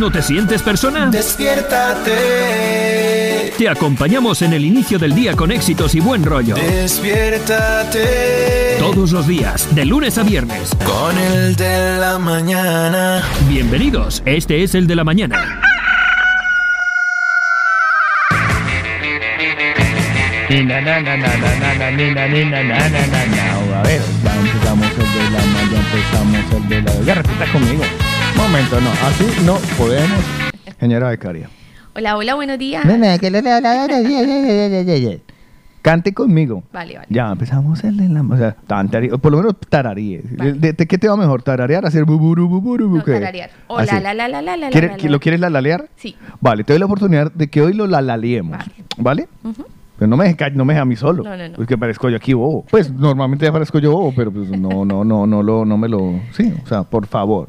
¿Aún no te sientes persona? Despiértate. Te acompañamos en el inicio del día con éxitos y buen rollo. Despiértate. Todos los días, de lunes a viernes. Con el de la mañana. Bienvenidos, este es el de la mañana. Nina, na, na, na, na, na, na, nina, nina, na, na, na, na. A ver, ya empezamos el de la ya empezamos el de la. Ya repita conmigo. Momento, no, así no podemos. Señora Becaria. Hola, hola, buenos días. Cante conmigo. Vale, vale. Ya empezamos el de la. O sea, por lo menos tararíe. Vale. ¿De, de qué te va mejor? ¿Tararear? ¿Hacer buburu, buburu, No, tararear. O Así. la, la, la, la, la, la, ¿Quiere- la, la. ¿Lo quieres la lalear? Sí. Vale, te doy la oportunidad de que hoy lo la laleemos. ¿Vale? Ujú. Pero no me dejes ca- no me a mí solo. No, no, no. Porque parezco yo aquí bobo. Pues normalmente ya parezco yo bobo, pero pues no, no, no, no lo, no me lo. Sí, o sea, por favor.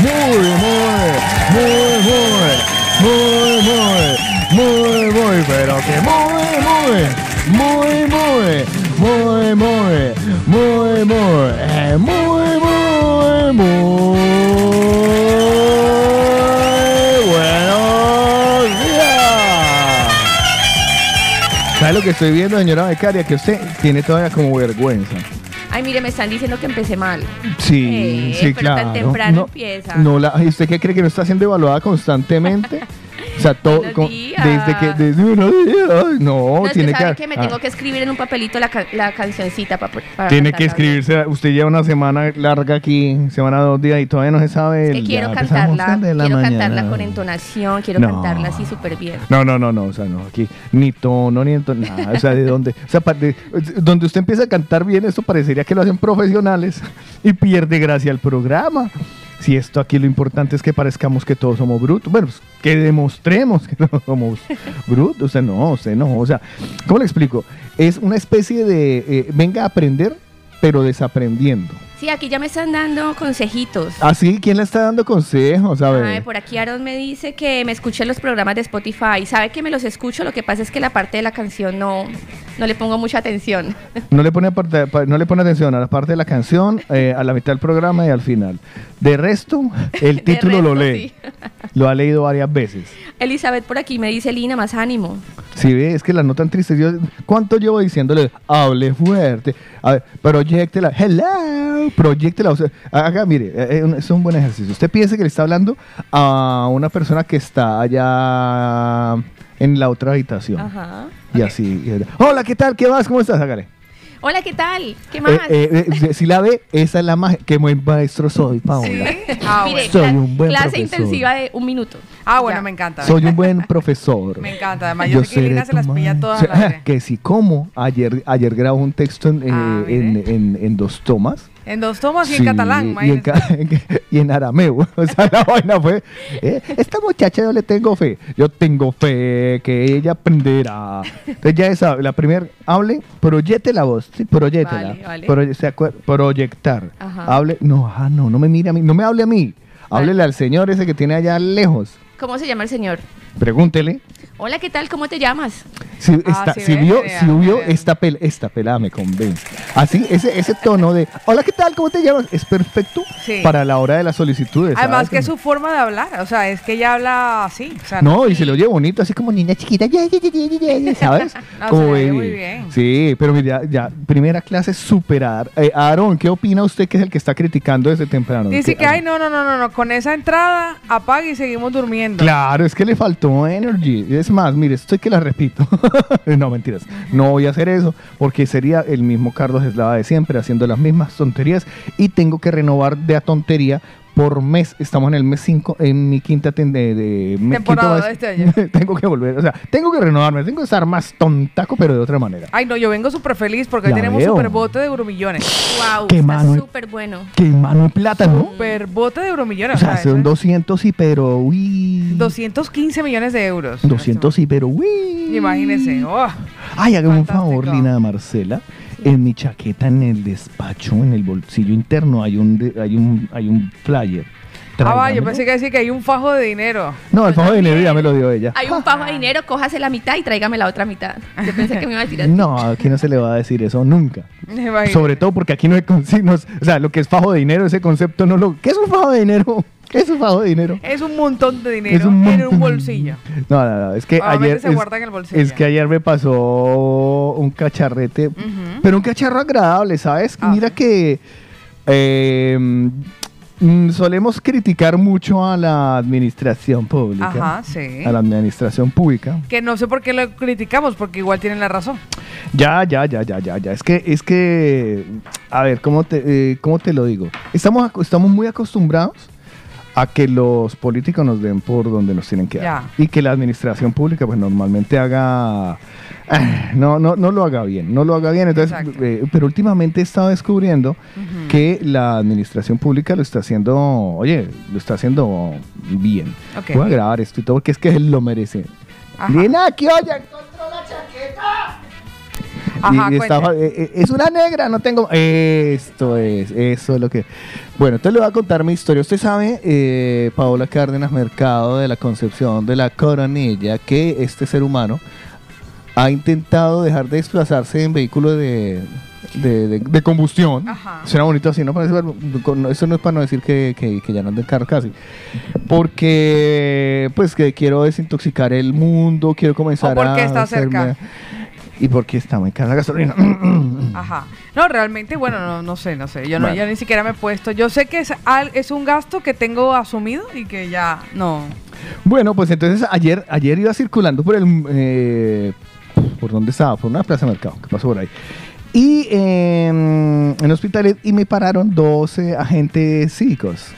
Muy, muy, muy, muy, muy, muy, muy, muy, pero que muy, muy, muy, muy, muy, muy, muy, muy, eh, muy, muy, muy, que estoy viendo, señora becaria? Que usted tiene todavía como vergüenza. Ay, mire, me están diciendo que empecé mal. Sí, Eh, sí, pero tan claro. temprano no, empieza. No, la, ¿y ¿usted qué cree que no está siendo evaluada constantemente? O sea, todo desde que desde buenos días. No, No, tiene que sabe que, me ah, tengo que escribir en un papelito la, la cancioncita pa- para tiene que escribirse. Usted lleva una semana larga aquí, semana dos días y todavía no se sabe. Es que quiero cantarla, quiero mañana. cantarla con entonación, quiero No. cantarla así súper bien. No, no, no, no, o sea, no, aquí ni tono, ni entono, nada, o sea, de dónde, o sea, de- donde usted empieza a cantar bien, esto parecería que lo hacen profesionales y pierde gracia al programa. Si esto aquí lo importante es que parezcamos que todos somos brutos, bueno, pues, que demostremos que no somos brutos, o sea, no, usted no, o sea, ¿cómo le explico? Es una especie de, eh, venga a aprender, pero desaprendiendo. Sí, aquí ya me están dando consejitos. Así, ¿quién le está dando consejos? A ver. Ay, por aquí Aaron me dice que me escuché los programas de Spotify. Sabe que me los escucho, lo que pasa es que la parte de la canción no, no le pongo mucha atención. No le pone, aparte- pa- no le pone atención a la parte de la canción, eh, a la mitad del programa y al final. De resto, el título lo lee. sí. Lo ha leído varias veces. Elizabeth por aquí me dice, Lina, más ánimo. Ve, es que la notan tristes. Yo, ¿Cuánto llevo diciéndole? Hable fuerte. A ver, proyectela. Hello. Proyectela. O sea, haga, mire, eh, eh, es un buen ejercicio. Usted piensa que le está hablando a una persona que está allá en la otra habitación. Ajá. Y así. y- Hola, ¿qué tal? ¿Qué más? ¿Cómo estás? Hágale. Hola, ¿qué tal? ¿Qué más? Eh, eh, eh, si la ve, esa es la magia. Qué buen maestro soy, Paola. Ah, Mire, bueno. Soy un buen clase profesor. intensiva de un minuto. Ah, bueno, Ya. me encanta. Soy un buen profesor. Me encanta. Además, yo, sé que seré Lina se las pilla todas Sí, al aire. Que si como, ayer, ayer grabo un texto en, eh, Ah, en, mire. en- en dos tomas. En dos tomas y Sí, en catalán, y en, y en arameo. O sea, la vaina fue, eh, esta muchacha yo le tengo fe. Yo tengo fe que ella aprenderá. Entonces ya esa, la primera, hable, proyecte la voz, sí, proyectela. Vale, vale. Proye- se acuer- proyectar. Ajá. Hable, no, ah, no, no me mire a mí, no me hable a mí. Háblele al señor ese que tiene allá lejos. ¿Cómo se llama el señor? Pregúntele. Hola, ¿qué tal? ¿Cómo te llamas? Si, Ah, sí si ve, vio, si vio esta, pel- esta pelada me convence. Así, ese, ese tono de, hola, ¿qué tal? ¿Cómo te llamas? Es perfecto Sí. para la hora de las solicitudes. Además ¿sabes? que es su forma de hablar, o sea, es que ella habla así. O sea, No, y se lo oye bonito, así como niña chiquita, ¿sabes? No, como se muy bien. Sí, pero mira, ya, primera clase superada. Eh, Aaron, ¿qué opina usted que es el que está criticando desde temprano? Dice ¿Qué- que, ay, no, no, no, no, no, con esa entrada apaga y seguimos durmiendo. Claro, es que le faltó energy. Es más, mire, estoy que la repito. no, mentiras. No voy a hacer eso porque sería el mismo Carlos Eslava de siempre haciendo las mismas tonterías y tengo que renovar de a tontería por mes. Estamos en el mes 5, en mi quinta ten- de, Temporada quinto de este año. tengo que volver, o sea, tengo que renovarme, tengo que estar más tontaco, pero de otra manera. Ay, no, yo vengo súper feliz porque hoy tenemos veo. super bote de euromillones. Wow, Qué está mano. súper bueno. ¡Qué mano de plata, ¿no? Super bote de euromillones. O sea, son es 200 y pero, uy. 215 millones de euros. 200 y pero, uy. Imagínense. oh. Ay, hágame un favor, Lina Marcela. En mi chaqueta, en el despacho, en el bolsillo interno, hay un, hay un, hay un flyer. Ah, va, yo pensé que decía que hay un fajo de dinero. No, el fajo de dinero ya me lo dio ella. Hay un fajo de dinero, cójase la mitad y tráigame la otra mitad. Yo pensé que me iba a decir así. No, aquí no se le va a decir eso nunca. Sobre todo porque aquí no hay consignos. O sea, lo que es fajo de dinero, ese concepto no lo. ¿Qué es un fajo de dinero? ¿Qué es un fajo de dinero? Es un montón de dinero Es un en un bolsillo. No, no, no. Es que ayer. se es, guarda en el bolsillo. es que ayer me pasó un cacharrete. Pero un cacharro agradable, ¿sabes? Ah. Mira que. eh, mm, solemos criticar mucho a la administración pública. Ajá, sí. A la administración pública. Que no sé por qué lo criticamos, porque igual tienen la razón. Ya, ya, ya, ya, ya, ya. Es que, es que, a ver, ¿cómo te, eh, cómo te lo digo? Estamos, estamos muy acostumbrados a que los políticos nos den por donde nos tienen que dar. Ya. Y que la administración pública, pues normalmente haga, ah, no, no, no lo haga bien, no lo haga bien. Entonces, eh, pero últimamente he estado descubriendo que la administración pública lo está haciendo, oye, lo está haciendo bien. Ok. Voy a grabar esto y todo porque es que él lo merece. Lina, aquí oye, encontró la chaqueta. Ajá, estaba- eh, eh, es una negra, no tengo. Esto es, eso es lo que. Bueno, entonces le voy a contar mi historia. Usted sabe, eh, Paola Cárdenas Mercado, de la concepción de la coronilla, que este ser humano ha intentado dejar de desplazarse en vehículos de, de, de- de combustión. Ajar. Suena bonito así, ¿no? Parece- Eso no es para no decir que, que- que ya no anda en carro casi. Porque, pues, que quiero desintoxicar el mundo, quiero comenzar O porque a. está hacerme- cerca. Y porque está muy cara la gasolina. Ajá. No, realmente, bueno, no, no sé, no sé. Yo, no, yo ni siquiera me he puesto. Yo sé que es, al- es un gasto que tengo asumido y que ya no. Bueno, pues entonces ayer, ayer iba circulando por el... eh, ¿Por dónde estaba? Por una plaza de mercado, que pasó por ahí. Y eh, en Hospitalet y me pararon 12 agentes cívicos.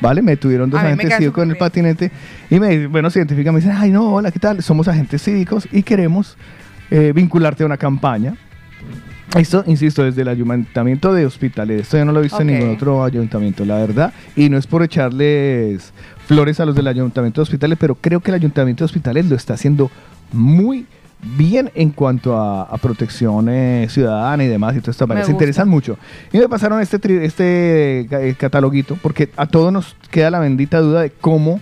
¿Vale? Me tuvieron dos agentes cívicos en el patinete y me, bueno, se identifican, me dicen, ay no, hola, ¿qué tal? Somos agentes cívicos y queremos eh, vincularte a una campaña. Esto, insisto, desde el ayuntamiento de Hospitalet. Esto yo no lo he visto en ningún otro ayuntamiento, la verdad. Y no es por echarles flores a los del ayuntamiento de Hospitalet, pero creo que el ayuntamiento de Hospitalet lo está haciendo muy bien en cuanto a, a protección eh, ciudadana y demás. Y todas estas Me. Se interesan mucho. Y me pasaron este, tri- este eh, cataloguito, porque a todos nos queda la bendita duda de cómo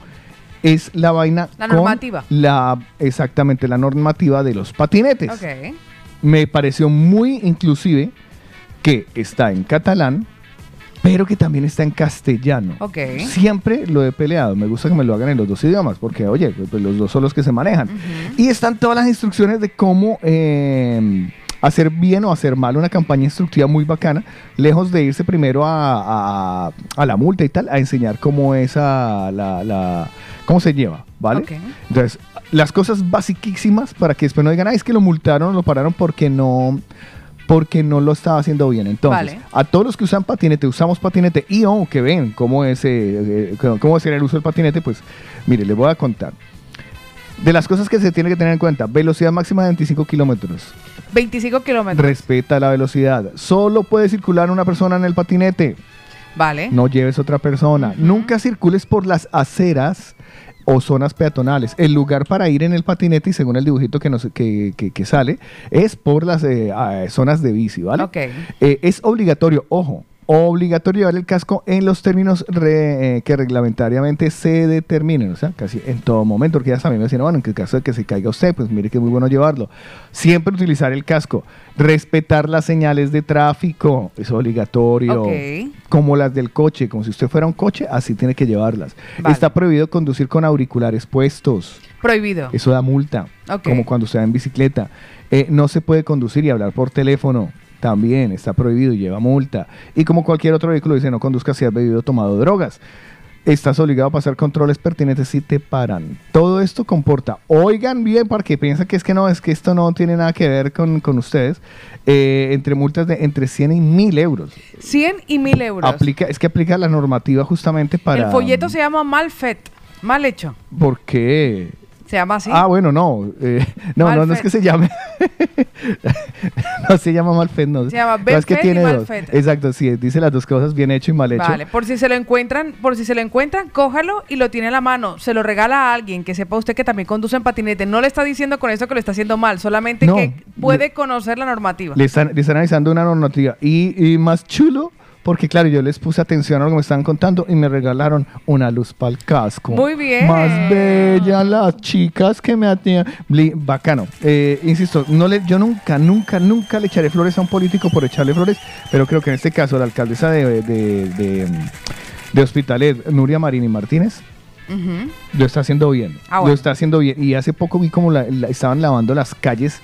es la vaina. La con normativa. La, exactamente, la normativa de los patinetes. Ok. Me pareció muy inclusive que está en catalán, pero que también está en castellano. Ok. Siempre lo he peleado. Me gusta que me lo hagan en los dos idiomas, porque, oye, pues los dos son los que se manejan. Y están todas las instrucciones de cómo eh, hacer bien o hacer mal una campaña instructiva muy bacana, lejos de irse primero a, a- a la multa y tal, a enseñar cómo es a la, la- cómo se lleva, ¿vale? Ok. Entonces, las cosas basiquísimas para que después no digan, ah, es que lo multaron, lo pararon porque no porque no lo estaba haciendo bien. Entonces, Vale. a todos los que usan patinete, usamos patinete y o que ven cómo es, eh, eh, cómo es el uso del patinete, pues mire, les voy a contar. De las cosas que se tiene que tener en cuenta, velocidad máxima de 25 kilómetros. 25 kilómetros. Respeta la velocidad. Solo puede circular una persona en el patinete. Vale. No lleves otra persona. Nunca circules por las aceras o zonas peatonales. El lugar para ir en el patinete, y según el dibujito que, nos, que, que- que sale, es por las eh, ah, zonas de bici, ¿vale? Ok. Eh, es obligatorio, ojo, obligatorio llevar el casco en los términos re- eh, que reglamentariamente se determinen, o sea, casi en todo momento, porque ya saben, me decían, bueno, en el caso de que se caiga usted, pues mire que es muy bueno llevarlo. Siempre utilizar el casco, respetar las señales de tráfico, es obligatorio, como las del coche, como si usted fuera un coche, así tiene que llevarlas. Vale. Está prohibido conducir con auriculares puestos. Prohibido. Eso da multa, como cuando se va en bicicleta. Eh, no se puede conducir y hablar por teléfono. También está prohibido y lleva multa. Y como cualquier otro vehículo dice, no conduzca si has bebido o tomado drogas. estás obligado a pasar controles pertinentes si te paran. Todo esto comporta, oigan bien, porque piensan que es que no, es que esto no tiene nada que ver con, con ustedes, eh, entre multas de entre 100 y 1000 euros. 100 y 1000 euros. Aplica, es que aplica la normativa justamente para... El folleto se llama mal fet, mal hecho. ¿Por qué? Se llama así. Ah, bueno, no. eh, no, no, no es Malfet. que se llame. no se llama Malfet, no. Se llama No, es que Benfet y tiene dos. Malfet. Exacto, sí, dice las dos cosas, bien hecho y mal hecho. Vale, por si se lo encuentran, por si se lo encuentran, cójalo y lo tiene en la mano. Se lo regala a alguien que sepa usted que también conduce en patinete. No le está diciendo con esto que lo está haciendo mal, solamente No, que puede le- conocer la normativa. Le están, le están analizando una normativa. Y, y más chulo, porque claro, yo les puse atención a lo que me estaban contando y me regalaron una luz para el casco. Muy bien. Más bella las chicas que me atían. Bacano. Eh, insisto, no le, yo nunca, nunca, nunca le echaré flores a un político por echarle flores, pero creo que en este caso la alcaldesa de, de, de, de Hospitalet, Nuria Marini Martínez, lo está haciendo bien. Ah, bueno. Lo está haciendo bien. Y hace poco vi como la- la- estaban lavando las calles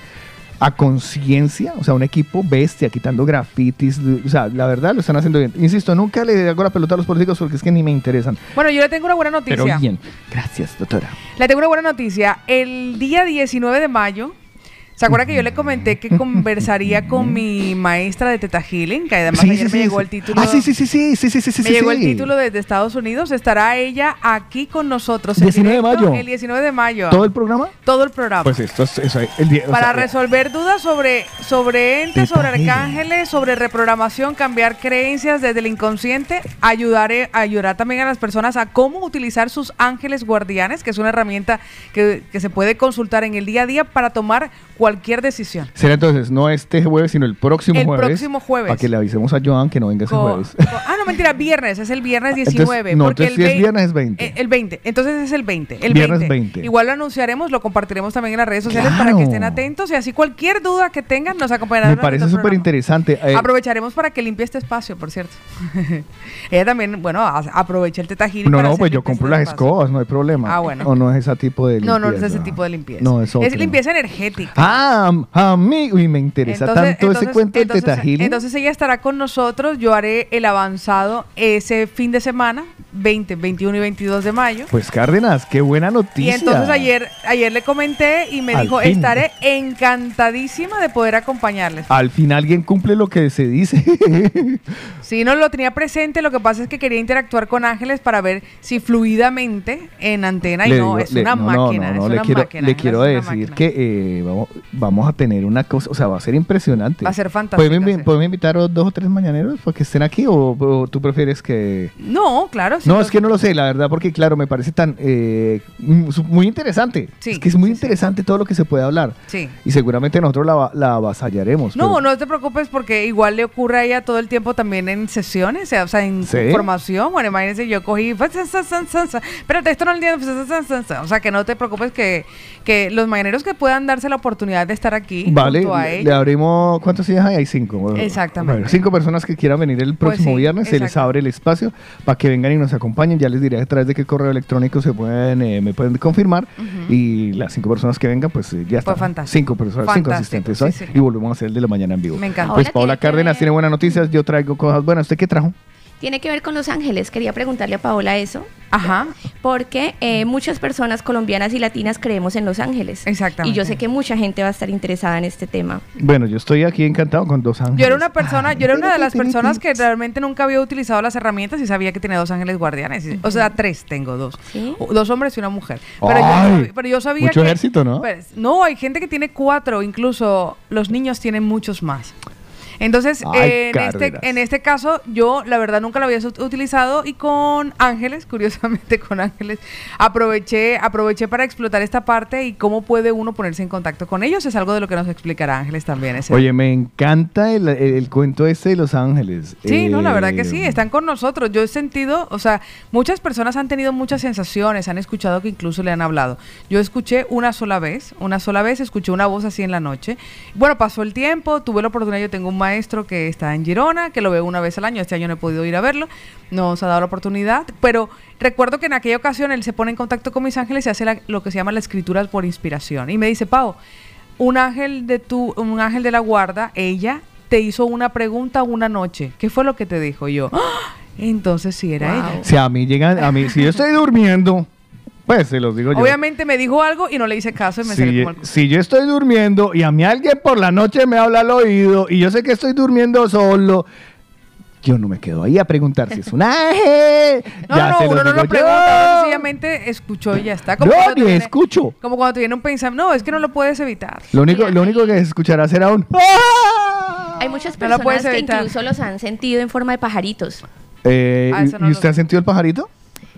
a conciencia, o sea, un equipo bestia, quitando grafitis, o sea, la verdad lo están haciendo bien. Insisto, nunca le hago la pelota a los políticos porque es que ni me interesan. Bueno, yo le tengo una buena Pero noticia. bien, gracias, doctora. Le tengo una buena noticia. El día 19 de mayo, ¿Se acuerda que yo le comenté que conversaría con mi maestra de Teta Healing? Que además sí, ayer sí, me llegó el título. Ah, sí, sí, sí, sí, sí, sí, sí. Me llegó el título desde Estados Unidos. Estará ella aquí con nosotros. El 19 de mayo. El 19 de mayo. ¿Todo el programa? Todo el programa. Pues esto es, es el día, Para sea, resolver dudas sobre, sobre entes, sobre arcángeles, sobre reprogramación, cambiar creencias desde el inconsciente, ayudaré, eh, ayudar también a las personas a cómo utilizar sus ángeles guardianes, que es una herramienta que, que se puede consultar en el día a día para tomar cualquier decisión. Será entonces no este jueves, sino el próximo El jueves. próximo jueves. Para que le avisemos a Joan que no venga ese Co- jueves. ah, no, mentira, viernes, es el viernes Entonces, 19. no, porque entonces el si es viernes es 20. eh, El 20, entonces es el 20. El Viernes 20. 20. Igual lo anunciaremos, lo compartiremos también en las redes sociales para que estén atentos y así cualquier duda que tengan nos acompañarán. Me parece el súper interesante. Eh, Aprovecharemos para que limpie este espacio, por cierto. Ella también, bueno, a- aprovecha el tetajín. no, no, pues yo compro las escobas, no hay problema. Ah, bueno. O no es ese tipo de limpieza. No, no es ese tipo de limpieza. No, es otro. limpieza energética. Ah, a mí, uy, me interesa tanto ese cuento del entonces- Teta Healing. entonces ella estará con nosotros. Yo haré el avanzado ese fin de semana, 20, 21 y 22 de mayo. Pues Cárdenas, qué buena Y noticia. entonces ayer, ayer le comenté y me Al dijo, fin. estaré encantadísima de poder acompañarles. Al fin alguien cumple lo que se dice. Sí, no lo tenía presente, lo que pasa es que quería interactuar con Ángeles para ver si fluidamente en antena y Le no, digo- es le- una no, máquina, no, no, es le una quiero, máquina. le quiero decir que eh, vamos, vamos a tener una cosa, o sea, va a ser impresionante. Va a ser fantástico, ¿Podemos, invitar a dos o tres mañaneros para que estén aquí o, o tú prefieres que...? No, claro. sí, no, es que no lo sé, la verdad, porque claro, me parece tan eh, muy interesante. Sí, es que es muy sí, sí. interesante todo lo que se puede hablar. Sí. Y seguramente nosotros la, la avasallaremos. No, pero- no te preocupes porque igual le ocurre a ella todo el tiempo también en sesiones, o sea, en formación. Bueno, imagínense, yo cogí, pues, espérate, esto no lo entiendo, o sea, que no te preocupes que, que los mañaneros que puedan darse la oportunidad de estar aquí Vale, junto a le, abrimos, ¿cuántos días hay? Hay cinco. Exactamente. bueno, cinco personas que quieran venir el Pues próximo sí, viernes, se les abre el espacio para que vengan y nos acompañen. Ya les diré a través de qué correo electrónico se pueden, eh, me pueden confirmar. Y las cinco personas que vengan, pues eh, ya Fue están. fantástico. Cinco personas, cinco Fantástico, asistentes sí, hoy. sí. Y volvemos a hacer el de la mañana en vivo. Me encanta. Pues Ahora Paola tiene que Cárdenas tiene buenas noticias, yo traigo cosas buenas. ¿Usted qué trajo? Tiene que ver con Los Ángeles. Quería preguntarle a Paola eso. Ajá. Porque eh, muchas personas colombianas y latinas creemos en Los Ángeles. Exactamente. Y yo sé que mucha gente va a estar interesada en este tema. Bueno, yo estoy aquí encantado con dos ángeles. Yo era una persona, yo era una de las personas que realmente nunca había utilizado las herramientas y sabía que tenía dos ángeles guardianes. O sea, tres tengo dos. ¿Sí? Dos hombres y una mujer. Pero, yo, Ay, pero yo sabía mucho que- ejército, ¿no? Pues, no, hay gente que tiene cuatro, incluso los niños tienen muchos más. Entonces, Ay, eh, en, este, en este caso, yo la verdad nunca lo había ut- utilizado y con Ángeles, curiosamente con Ángeles, aproveché, aproveché para explotar esta parte y cómo puede uno ponerse en contacto con ellos. Es algo de lo que nos explicará Ángeles también. ese Oye, me encanta el, el- el cuento este de Los Ángeles. Sí, no, la verdad que Eh, sí, están con nosotros. Yo he sentido, o sea, muchas personas han tenido muchas sensaciones, han escuchado que incluso le han hablado. Yo escuché una sola vez, una sola vez escuché una voz así en la noche. Bueno, pasó el tiempo, tuve la oportunidad, yo tengo un maestro que está en Girona, que lo veo una vez al año, este año no he podido ir a verlo, no nos ha dado la oportunidad, pero recuerdo que en aquella ocasión él se pone en contacto con mis ángeles y hace la- lo que se llama la escritura por inspiración. Y me dice, Pau, un ángel de tu, un ángel de la guarda, ella te hizo una pregunta una noche. ¿Qué fue lo que te dijo yo? "¡Ah! Entonces sí era Wow. ella. Si a mí llegan, a mí, si yo estoy durmiendo, pues se los digo yo. Obviamente me dijo algo y no le hice caso y me si, como el- si yo estoy durmiendo y a mí alguien por la noche me habla al oído y yo sé que estoy durmiendo solo, yo no me quedo ahí a preguntar si es un ángel. No, Ya no, se uno no lo pregunta, uno sencillamente escuchó y ya está. No, ni viene- escucho. Como cuando te viene un pensamiento. No, es que no lo puedes evitar. Lo único, lo único que se escuchará será un. ¡Ah! Hay muchas No personas que incluso los han sentido en forma de pajaritos. Eh, Ah, no ¿Y lo usted ha sentido el pajarito?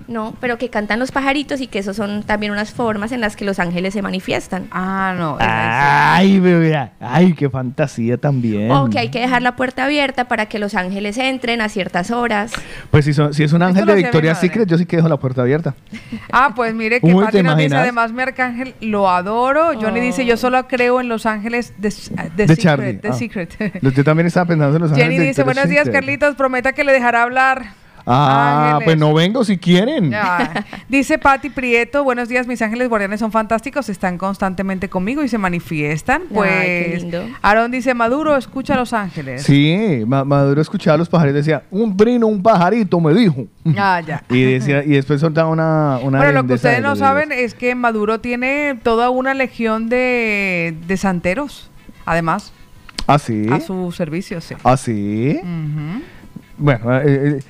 No, pero que cantan los pajaritos y que esos son también unas formas en las que los ángeles se manifiestan. Ah, no. Ay, bebé. Ay, qué fantasía también. O que hay que dejar la puerta abierta para que los ángeles entren a ciertas horas. Pues si, son- si es un ángel de madre. Secret, yo sí que dejo la puerta abierta. Ah, pues mire que Uy, Pati ¿te nos dice, además mi arcángel lo adoro. Johnny Oh. dice, yo solo creo en los ángeles de, de, De Secret. Charlie. de Ah. Secret. Yo también estaba pensando en los ángeles Jenny de dice, buenos días Secret". Carlitos, prometa que le dejará hablar. Ah, Ángeles. pues no vengo si quieren. Dice Patti Prieto, buenos días, mis ángeles guardianes son fantásticos, están constantemente conmigo y se manifiestan. Ay, Pues qué lindo. Aaron dice, Maduro, escucha a los ángeles. Sí, Ma- Maduro escuchaba a los pajaritos decía, un trino, un pajarito me dijo. Ah, ya. Y decía, y después soltaba una, una Bueno, lo que ustedes de no saben es que Maduro tiene toda una legión de, de santeros, además, ¿Ah, sí? a su servicio, sí. ¿Ah, sí? Bueno, eh, eh,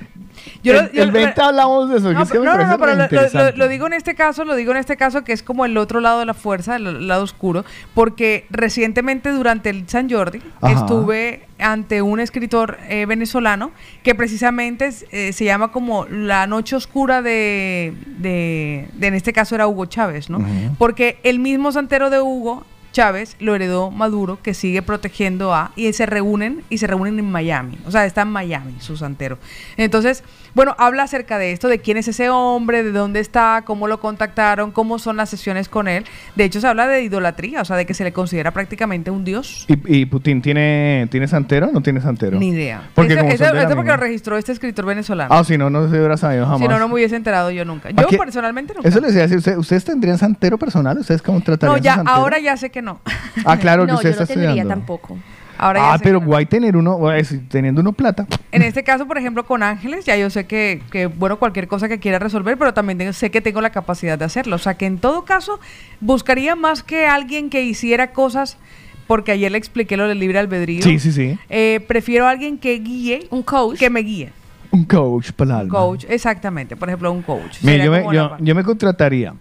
Yo el, lo- yo el lo- 20 hablamos de eso. No, es que pero, me no, no, no, pero lo, digo en este caso, lo digo en este caso que es como el otro lado de la fuerza, el, lado oscuro, porque recientemente durante el San Jordi Ajá. estuve ante un escritor eh, venezolano que precisamente eh, se llama como la noche oscura de, de, de- en este caso era Hugo Chávez, ¿no? Porque el mismo santero de Hugo Chávez lo heredó Maduro, que sigue protegiendo a, y se reúnen, y se reúnen en Miami. O sea, está en Miami, su santero. Entonces, bueno, habla acerca de esto, de quién es ese hombre, de dónde está, cómo lo contactaron, cómo son las sesiones con él. De hecho, se habla de idolatría, o sea, de que se le considera prácticamente un dios. ¿Y, y Putin tiene, tiene santero o no tiene santero? Ni idea. Porque de la esto porque lo registró este escritor venezolano. Ah, si no, no se hubiera sabido jamás. si no, no me hubiese enterado yo nunca. ¿A Yo qué- personalmente nunca. Eso les decía, si usted- ¿ustedes tendrían santero personal? ¿Ustedes cómo tratarían no, su ya, santero? ahora ya sé que no. Ah, claro, que no, usted yo está no tendría estudiando. tampoco. Ahora ah, pero que guay tener uno, teniendo uno plata. En este caso, por ejemplo, con ángeles, ya yo sé que, que, bueno, cualquier cosa que quiera resolver, pero también tengo- sé que tengo la capacidad de hacerlo. O sea, que en todo caso, buscaría más que alguien que hiciera cosas, porque ayer le expliqué lo del libre albedrío. Sí, sí, sí. Eh, prefiero a alguien que guíe, Un coach. que me guíe. Un coach para el Un coach, exactamente. Por ejemplo, un coach. Mira, yo, me, yo, yo me contrataría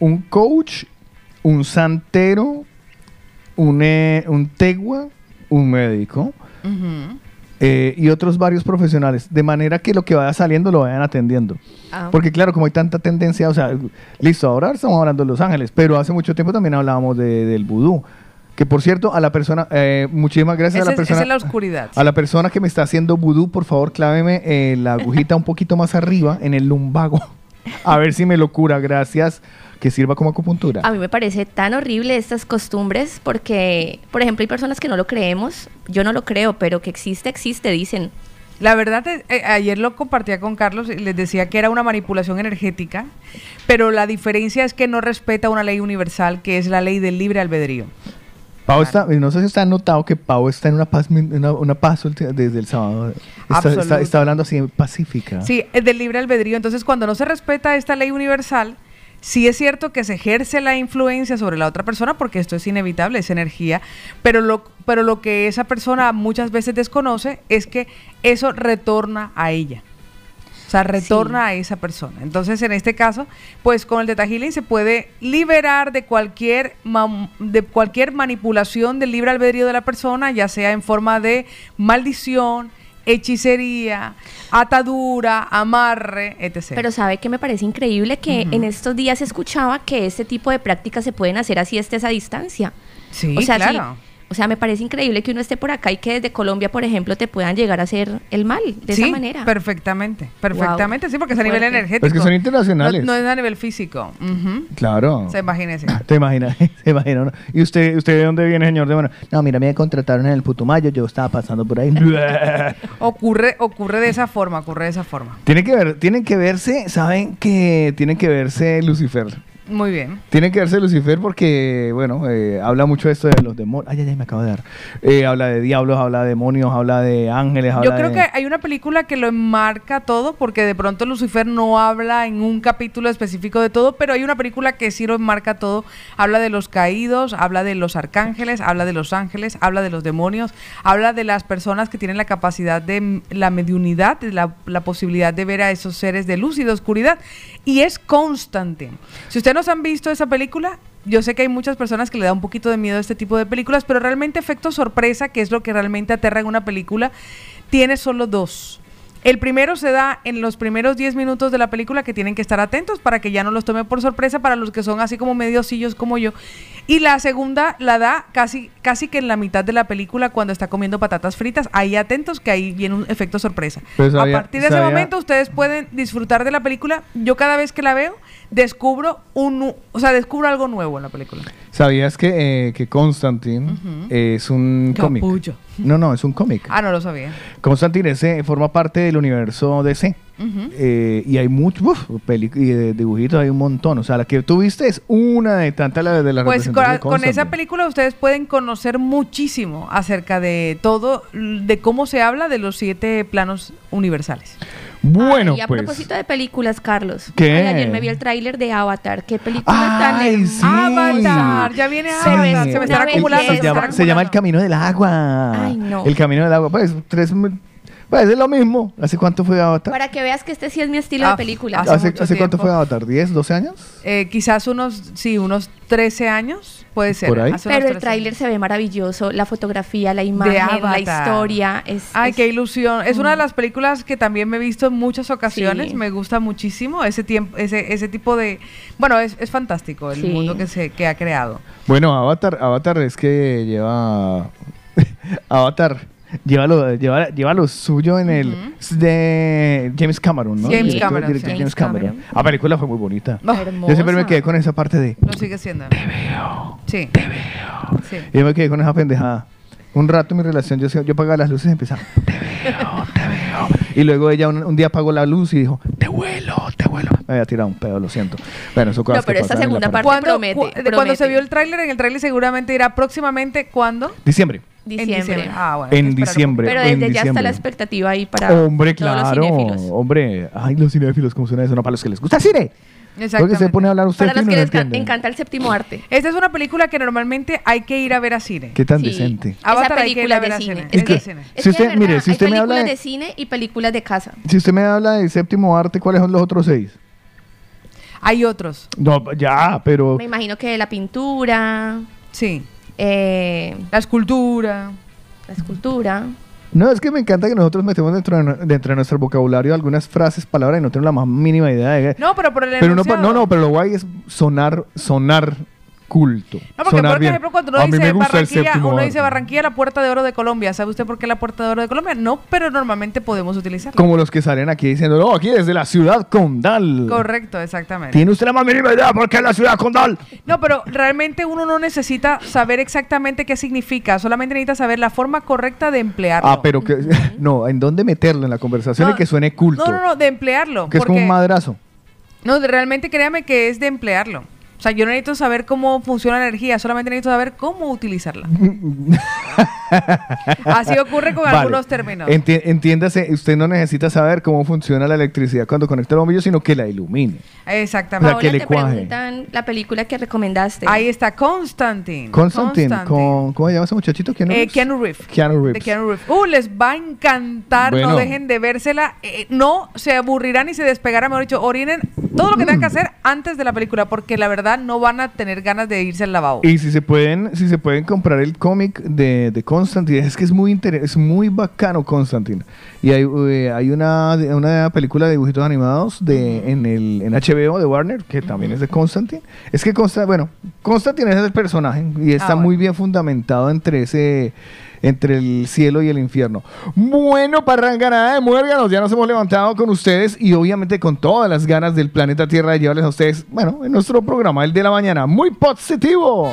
un coach, un santero, un, eh, un tegua, un médico eh, y otros varios profesionales, de manera que lo que vaya saliendo lo vayan atendiendo. Ah. Porque claro, como hay tanta tendencia, o sea, listo, ahora estamos hablando de Los Ángeles, pero hace mucho tiempo también hablábamos de- del vudú. Que por cierto, a la persona, eh, muchísimas gracias Ese a la persona. esa es la oscuridad. A la persona que me está haciendo vudú, por favor, cláveme eh, la agujita un poquito más arriba, en el lumbago. A ver si me lo cura, gracias. Que sirva como acupuntura. A mí me parece tan horrible estas costumbres porque, por ejemplo, hay personas que no lo creemos. Yo no lo creo, pero que existe, existe, dicen. La verdad, es- eh, ayer lo compartía con Carlos y les decía que era una manipulación energética, pero la diferencia es que no respeta una ley universal, que es la ley del libre albedrío. Pau está, no sé si está notado que Pau está en una paz, una, una paz desde el sábado. Está, está hablando así pacífica. Sí, es del libre albedrío. Entonces, cuando no se respeta esta ley universal, sí es cierto que se ejerce la influencia sobre la otra persona, porque esto es inevitable, es energía, pero lo, pero lo que esa persona muchas veces desconoce es que eso retorna a ella. O sea, retorna a esa persona. Entonces, en este caso, pues con el Teta Healing se puede liberar de cualquier, de cualquier manipulación del libre albedrío de la persona, ya sea en forma de maldición, hechicería, atadura, amarre, etc. Pero sabe que me parece increíble que en estos días escuchaba que este tipo de prácticas se pueden hacer así estés a distancia. sí, o sea, sí, claro. O sea, me parece increíble que uno esté por acá y que desde Colombia, por ejemplo, te puedan llegar a hacer el mal de sí, esa manera. perfectamente, perfectamente, sí, porque es a nivel Fuerte. energético. Es que son internacionales. No, no es a nivel físico. Claro. Se imagínese. Te imaginas, te imaginas. ¿no? ¿Y usted, usted de dónde viene, señor? De bueno, no, mira, me contrataron en el Putumayo, yo estaba pasando por ahí. Ocurre, ocurre de esa forma, ocurre de esa forma. Tiene que ver, tienen que verse, saben que tienen que verse Lucifer. Muy bien. Tiene que verse Lucifer porque, bueno, eh, habla mucho de esto de los demonios. Ay, ay, ay, me acabo de dar. Eh, habla de diablos, habla de demonios, habla de ángeles, habla Yo creo de- que hay una película que lo enmarca todo, porque de pronto Lucifer no habla en un capítulo específico de todo, pero hay una película que sí lo enmarca todo. Habla de los caídos, habla de los arcángeles, habla de los ángeles, habla de los demonios, habla de las personas que tienen la capacidad de la mediunidad, de la, la posibilidad de ver a esos seres de luz y de oscuridad. Y es Constantine. Si ustedes no han visto esa película, yo sé que hay muchas personas que le da un poquito de miedo a este tipo de películas, pero realmente efecto sorpresa, que es lo que realmente aterra en una película, tiene solo dos. El primero se da en los primeros 10 minutos de la película que tienen que estar atentos para que ya no los tome por sorpresa para los que son así como mediosillos como yo. Y la segunda la da casi, casi que en la mitad de la película cuando está comiendo patatas fritas. Ahí atentos que ahí viene un efecto sorpresa. Sabía- a partir de ese momento ustedes pueden disfrutar de la película. Yo cada vez que la veo descubro un, o sea, descubro algo nuevo en la película. ¿Sabías que, eh, que Constantine es un cómic? No, no, es un cómic. Ah, no lo sabía. Constantine ese forma parte del universo DC. Eh, y hay muchos y de dibujitos, hay un montón. O sea, la que tú viste es una de tantas la de las Pues con, representaciones de con esa película ustedes pueden conocer muchísimo acerca de todo, de cómo se habla de los siete planos universales. Bueno, y a pues. propósito de películas, Carlos. ¿Qué? ay, ayer me vi el tráiler de Avatar. Qué película tan Ay, sí. Avatar, ya viene Avatar, se me una están acumulando. se, llama, se llama El. Camino del Agua. Ay, no. El Camino del Agua. Pues, tres, pues es lo mismo. ¿Hace cuánto fue Avatar? Para que veas que este sí es mi estilo Ah, de película. hace ¿Hace, mucho hace cuánto fue Avatar? ¿10, 12 años? Eh, quizás unos, sí, unos 13 años, puede ser. ¿Por ahí? Pero el 13 tráiler se ve maravilloso, la fotografía, la imagen, la historia. Es, Ay, es- qué ilusión. Es una de las películas que también me he visto en muchas ocasiones. Sí. Me gusta muchísimo ese tiempo, ese, ese tipo de. Bueno, es, es fantástico el Sí. mundo que se que ha creado. Bueno, Avatar, Avatar es que lleva. Avatar. Lleva lo, lleva, lleva lo suyo en el. es de James Cameron, ¿no? James Cameron, director sí. James Cameron. Cameron. La película fue muy bonita. Yo siempre me quedé con esa parte de. lo sigue siendo. Te veo. Sí. Te veo. Sí. Yo me quedé con esa pendejada. Un rato en mi relación, yo, yo apagaba las luces y empezaba, te veo, te veo. Y luego ella un, un día apagó la luz y dijo, te vuelo, te vuelo. Me había tirado un pedo, lo siento. Bueno, eso No, pero la segunda parte- Cuando, promete, cu- de cuando se vio el tráiler, en el tráiler seguramente dirá próximamente cuándo. Diciembre. Diciembre. Ah, bueno. hay que En diciembre. Pero en desde ya está diciembre. la expectativa ahí para Hombre, todos los claro. cinéfilos. Hombre, ay, los cinéfilos, ¿cómo suena eso? No, para los que les gusta el cine. Porque se pone a hablar usted Para los que no les encanta el séptimo arte. Esta es una película que normalmente hay que ir a ver a cine. Qué tan Sí. decente. Avatar Esa hay que ir a película ver de a cine. cine. Es Es que, de cine. es Si usted- mire, si usted hay me habla películas de- de cine y películas de casa. Si usted me habla de séptimo arte, ¿cuáles son los otros seis? Hay otros. No, ya, pero... Me imagino que la pintura, Sí. Eh, La escultura. la escultura. No, es que me encanta que nosotros metemos dentro de, nu- dentro de nuestro vocabulario algunas frases, palabras y no tenemos la más mínima idea de... No, pero por el pero no, pa- enunciado. no, no, pero lo guay es sonar, sonar culto. No, porque sonar por bien. ejemplo, cuando uno A mí dice me gusta el Barranquilla, uno arte. dice Barranquilla, la puerta de oro de Colombia. ¿Sabe usted por qué la puerta de oro de Colombia? No, pero normalmente podemos utilizarla. Como los que salen aquí diciendo, no, aquí desde la ciudad condal. Correcto, exactamente. ¿Tiene usted la más mínima idea por qué es la ciudad condal? No, pero realmente uno no necesita saber exactamente qué significa, solamente necesita saber la forma correcta de emplearlo. Ah, pero que... No, ¿en dónde meterlo en la conversación No, y que suene culto? No, no, no, de emplearlo. Que es como un madrazo. No, realmente créame que es de emplearlo. O sea, yo no necesito saber cómo funciona la energía, solamente necesito saber cómo utilizarla. Así ocurre con Vale. algunos términos. Enti- entiéndase, usted no necesita saber cómo funciona la electricidad cuando conecta el bombillo, sino que la ilumine. Exactamente. O sea, que le te cuaje. preguntan la película que recomendaste. Ahí está Constantine. Constantine, con, ¿cómo se llama ese muchachito? ¿Keanu Eh, Reeves? Keanu Reeves. Keanu Reeves. De Keanu Reeves. Uh, les va a encantar, Bueno. no dejen de vérsela. Eh, no se aburrirán ni se despegarán, mejor dicho, orinen todo lo que tengan que hacer antes de la película, porque la verdad no van a tener ganas de irse al lavabo. Y si se pueden, si se pueden comprar el cómic de, de Constantine, es que es muy inter- es muy bacano Constantine. Y hay, eh, hay una, una película de dibujitos animados de, en, el, en HBO de Warner, que también es de Constantine. Es que Constantine, bueno, Constantine es el personaje y está Ah, bueno. muy bien fundamentado entre ese entre el cielo y el infierno. Bueno, parranganada de muérganos, ya nos hemos levantado con ustedes y obviamente con todas las ganas del planeta Tierra de llevarles a ustedes, bueno, en nuestro programa, el de la mañana, muy positivo.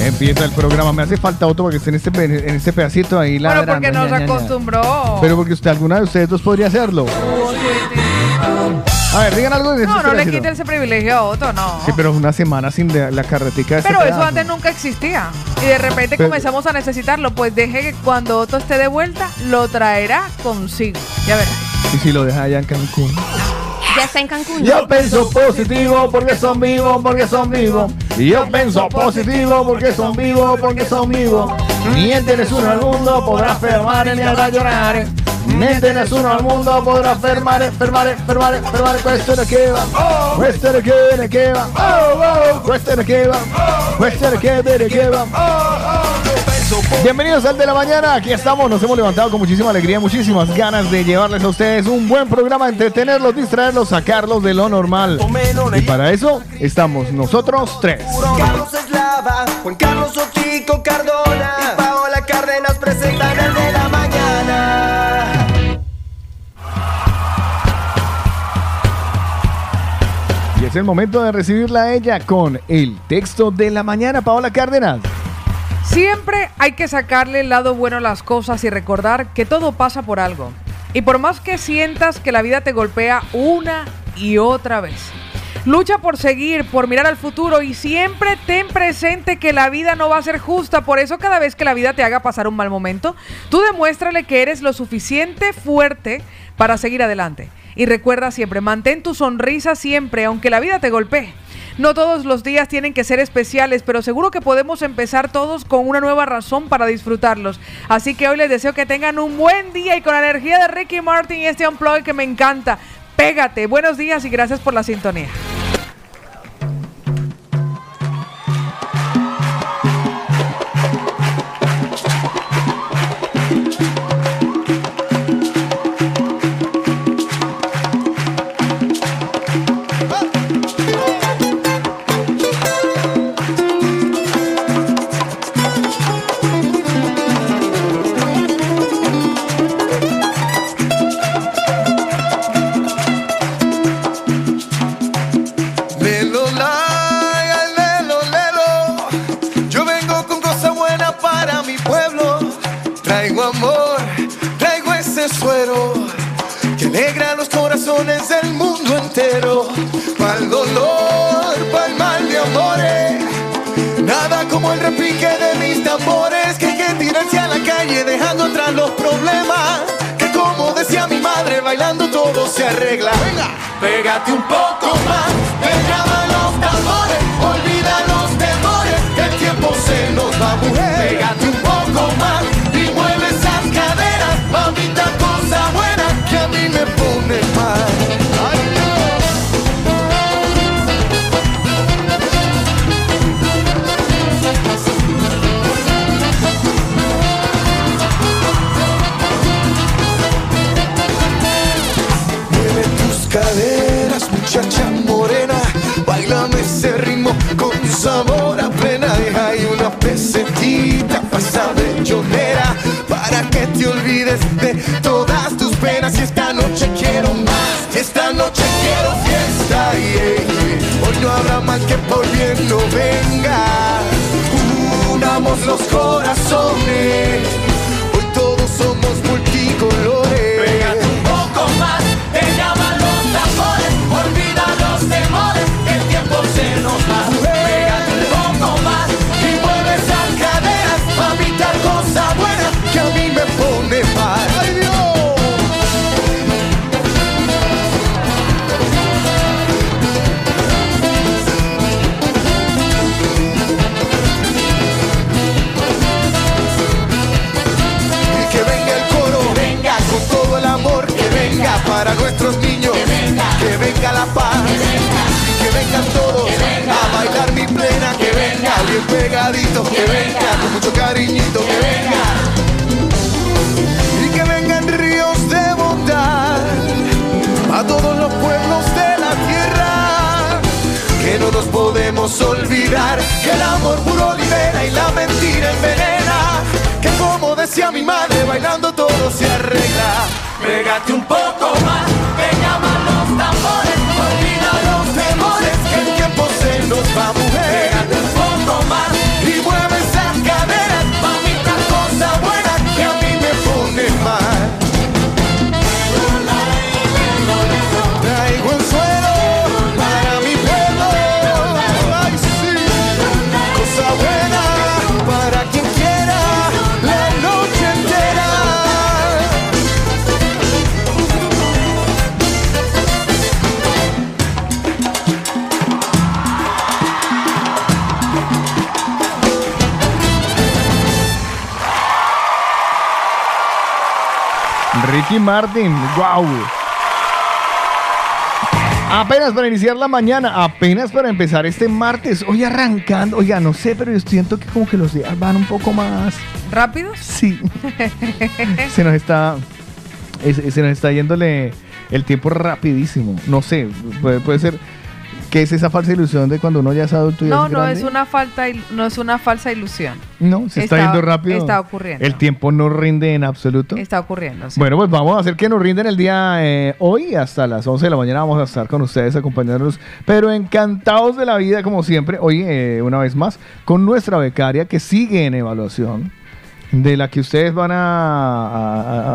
Empieza el programa. Me hace falta otro porque esté en este, en este pedacito ahí Bueno, ladrando. porque nos acostumbró. Pero porque usted, alguna de ustedes dos podría hacerlo. A ver, digan algo de no, no le pedacito. quite ese privilegio a Otto, no. Sí, pero una semana sin de- la carretica de ese Pero eso pedazo. antes nunca existía. Y de repente Pero- comenzamos a necesitarlo. Pues deje que cuando Otto esté de vuelta, lo traerá consigo. Ya verá. Y si lo deja allá en Cancún. Ya está en Cancún. Yo pienso positivo porque son vivos, porque son vivos. Y yo pienso positivo porque son vivos, porque son vivos. Ni tienes uno al mundo podrá fermar ni hará llorar. Ni tienes uno al mundo podrá fermar, fermar, fermar, fermar. Questo è che va, questo è che che va, questo è che va, questo è che ne che va. Bienvenidos al de la mañana, aquí estamos, nos hemos levantado con muchísima alegría, muchísimas ganas de llevarles a ustedes un buen programa, entretenerlos, distraerlos, sacarlos de lo normal. Y para eso estamos nosotros tres. Carlos Eslava, Juan Carlos Otico Cardona y Paola Cárdenas presentan el de la mañana. Es el momento de recibirla a ella con el texto de la mañana, Paola Cárdenas. Siempre hay que sacarle el lado bueno a las cosas y recordar que todo pasa por algo. Y por más que sientas que la vida te golpea una y otra vez. Lucha por seguir, por mirar al futuro y siempre ten presente que la vida no va a ser justa. Por eso cada vez que la vida te haga pasar un mal momento, tú demuéstrale que eres lo suficiente fuerte para seguir adelante. Y recuerda siempre, mantén tu sonrisa siempre, aunque la vida te golpee. No todos los días tienen que ser especiales, pero seguro que podemos empezar todos con una nueva razón para disfrutarlos. Así que hoy les deseo que tengan un buen día y con la energía de Ricky Martin y este unplug que me encanta. Pégate. Buenos días y gracias por la sintonía. El repique de mis tambores que hay que tirarse a la calle dejando atrás los problemas. Que como decía mi madre, bailando todo se arregla. Venga, pégate un poco más, llaman los tambores, olvida los temores, el tiempo se nos va, mujer. Pégate sabor a plena. Deja ahí una pesetita pasa bellonera para que te olvides de todas tus penas. Y esta noche quiero más, y esta noche quiero fiesta. yeah, yeah. Hoy no habrá mal que por bien no venga. Unamos los corazones. La paz, que vengan todos a bailar mi plena, que venga. Bien pegadito, que venga. Con mucho cariñito, que venga. Y que vengan ríos de bondad a todos los pueblos de la tierra. Que no nos podemos olvidar que el amor puro libera y la mentira envenena. Que como decía mi madre, bailando todo se arregla. Pégate un poco más, que llaman nos va a Ricky Martin, wow. Apenas para iniciar la mañana, apenas para empezar este martes, hoy arrancando, oiga, no sé, pero yo siento que como que los días van un poco más, ¿Rápidos? sí, se nos está, es- se nos está yéndole el tiempo rapidísimo, no sé, puede, puede ser, que es esa falsa ilusión de cuando uno ya es adulto y No, es no es una falta, no es una falsa ilusión. No, se está, Está- yendo rápido. está ocurriendo. El tiempo no rinde en absoluto. Está ocurriendo. sí. Bueno, pues vamos a hacer que nos rinden el día eh, hoy hasta las 11 de la mañana. Vamos a estar con ustedes acompañándonos, pero encantados de la vida, como siempre. Hoy, eh, una vez más, con nuestra becaria que sigue en evaluación, de la que ustedes van a,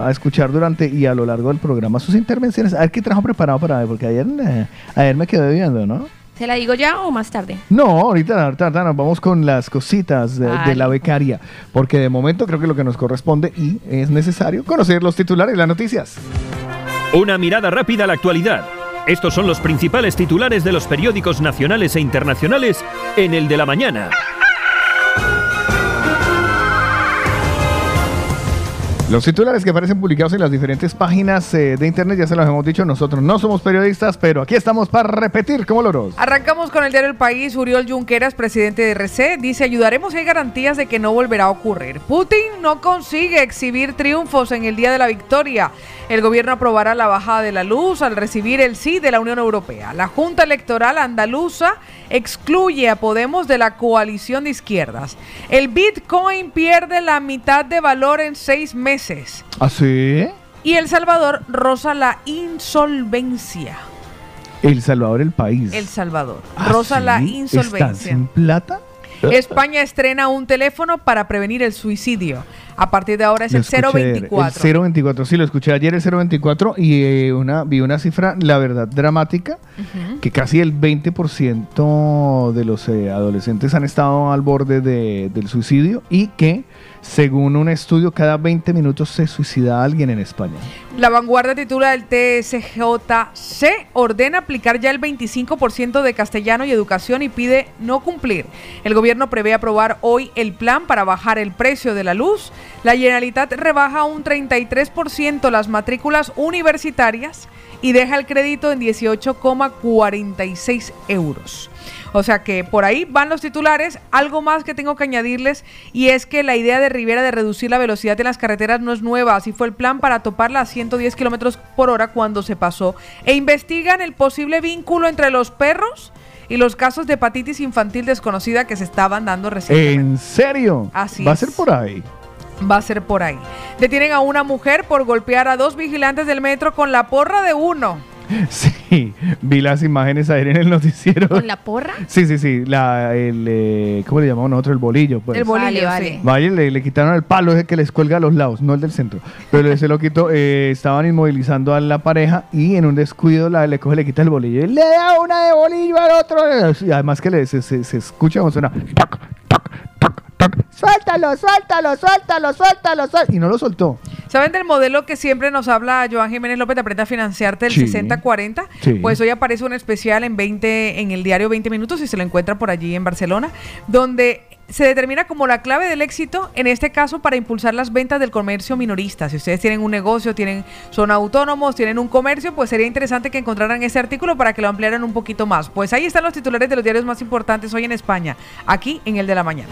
a- a escuchar durante y a lo largo del programa sus intervenciones. A ver qué trajo preparado para hoy, porque ayer, eh, ayer me quedé viendo, ¿no? ¿Se la digo ya o más tarde? No, ahorita, ahorita, ahorita nos vamos con las cositas de, de la becaria, porque de momento creo que lo que nos corresponde y es necesario conocer los titulares y las noticias. Una mirada rápida a la actualidad. Estos son los principales titulares de los periódicos nacionales e internacionales en el de la mañana. Los titulares que aparecen publicados en las diferentes páginas eh, de internet, ya se los hemos dicho, nosotros no somos periodistas, pero aquí estamos para repetir como loros. Arrancamos con el diario El País. Uriol Junqueras, presidente de RC, dice: Ayudaremos si hay garantías de que no volverá a ocurrir. Putin no consigue exhibir triunfos en el día de la victoria. El gobierno aprobará la bajada de la luz al recibir el sí de la Unión Europea. La Junta Electoral Andaluza excluye a Podemos de la coalición de izquierdas. El Bitcoin pierde la mitad de valor en seis meses. ¿Ah, sí? Y El Salvador roza la insolvencia. El Salvador, el país. El Salvador ¿Ah, roza la sí? ¿Están insolvencia. sin plata? España estrena un teléfono para prevenir el suicidio. A partir de ahora es Lo el escuché ayer, 024. El 024, sí, lo escuché ayer el 024 y eh, una, vi una cifra, la verdad, dramática, que casi el 20% de los eh, adolescentes han estado al borde de- del suicidio y que, según un estudio, cada 20 minutos se suicida alguien en España. La vanguardia titula el TSJC ordena aplicar ya el 25% de castellano y educación y pide no cumplir. El gobierno prevé aprobar hoy el plan para bajar el precio de la luz. La Generalitat rebaja un 33% las matrículas universitarias y deja el crédito en 18,46 euros. O sea que por ahí van los titulares. Algo más que tengo que añadirles y es que la idea de Rivera de reducir la velocidad en las carreteras no es nueva. Así fue el plan para toparla a 110 kilómetros por hora cuando se pasó. E investigan el posible vínculo entre los perros y los casos de hepatitis infantil desconocida que se estaban dando recientemente. ¿En serio? Así Va a ser por ahí. Va a ser por ahí. Detienen a una mujer por golpear a dos vigilantes del metro con la porra de uno. Sí, vi las imágenes ayer en el noticiero. ¿Con la porra? Sí, sí, sí, la, el, eh, ¿cómo le llamamos nosotros? El bolillo, pues. El bolillo, Vale, sí. vale. Vaya, le, le quitaron el palo ese que les cuelga a los lados, no el del centro. Pero se lo quitó, eh, estaban inmovilizando a la pareja y en un descuido la, le coge, le quita el bolillo y le da una de bolillo al otro. Y además que le, se, se, se escucha como suena. toc, toc, toc, toc. Suéltalo, suéltalo, suéltalo, suéltalo, suéltalo. Y no lo soltó. ¿Saben del modelo que siempre nos habla Joan Jiménez López de Aprenda a Financiarte, el Sí. 60-40? Sí. Pues hoy aparece un especial en 20, en el diario 20 Minutos, y se lo encuentra por allí en Barcelona, donde se determina como la clave del éxito, en este caso, para impulsar las ventas del comercio minorista. Si ustedes tienen un negocio, tienen, son autónomos, tienen un comercio, pues sería interesante que encontraran ese artículo para que lo ampliaran un poquito más. Pues ahí están los titulares de los diarios más importantes hoy en España, aquí en el de la mañana.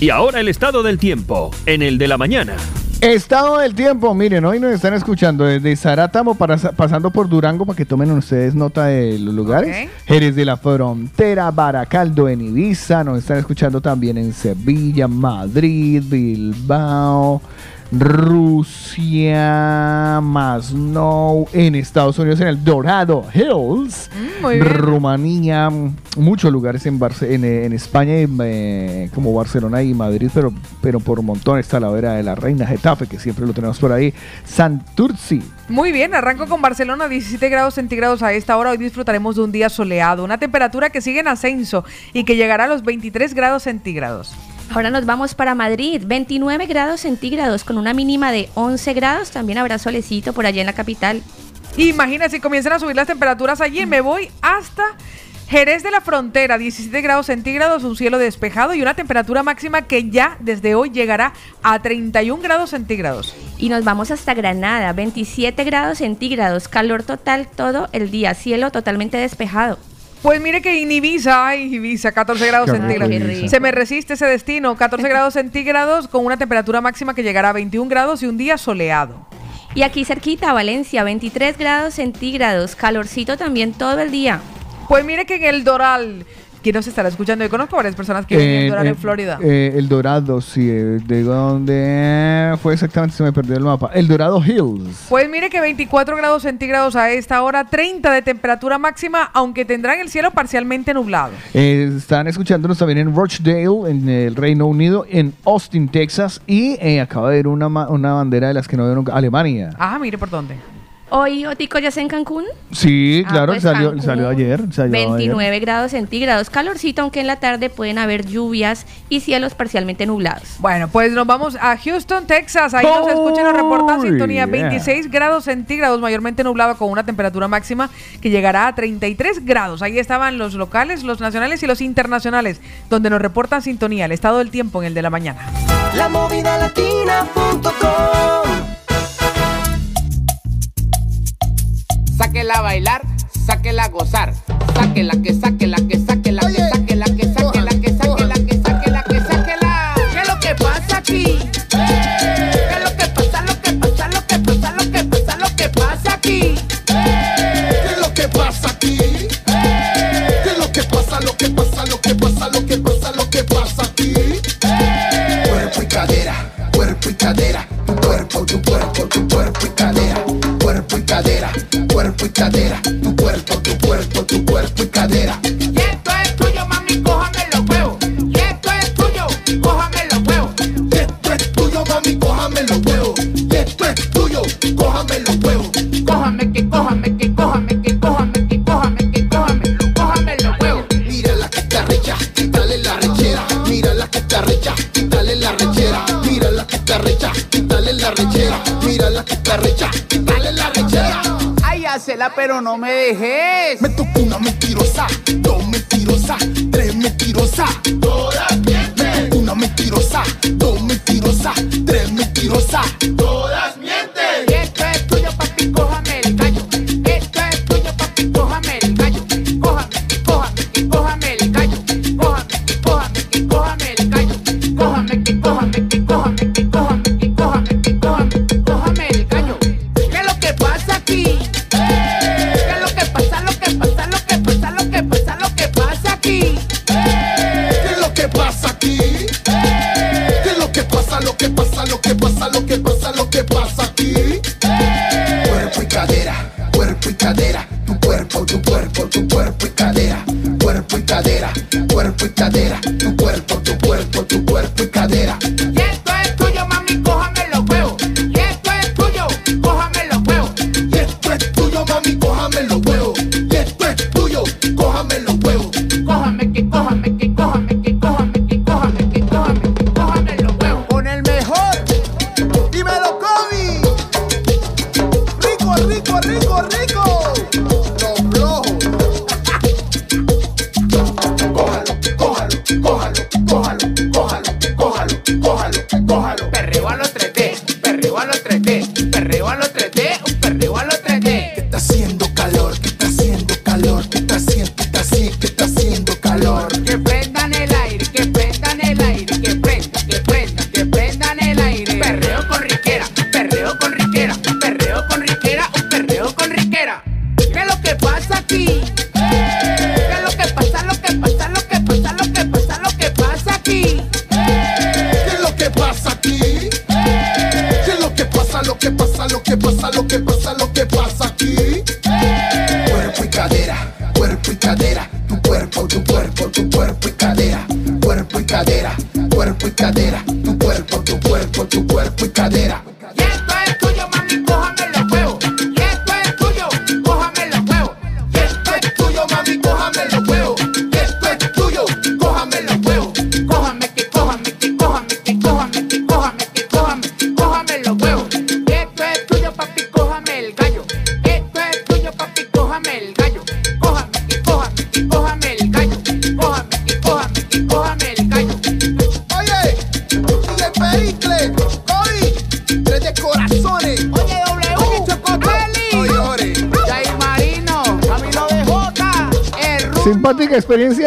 Y ahora el estado del tiempo en el de la mañana. Estado del tiempo, miren, hoy nos están escuchando desde Zarátamo para, pasando por Durango para que tomen ustedes nota de los lugares. Ok. Jerez de la Frontera, Baracaldo en Ibiza, nos están escuchando también en Sevilla, Madrid, Bilbao, Rusia, Masnou, en Estados Unidos, en el Dorado Hills, Mm, muy bien. Rumanía, muchos lugares en, Barce- en, eh, en España, eh, como Barcelona y Madrid, pero, pero por un montón está la vera de la Reina Getafe, que siempre lo tenemos por ahí, Santurci. Muy bien, arranco con Barcelona, 17 grados centígrados a esta hora. Hoy disfrutaremos de un día soleado, una temperatura que sigue en ascenso y que llegará a los 23 grados centígrados. Ahora nos vamos para Madrid, 29 grados centígrados con una mínima de 11 grados. También habrá solecito por allá en la capital. Imagina si comienzan a subir las temperaturas allí, me voy hasta Jerez de la Frontera, 17 grados centígrados, un cielo despejado y una temperatura máxima que ya desde hoy llegará a 31 grados centígrados. Y nos vamos hasta Granada, 27 grados centígrados, calor total todo el día, cielo totalmente despejado. Pues mire que en Ibiza, ay, Ibiza, 14 grados centígrados. Se me resiste ese destino, 14 grados centígrados con una temperatura máxima que llegará a 21 grados y un día soleado. Y aquí cerquita, Valencia, 23 grados centígrados, calorcito también todo el día. Pues mire que en el Doral, ¿quién nos estará escuchando? Yo conozco varias personas que viven en en Florida. eh, el Dorado, sí. eh, ¿De dónde fue exactamente? Se me perdió el mapa. El Dorado Hills. Pues mire que 24 grados centígrados a esta hora, 30 de temperatura máxima, aunque tendrán el cielo parcialmente nublado. Eh, están escuchándonos también en Rochdale, en el Reino Unido, en Austin, Texas. Y eh, acaba de ver una, una bandera de las que no veo nunca. Alemania. Ah, mire por dónde. Hoy, Otico, ya está en Cancún. Sí, Ah, claro, pues salió, Cancún, salió ayer. salió ayer. 29 grados centígrados, calorcito, aunque en la tarde pueden haber lluvias y cielos parcialmente nublados. Bueno, pues nos vamos a Houston, Texas. Ahí nos escuchan, nos reportan Oh, sintonía. yeah. 26 grados centígrados, mayormente nublado, con una temperatura máxima que llegará a 33 grados. Ahí estaban los locales, los nacionales y los internacionales, donde nos reportan sintonía. El estado del tiempo en el de la mañana. La movida latina.com Sáquela a bailar, sáquela a gozar. Sáquela, que sáquela, que sáquela, que sáquela, que sáquela, que sáquela, que sáquela, que sáquela. ¿Qué es lo que pasa aquí? ¿Qué es lo que pasa, lo que pasa, lo que pasa, lo que pasa, lo que pasa aquí? ¿Qué es lo que pasa aquí? ¿Qué es lo que pasa, lo que pasa, lo que pasa, lo que pasa, lo que pasa aquí? Cuerpo y cadera, cuerpo y cadera, tu cuerpo, tu cuerpo, tu cuerpo y cadera, cadera, cuerpo y cadera, tu cuerpo, tu cuerpo, tu cuerpo y cadera. Pero no me dejes. Me tocó una mentirosa, dos mentirosas, tres mentirosas. Todas mienten. Me tocó una mentirosa, dos mentirosas, tres mentirosas. Todas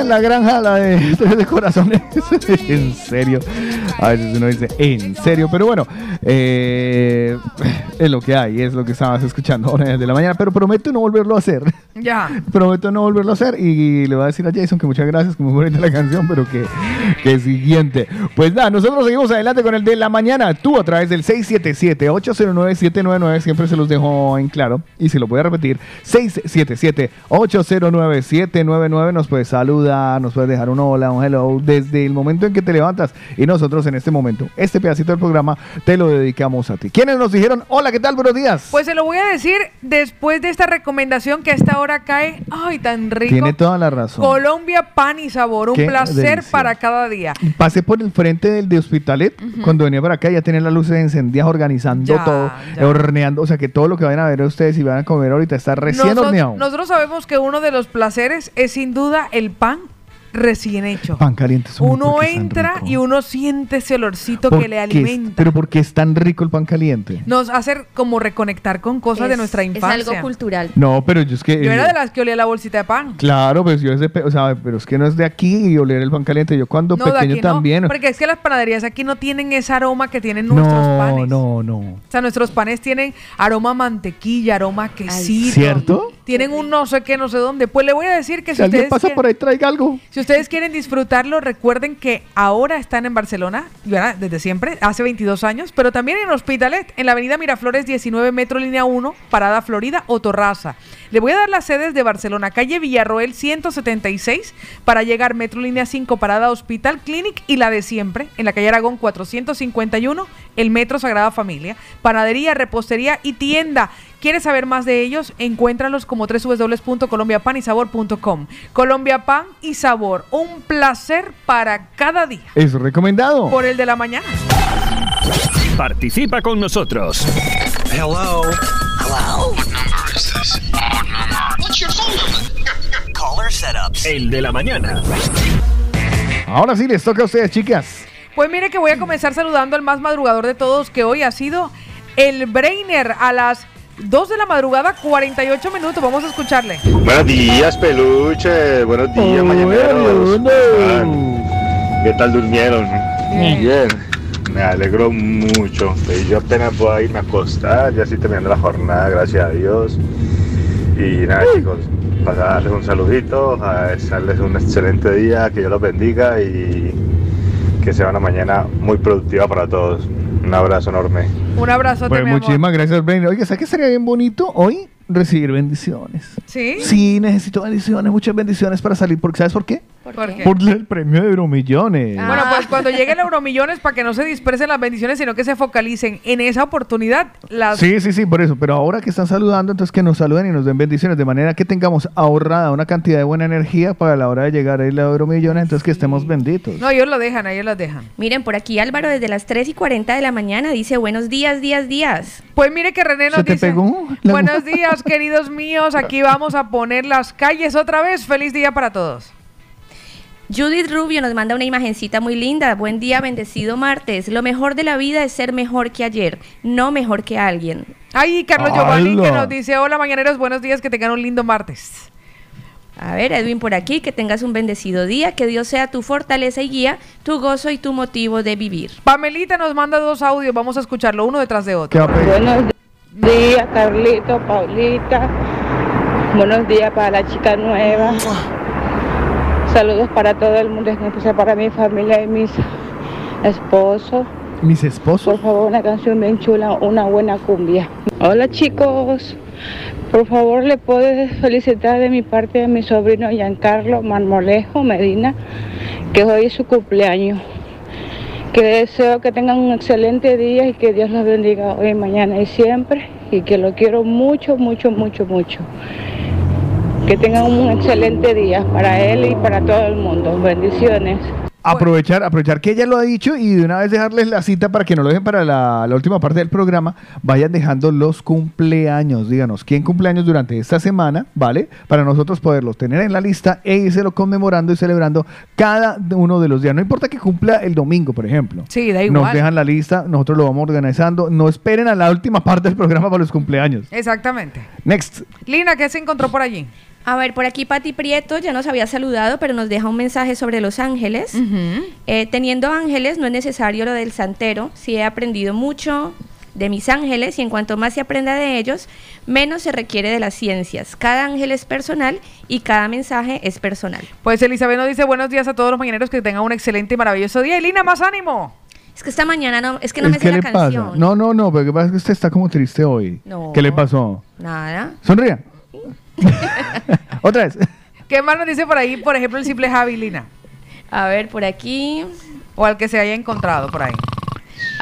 en la granja, la de de Corazones. en serio. A veces uno dice, en serio. Pero bueno, eh, es lo que hay, es lo que estabas escuchando ahora desde la mañana. Pero prometo no volverlo a hacer. Ya. Prometo no volverlo a hacer. Y le voy a decir a Jason que muchas gracias, que muy bonita la canción, pero que, que siguiente. Pues nada, nosotros seguimos adelante con el de la mañana. Tú a través del 677-809-799. Siempre se los dejo en claro. Y se lo voy a repetir: 677-809-799. Nos puedes saludar, nos puedes dejar un hola, un hello. Desde el momento en que te levantas. Y nosotros en este momento, este pedacito del programa, te lo dedicamos a ti. ¿Quiénes nos dijeron? Hola, ¿qué tal? Buenos días. Pues se lo voy a decir después de esta recomendación que a esta hora cae. Ay, tan rico. Tiene toda la razón. Colombia, pan y sabor. Un Qué placer delicia. para cada día. Pasé por el frente del de Hospitalet cuando venía para acá, ya tenía las luces encendidas, organizando Ya, todo, ya. horneando. O sea que todo lo que vayan a ver ustedes y van a comer ahorita está recién horneado. nosotros sabemos que uno de los placeres es sin duda el pan recién hecho. Pan caliente. es un- Uno entra rico. y uno siente ese olorcito ¿Por que le qué es- alimenta. Pero porque es tan rico el pan caliente. Nos hace como reconectar con cosas de Es- nuestra infancia. Es algo cultural. No, pero yo es que. Yo era eh, de las que olía la bolsita de pan. Claro, pues yo es de, pe- o sea, pero es que no es de aquí y oler el pan caliente. Yo cuando No, pequeño no, también. porque es que las panaderías aquí no tienen ese aroma que tienen nuestros no, panes. no, no. O sea, nuestros panes tienen aroma a mantequilla, aroma a quesito. ¿Cierto? Tienen un no sé qué, no sé dónde. Pues le voy a decir que Si si, alguien ustedes pasa quieren- por ahí, traiga algo. si ustedes quieren disfrutarlo, recuerden que ahora están en Barcelona, ¿verdad? desde siempre, hace 22 años, pero también en Hospitalet, en la avenida Miraflores 19, Metro Línea 1, Parada Florida o Torraza. Le voy a dar las sedes de Barcelona, calle Villarroel 176, para llegar Metro Línea 5, Parada Hospital Clinic y la de siempre, en la calle Aragón 451, el Metro Sagrada Familia, panadería, repostería y tienda. ¿Quieres saber más de ellos? Encuéntralos como www.colombiapanisabor.com. Colombia Pan y Sabor, un placer para cada día. Es recomendado. Por el de la mañana. Participa con nosotros. Hello. Hello. What number is this? Odd number. What's your phone number? Caller setups. El de la mañana. Ahora sí les toca a ustedes, chicas. Pues mire que voy a comenzar saludando al más madrugador de todos, que hoy ha sido el Brainer a las 2 de la madrugada, 48 minutos. Vamos a escucharle. Buenos días, peluche. Buenos días, mañaneros. ¿Qué tal durmieron? Bien. Me alegro mucho. Pues Yo apenas voy a irme a acostar, ya estoy terminando la jornada, gracias a Dios. Y nada, chicos, para darles un saludito, a desearles un excelente día, que Dios los bendiga y que sea una mañana muy productiva para todos. Un abrazo enorme. Un abrazo, Pues amor. muchísimas gracias, Brain. Oiga, ¿sabes qué sería bien bonito hoy? Recibir bendiciones. ¿Sí? Sí, necesito bendiciones, muchas bendiciones para salir. Porque, ¿Sabes por qué? ¿Por ¿Por qué? qué? Por el premio de Euromillones. Ah. Bueno, pues cuando llegue el Euromillones, para que no se dispersen las bendiciones, sino que se focalicen en esa oportunidad, las Sí, sí, sí, por eso. Pero ahora que están saludando, entonces que nos saluden y nos den bendiciones, de manera que tengamos ahorrada una cantidad de buena energía para la hora de llegar a la Euromillones, entonces que estemos benditos. No, ellos lo dejan, ellos lo dejan. Miren, por aquí Álvaro desde las 3 y 40 de la mañana dice buenos días, días, días. Pues mire que René nos ¿Se te dice, pegó buenos días queridos míos, aquí vamos a poner las calles otra vez, feliz día para todos. Judith Rubio nos manda una imagencita muy linda. Buen día, bendecido martes. Lo mejor de la vida es ser mejor que ayer, no mejor que alguien. Ay, Carlos Giovanni que nos dice, hola mañaneros, buenos días, que tengan un lindo martes. A ver, Edwin por aquí, que tengas un bendecido día, que Dios sea tu fortaleza y guía, tu gozo y tu motivo de vivir. Pamelita nos manda dos audios, vamos a escucharlo uno detrás de ¿Qué otro. Buenos días, Carlito, Paulita. Buenos días para la chica nueva. Saludos para todo el mundo, en especial para mi familia y mis esposos. Mis Por esposos. favor, una canción bien chula, una buena cumbia. Hola chicos, por favor le puedes felicitar de mi parte a mi sobrino Giancarlo Marmolejo Medina, que hoy es su cumpleaños. Que deseo que tengan un excelente día y que Dios los bendiga hoy, mañana y siempre. Y que lo quiero mucho, mucho, mucho, mucho. Que tengan un excelente día para él y para todo el mundo. Bendiciones. Aprovechar, aprovechar que ella lo ha dicho y de una vez dejarles la cita para que no lo dejen para la, la última parte del programa. Vayan dejando los cumpleaños. Díganos quién cumpleaños durante esta semana, ¿vale? Para nosotros poderlos tener en la lista e írselo conmemorando y celebrando cada uno de los días. No importa que cumpla el domingo, por ejemplo. Sí, da Nos igual. dejan la lista, nosotros lo vamos organizando. No esperen a la última parte del programa para los cumpleaños. Exactamente. Next. Lina, ¿qué se encontró por allí? A ver, por aquí Pati Prieto ya nos había saludado, pero nos deja un mensaje sobre los ángeles. Eh, teniendo ángeles no es necesario lo del santero. Sí he aprendido mucho de mis ángeles y en cuanto más se aprenda de ellos, menos se requiere de las ciencias. Cada ángel es personal y cada mensaje es personal. Pues Elizabeth nos dice buenos días a todos los mañaneros, que tengan un excelente y maravilloso día. Elina, más ánimo. Es que esta mañana no, es que no Es me sé la canción. pasa? No, no, no, pero lo que pasa es que usted está como triste hoy. No. ¿Qué le pasó? Nada. Sonría. Otra vez. ¿Qué más nos dice por ahí, por ejemplo, el simple Javi, Lina? A ver, por aquí. O al que se haya encontrado por ahí.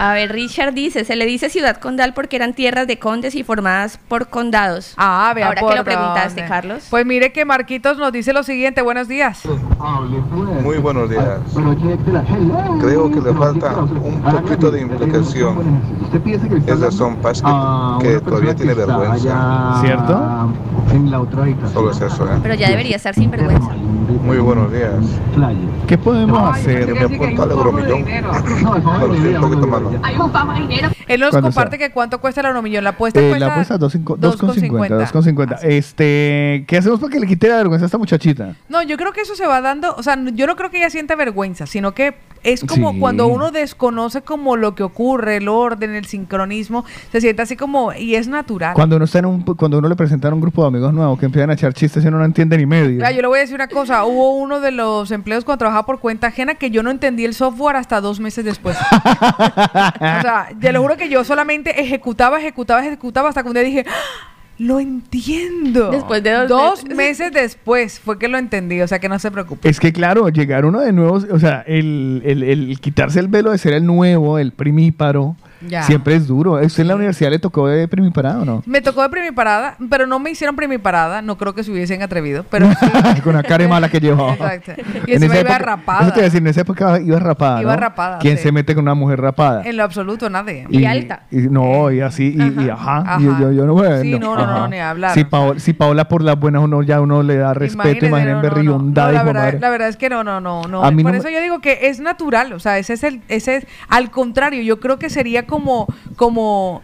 A ver, Richard dice, se le dice ciudad condal porque eran tierras de condes y formadas por condados. Ah, vea Ahora por que lo preguntaste, dónde. Carlos. Pues mire que Marquitos nos dice lo siguiente, buenos días. Muy buenos días. Creo que le falta un poquito de implicación. Esas son Paz que, que todavía tiene vergüenza. ¿Cierto? Solo es eso, ¿eh? Pero ya debería estar sin vergüenza. Muy buenos días. ¿Qué podemos hacer? me apunto al euromillón. Pero estoy un poquito malo. Él nos ¿Cuándo comparte que cuánto cuesta el euromillón. La apuesta Eh, cuesta la apuesta 2.50. 2,50. 2.50. Este, ¿qué hacemos para que le quite la vergüenza a esta muchachita? No, yo creo que eso se va dando, o sea, yo no creo que ella sienta vergüenza, sino que es como Sí. cuando uno desconoce como lo que ocurre, el orden, el sincronismo, se siente así como, y es natural. Cuando uno está en un, cuando uno le presenta a un grupo de amigos nuevos que empiezan a echar chistes y uno no entiende ni medio. Mira, yo le voy a decir una cosa, hubo uno de los empleos cuando trabajaba por cuenta ajena que yo no entendí el software hasta dos meses después. o sea, te lo juro que yo solamente ejecutaba, ejecutaba, ejecutaba hasta que un día dije, "¡Ah! lo entiendo. Después de dos meses. meses después fue que lo entendí, o sea que no se preocupe. Es que claro, llegar uno de nuevos, o sea, el, el- el quitarse el velo de ser el nuevo, el primíparo, Ya. siempre es duro. ¿A ¿Usted en la universidad le tocó de primiparado o no? Me tocó de primiparada, pero no me hicieron primiparada, no creo que se hubiesen atrevido, pero sí. Con la cara mala que llevaba. Exacto. Y En esa iba época- rapada. Eso te iba a decir, en esa época iba rapada. Iba ¿no? rapada, ¿Quién sí. se mete con una mujer rapada? En lo absoluto, nadie. y no, y así, y, y ajá. y Ajá. yo, yo no bueno, Sí, no, no, no, ajá. ni hablar, Si. Paola, si Paola por las buenas uno ya uno le da respeto, no, no, no. berriondada, No, la, verdad, la verdad es que no, no, no, no. A Por no eso yo digo que es natural, o sea, ese es el, ese es, al contrario, yo creo que sería como, como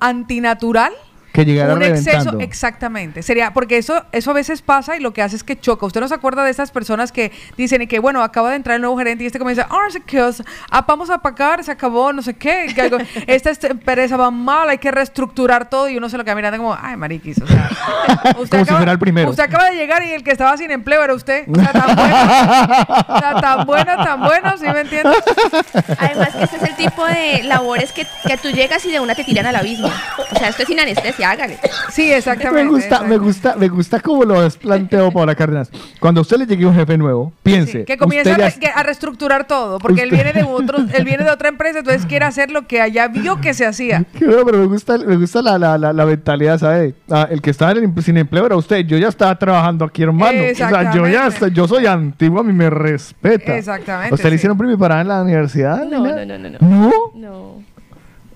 antinatural. Que llegara un exceso, exactamente. Sería, porque eso, eso a veces pasa y lo que hace es que choca. Usted no se acuerda de esas personas que dicen y que, bueno, acaba de entrar el nuevo gerente y este comienza, ah, no sé qué, o sea, ah, vamos a pagar, se acabó, no sé qué, que algo- esta empresa va mal, hay que reestructurar todo y uno se lo queda mirando como, ay, mariquis, o sea, usted Como si fuera el primero. Usted acaba de llegar y el que estaba sin empleo era usted. O sea, tan bueno, o sea, tan bueno, tan bueno, ¿sí me entiendes? Además que este es el tipo de labores que, que tú llegas y de una te tiran al abismo. O sea, esto es sin anestesia, hágale. Sí, exactamente. Me gusta, me gusta, me gusta como lo has planteado, Paola Cárdenas. Cuando a usted le llegue un jefe nuevo, piense. Que comienza a, ya reestructurar todo, porque él viene de otro, él viene de otra empresa, entonces quiere hacer lo que allá vio que se hacía. Bueno, pero me gusta, me gusta la, la, la, la mentalidad, ¿sabe? Ah, el que estaba en el- sin empleo era usted. Yo ya estaba trabajando aquí, hermano. O sea, yo ya yo soy antiguo, a mí me respeta. Exactamente, ¿Usted le hicieron primiparada en la universidad? No, no, no, no. ¿No? No.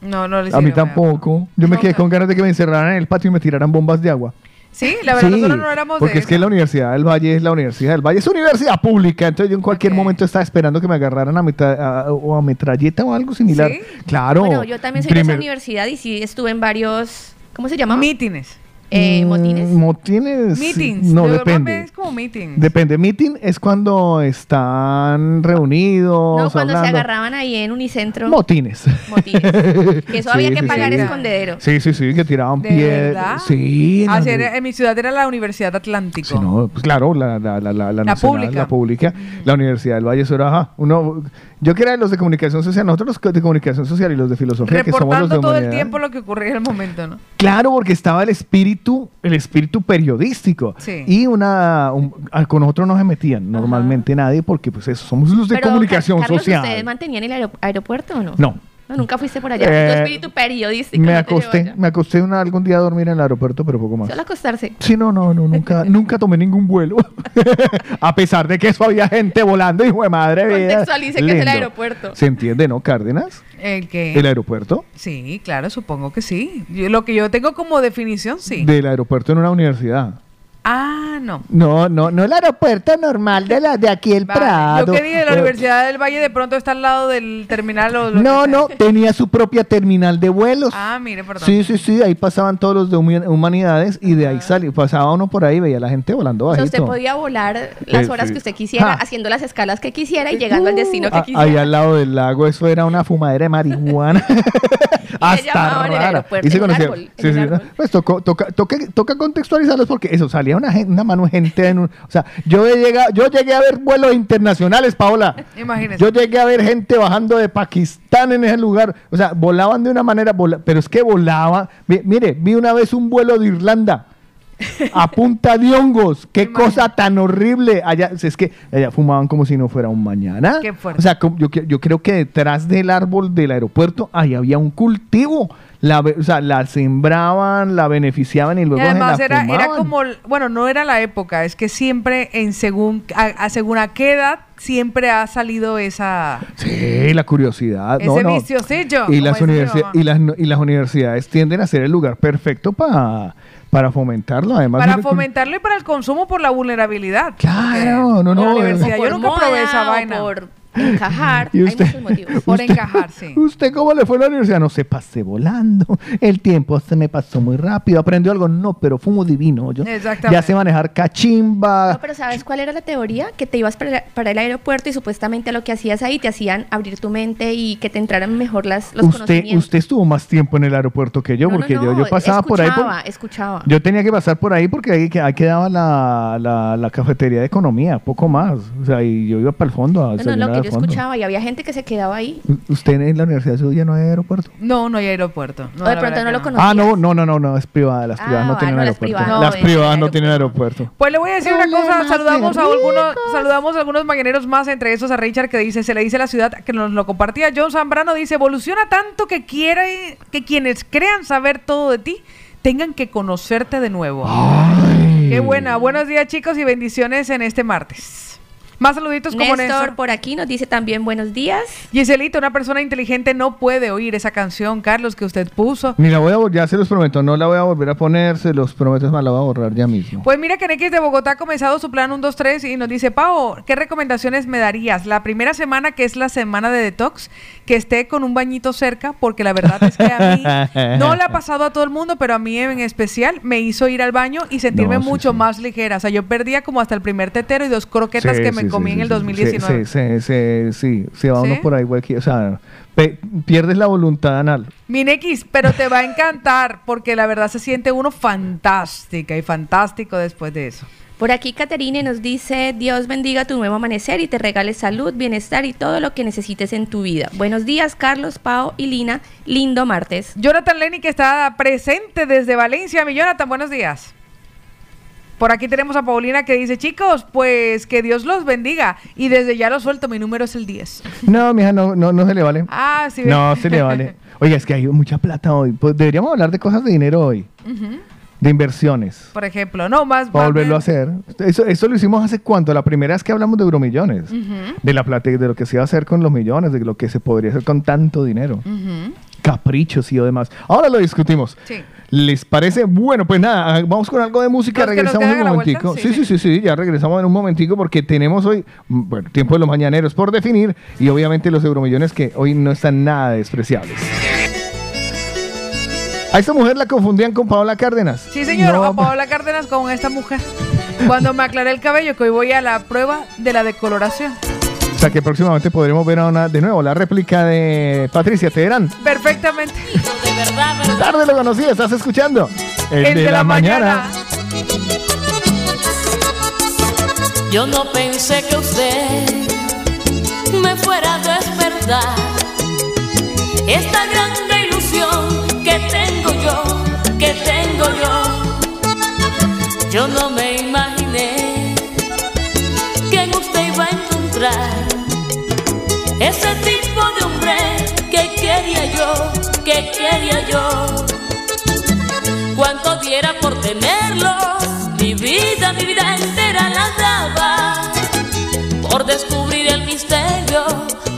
No, no le A mí tampoco. Yo me quedé con ganas de que me encerraran en el patio y me tiraran bombas de agua. Sí, la verdad, Sí, nosotros no éramos porque de es que eso. la Universidad del Valle es la Universidad del Valle, es universidad pública, entonces yo en cualquier momento estaba esperando que me agarraran a, metra- a- o a metralleta o algo similar. ¿Sí? Claro. Bueno, yo también soy de esa universidad y sí estuve en varios, ¿cómo se llama? Mítines. Eh, motines. Mm, Motines. sí. Meetings. No, De depende. Es como meetings. Depende. Meeting es cuando están reunidos No, cuando se agarraban ahí en Unicentro. Motines. Motines. Que eso había Sí, que sí, pagar sí. escondedero. Sí, sí, sí, que tiraban ¿De piedras. Sí. No, era- en mi ciudad era la Universidad Atlántico. Sí, no, pues claro, la, la, la, la, la nacional, pública. la pública, la Universidad del Valle, ajá, uno, yo que era de los de comunicación social, nosotros los de comunicación social y los de filosofía, que somos los Reportando de todo el tiempo lo que ocurría en el momento, ¿no? Claro, porque estaba el espíritu, el espíritu periodístico. Sí. Y una, un- con nosotros no se metían normalmente nadie, porque pues eso, somos los de Pero, comunicación Carlos, social. ¿ustedes mantenían el aero- aeropuerto o no? No. No, nunca fuiste por allá. Eh, tu espíritu periodístico. Me acosté, me acosté una- algún día a dormir en el aeropuerto, pero poco más. Solo acostarse. Sí, no, no, no, nunca, nunca tomé ningún vuelo. a pesar de que eso había gente volando, hijo de madre. Contextualice que es el aeropuerto. ¿Se entiende, no, Cárdenas? El que... ¿El aeropuerto? Sí, claro, supongo que sí. Yo- lo que yo tengo como definición, sí. Del aeropuerto en una universidad. Ah, no. No, no, no el aeropuerto normal de la de aquí el Vale. Prado. Yo que dije, la Eh, Universidad del Valle de pronto está al lado del terminal o No, no, tenía su propia terminal de vuelos. Ah, mire, perdón. Sí, sí, sí, ahí pasaban todos los de humanidades y de ahí salía, pasaba uno por ahí, veía a la gente volando O sea, bajito. usted podía volar las Eh, horas sí. que usted quisiera, Ja. haciendo las escalas que quisiera y llegando al destino que Ah, quisiera. ahí al lado del lago, eso era una fumadera de marihuana. Hasta el rara. aeropuerto Y se conocía. Sí, sí. Pues tocó, toca, toque- toca contextualizarlos porque eso salía una, una mano gente en un, o sea, yo he llegado, yo llegué a ver vuelos internacionales, Paola. Imagínese. Yo llegué a ver gente bajando de Pakistán en ese lugar. O sea, volaban de una manera, vola- pero es que volaba. Mi- mire, vi una vez un vuelo de Irlanda a punta de hongos. Qué cosa tan horrible. Allá, es que allá fumaban como si no fuera un mañana. Qué fuerte. O sea, yo, yo creo que detrás del árbol del aeropuerto ahí había un cultivo. La, ve- o sea, la sembraban, la beneficiaban y Y luego se además la era, era como, bueno, no era la época, es que siempre en según a, a según a qué edad siempre ha salido esa Sí, la curiosidad. no, ese no. viciosillo. Y las, dice mi universi- mamá. y, las, y las universidades tienden a ser el lugar perfecto pa- para fomentarlo. Además, para fomentarlo y para el consumo por la vulnerabilidad. Claro, no, Por la no. universidad. Yo nunca probé esa vaina. por encajar. ¿Y Hay muchos motivos. Por Usted- encajar, sí. ¿Usted cómo le fue a la universidad? No se pasé volando. El tiempo se me pasó muy rápido. ¿Aprendió algo? No, pero fumo divino. Yo Exactamente. ya sé manejar cachimba. No, pero ¿sabes cuál era la teoría? Que te ibas para, para el aeropuerto y supuestamente lo que hacías ahí te hacían abrir tu mente y que te entraran mejor las, los usted, conocimientos. usted estuvo más tiempo en el aeropuerto que yo, No, porque yo, no, yo pasaba por ahí. por- escuchaba, escuchaba. Yo tenía que pasar por ahí porque ahí, ahí quedaba la, la, la cafetería de economía, poco más. O sea, y yo iba para el fondo a No, no, yo fondo. escuchaba y había gente que se quedaba ahí. ¿Usted en la universidad suya no hay aeropuerto? No, no hay aeropuerto. No, O de pronto no que lo no. conocías. Ah, no, no, no, no, no, es privada. Las Ah, privadas no ah, tienen no, las aeropuerto. privadas no las privadas no tienen aeropuerto. Pues le voy a decir una cosa, saludamos a de algunos, saludamos a algunos mañaneros más, entre esos a Richard que dice, se le dice a la ciudad que nos lo compartía. John Zambrano dice, evoluciona tanto que quiere que quienes crean saber todo de ti tengan que conocerte de nuevo. Qué buena. Buenos días chicos y bendiciones en este martes. Más saluditos como Néstor Néstor. por aquí nos dice también buenos días. Giselita, una persona inteligente no puede oír esa canción, Carlos, que usted puso. Ni la voy a vol- ya se los prometo, no la voy a volver a poner, se los prometo, es más, la voy a borrar ya mismo. Pues mira que en X de Bogotá ha comenzado su plan 1, 2, 3 y nos dice, Pau, ¿qué recomendaciones me darías? La primera semana, que es la semana de detox, que esté con un bañito cerca, porque la verdad es que a mí no le ha pasado a todo el mundo, pero a mí en especial me hizo ir al baño y sentirme No, sí, mucho sí. más ligera. O sea, yo perdía como hasta el primer tetero y dos croquetas Sí, que me comí sí, en el sí, sí. 2019. Sí, sí, sí, sí, sí, va uno por ahí, güey, que- o sea, pe- pierdes la voluntad anal. Minex, pero te va a encantar, porque la verdad se siente uno fantástica y fantástico después de eso. Por aquí Caterine nos dice, Dios bendiga tu nuevo amanecer y te regale salud, bienestar y todo lo que necesites en tu vida. Buenos días, Carlos, Pao y Lina. Lindo martes. Jonathan Lenny que está presente desde Valencia. Mi Jonathan, buenos días. Por aquí tenemos a Paulina que dice, chicos, pues que Dios los bendiga. Y desde ya lo suelto, mi número es el 10. No, mija, no, no, no se le vale. Ah, sí. No, se le vale. Oiga, es que hay mucha plata hoy. Pues deberíamos hablar de cosas de dinero hoy, de inversiones. Por ejemplo, no, más... Para volverlo a hacer. Eso, eso lo hicimos hace cuánto? La primera vez que hablamos de euromillones. De la plata, de lo que se iba a hacer con los millones, de lo que se podría hacer con tanto dinero. Caprichos y demás. Ahora lo discutimos. Sí. ¿Les parece? Bueno, pues nada, ah, vamos con algo de música. ¿Los que nos regresamos en un momentico. vuelta? Sí, Sí, sí, sí, sí, ya regresamos en un momentico porque tenemos hoy, mm, bueno, tiempo de los mañaneros por definir y obviamente los euromillones que hoy no están nada despreciables. A esta mujer la confundían con Paola Cárdenas. Sí, señor, No, a Paola Cárdenas con esta mujer. Cuando me aclaré el cabello, que hoy voy a la prueba de la decoloración. O sea que próximamente podremos ver a una, de nuevo la réplica de Patricia Teherán. Perfectamente. Tarde lo conocí, estás escuchando. El, de, la, mañana. Yo no pensé que usted me fuera a despertar esta grande ilusión que tengo yo, que tengo yo. Yo no me imaginé que en usted iba a encontrar ese tipo de hombre que quería yo, que quería yo. Cuánto diera por tenerlo, mi vida, mi vida entera la daba por descubrir el misterio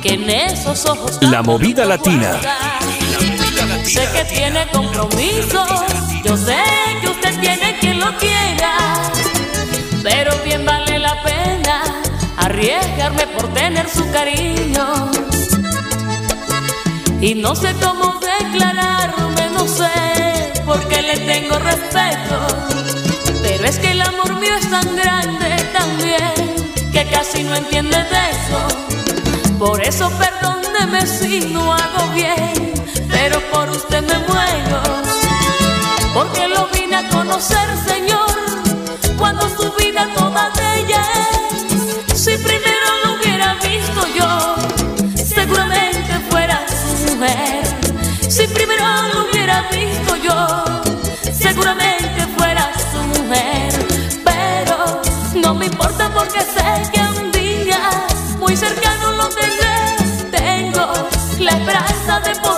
que en esos ojos La movida latina. Sé que tiene compromisos, yo sé que usted tiene quien lo quiera. Arriesgarme por tener su cariño. Y no sé cómo declararme, no sé, porque le tengo respeto. Pero es que el amor mío es tan grande también, que casi no entiende de eso. Por eso perdóneme si no hago bien, pero por usted me muero. Porque lo vine a conocer, Señor, cuando su vida toda Si primero lo hubiera visto yo, seguramente fuera su mujer. Pero no me importa porque sé que un día muy cercano lo tendré. Tengo la esperanza de poder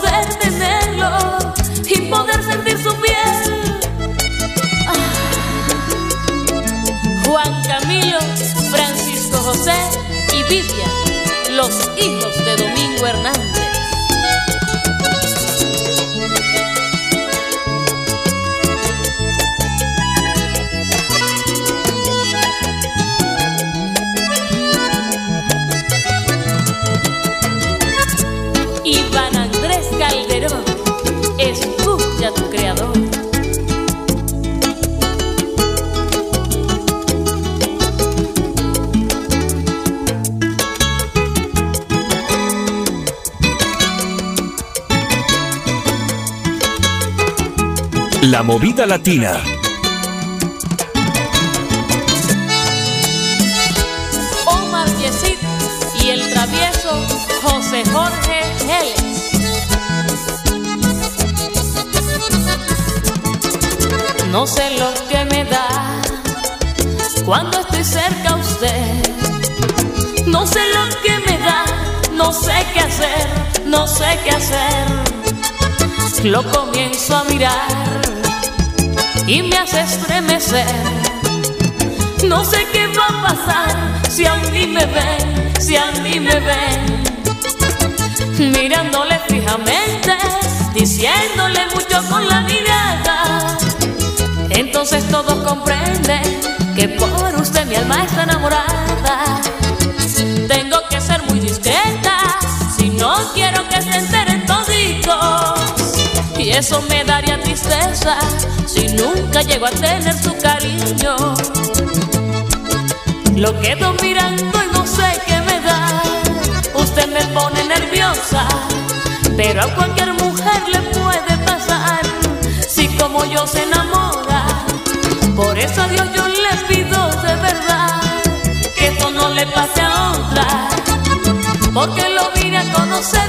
La movida latina. Omar Yesid y el travieso José Jorge Geles. No sé lo que me da cuando estoy cerca a usted. No sé lo que me da, no sé qué hacer, no sé qué hacer. Lo comienzo a mirar y me hace estremecer. No sé qué va a pasar si a mí me ven, si a mí me ven. Mirándole fijamente, diciéndole mucho con la mirada. Entonces todos comprenden que por usted mi alma está enamorada. Tengo que ser muy discreta si no quiero que se enteren toditos. Y eso me daría tristeza si nunca llego a tener su cariño. Lo quedo mirando y no sé qué me da. Usted me pone nerviosa, pero a cualquier mujer le puede pasar. Si como yo se enamora, por eso a Dios yo le pido de verdad que esto no le pase a otra. Porque lo vine a conocer,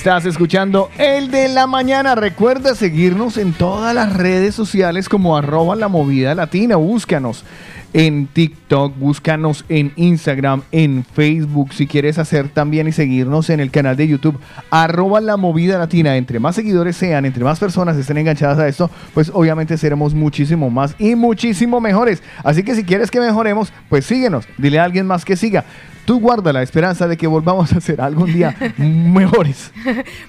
Estás escuchando El de la Mañana. Recuerda seguirnos en todas las redes sociales como arroba la movida latina. Búscanos en TikTok, búscanos en Instagram, en Facebook, si quieres hacer también y seguirnos en el canal de YouTube, arroba la movida latina. Entre más seguidores sean, entre más personas estén enganchadas a esto, pues obviamente seremos muchísimo más y muchísimo mejores. Así que si quieres que mejoremos, pues síguenos, dile a alguien más que siga. Tú guarda la esperanza de que volvamos a ser algún día mejores.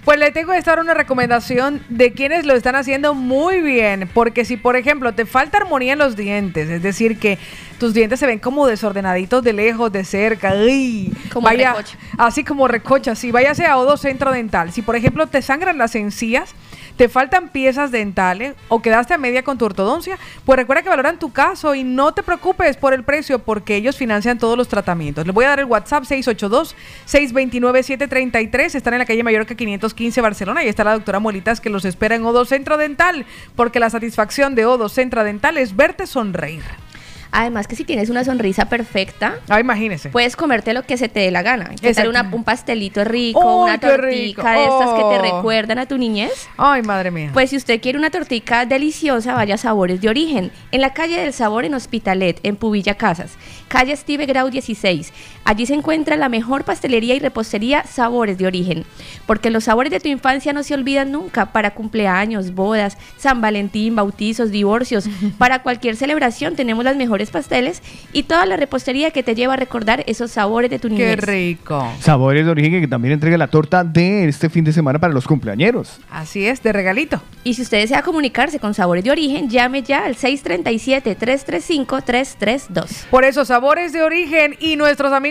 Pues le tengo esta hora una recomendación de quienes lo están haciendo muy bien. Porque si, por ejemplo, te falta armonía en los dientes, es decir, que tus dientes se ven como desordenaditos de lejos, de cerca, ¡ay! Como vaya, recocha. así como recocha, sí, váyase a Odo Centro Dental. Si, por ejemplo, te sangran las encías, te faltan piezas dentales o quedaste a media con tu ortodoncia, pues recuerda que valoran tu caso y no te preocupes por el precio porque ellos financian todos los tratamientos. Les voy a dar el WhatsApp 682-629-733. Están en la calle Mallorca 515 Barcelona y está la doctora Molitas que los espera en Odo Centro Dental porque la satisfacción de Odo Centro Dental es verte sonreír. Además que si tienes una sonrisa perfecta, Ah, imagínese. puedes comerte lo que se te dé la gana. ¿Qué tal Exacto. una- un pastelito rico, ¡Ay, una tortica de estas que te Oh. recuerdan a tu niñez? Ay, madre mía. Pues si usted quiere una tortica deliciosa, vaya a Sabores de Origen, en la calle del Sabor en Hospitalet, en Pubilla Casas, calle Steve Grau 16. Allí se encuentra la mejor pastelería y repostería Sabores de Origen, porque los sabores de tu infancia no se olvidan nunca para cumpleaños, bodas, San Valentín, bautizos, divorcios. Para cualquier celebración tenemos las mejores pasteles y toda la repostería que te lleva a recordar esos sabores de tu Qué niñez. rico. Sabores de origen que también entrega la torta de este fin de semana para los cumpleañeros. Así es, de regalito. Y si usted desea comunicarse con Sabores de Origen, llame ya al 637-335-332. Por eso, sabores de origen y nuestros amigos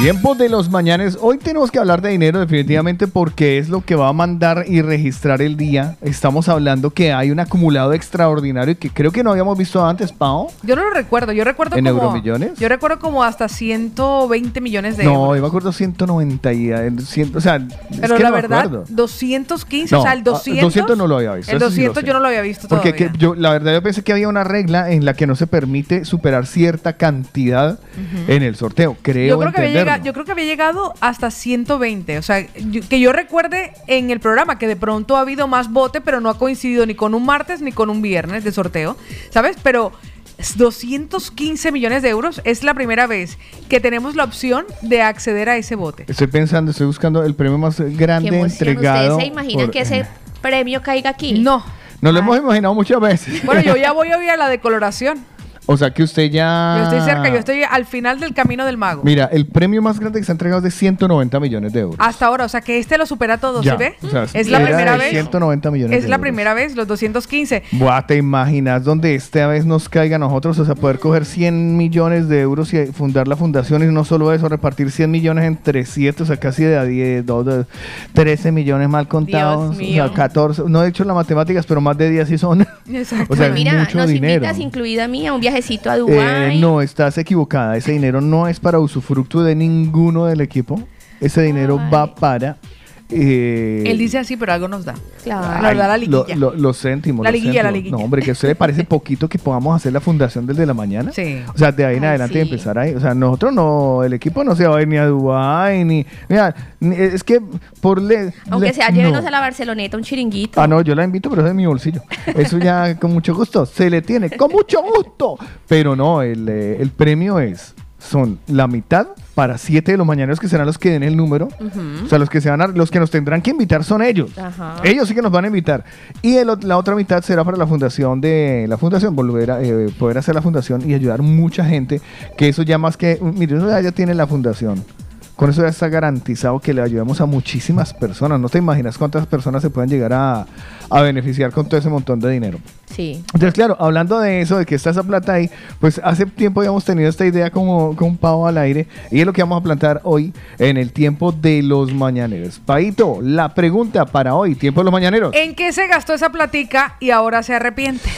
Tiempo de los mañanes. Hoy tenemos que hablar de dinero definitivamente porque es lo que va a mandar y registrar el día. Estamos hablando que hay un acumulado extraordinario que creo que no habíamos visto antes, Pau. Yo no lo recuerdo, yo recuerdo ¿En como... euromillones? Yo recuerdo como hasta 120 millones de No, euros. yo me acuerdo 190 y eh, 100, o sea, es Pero que la no verdad, acuerdo. 215, No, o sea, el ah, 200... 200 no lo había visto, El eso sí lo 200 sé. yo no lo había visto Porque todavía. que yo, la verdad yo pensé que había una regla en la que no se permite superar cierta cantidad en el sorteo. Creo yo, creo que había entenderlo. Llegado, yo creo que había llegado hasta 120. O sea, yo- que yo recuerde en el programa que de pronto ha habido más bote, pero no ha coincidido ni con un martes ni con un viernes de sorteo. ¿Sabes? Pero 215 millones de euros es la primera vez que tenemos la opción de acceder a ese bote. Estoy pensando, estoy buscando el premio más Qué grande emoción. entregado. ¿Ustedes se imaginan por- que ese premio caiga aquí? No. Nos lo hemos imaginado muchas veces. Bueno, yo ya voy hoy a la decoloración. O sea que usted ya. Yo estoy cerca, yo estoy al final del camino del mago. Mira, el premio más grande que se ha entregado es de 190 millones de euros. Hasta ahora, o sea que este lo supera todo, Ya, ¿sí ve? o sea, es la era primera de vez. 190 millones Es de la euros. primera vez, los 215. Buah, ¿te imaginas donde esta vez nos caiga a nosotros? O sea, poder coger 100 millones de euros y fundar la fundación y no solo eso, repartir 100 millones entre 7, o sea, casi de a 10, 2, de 13 millones mal contados. O mío. sea, 14, no he hecho las matemáticas, pero más de 10 sí son. Exacto. O sea, es Mira, mucho nos dinero. invitas, incluida a mí, a un viajecito a Eh, no, estás equivocada. Ese dinero no es para usufructo de ninguno del equipo. Ese dinero va para. Eh, Él dice así, pero algo nos da. Claro. Nos da la Ay, liguilla. lo- lo- los céntimos. La los liguilla, la liguilla. No, hombre, que a usted le parece poquito que podamos hacer la fundación desde la mañana. Sí. O sea, de ahí en Ay, adelante sí. empezar ahí. O sea, nosotros no, el equipo no se va a ir ni a Dubái, ni. Mira, ni- es que por le. Aunque le- sea, llévenos no. a la Barceloneta, un chiringuito. Ah, no, yo la invito, pero es de mi bolsillo. Eso ya con mucho gusto. Se le tiene, con mucho gusto. Pero no, el, eh, el premio es, son la mitad para siete de los mañaneros que serán los que den el número. O sea, los que se van a- los que nos tendrán que invitar son ellos. Ellos sí que nos van a invitar. Y el la otra mitad será para la fundación de la fundación, volver a eh, poder hacer la fundación y ayudar mucha gente. Que eso ya más que, mire, ya tiene la fundación. Con eso ya está garantizado que le ayudamos a muchísimas personas. No te imaginas cuántas personas se pueden llegar a, a beneficiar con todo ese montón de dinero. Sí. Entonces, claro, hablando de eso, de que está esa plata ahí, pues hace tiempo habíamos tenido esta idea como con un pavo al aire y es lo que vamos a plantear hoy en el tiempo de los mañaneros. Paito, la pregunta para hoy, tiempo de los mañaneros. ¿En qué se gastó esa platica y ahora se arrepiente?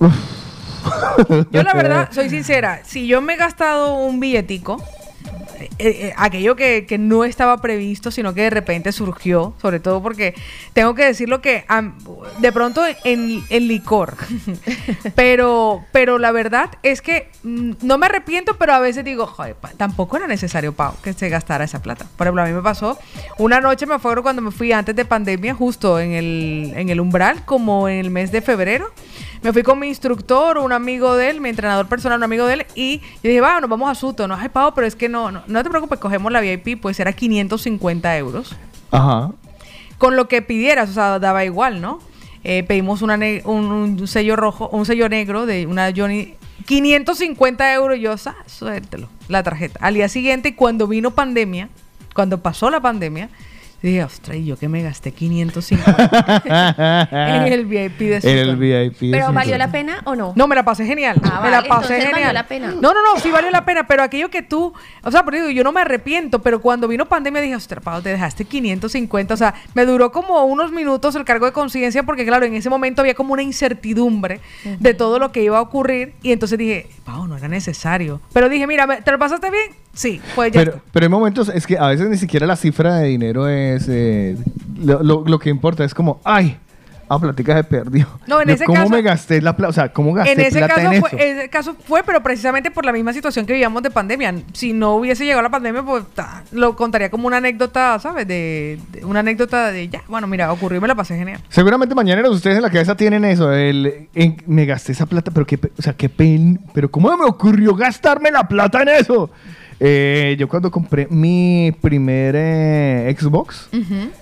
Yo la verdad, soy sincera, si yo me he gastado un billetico, eh, eh, aquello que, que no estaba previsto, sino que de repente surgió, sobre todo porque tengo que decirlo que am, de pronto en, en licor, pero, pero la verdad es que mm, no me arrepiento, pero a veces digo, joder, pa- tampoco era necesario, Pau, que se gastara esa plata. Por ejemplo, a mí me pasó, una noche me acuerdo cuando me fui antes de pandemia, justo en el, en el umbral, como en el mes de febrero. Me fui con mi instructor, un amigo de él, mi entrenador personal, un amigo de él, y yo dije, va, nos vamos a Suto. No, ay, Pau, pero es que no, no, no te preocupes, cogemos la VIP, pues era 550 euros. Ajá. Con lo que pidieras, o sea, daba igual, ¿no? Eh, pedimos una un, un sello rojo, un sello negro de una Johnny. 550 euros, yo, sa, suéltelo, la tarjeta. Al día siguiente, cuando vino pandemia, cuando pasó la pandemia, dije, ostras, ¿y yo que me gasté 550 en el VIP de En el? VIP. de ¿Pero valió la pena o no? No, me la pasé genial. Ah, me la pasé entonces genial. valió la pena. No, no, no, sí valió la pena, pero aquello que tú, o sea, por eso yo no me arrepiento, pero cuando vino pandemia dije, ostras, Pau, te dejaste 550, o sea, me duró como unos minutos el cargo de conciencia porque claro, en ese momento había como una incertidumbre de todo lo que iba a ocurrir y entonces dije, Pau, no era necesario. Pero dije, mira, ¿me- ¿te lo pasaste bien? Sí, pues ya Pero, pero hay momentos, es que a veces ni siquiera la cifra de dinero es. Eh, lo, lo- lo que importa es como, ay, a platica se perdió. No, en ese ¿Cómo caso- me gasté la plata? O sea, ¿cómo gasté En ese, plata caso en fue, eso? ese caso fue, pero precisamente por la misma situación que vivíamos de pandemia. Si no hubiese llegado la pandemia, pues ta, lo contaría como una anécdota, ¿sabes? De, de- una anécdota de ya, bueno, mira, ocurrió y me la pasé genial. Seguramente mañana ustedes en la cabeza tienen eso. El, en- me gasté esa plata, pero qué, o sea, qué pen, pero ¿cómo me ocurrió gastarme la plata en eso? Eh, yo cuando compré mi primer eh, Xbox,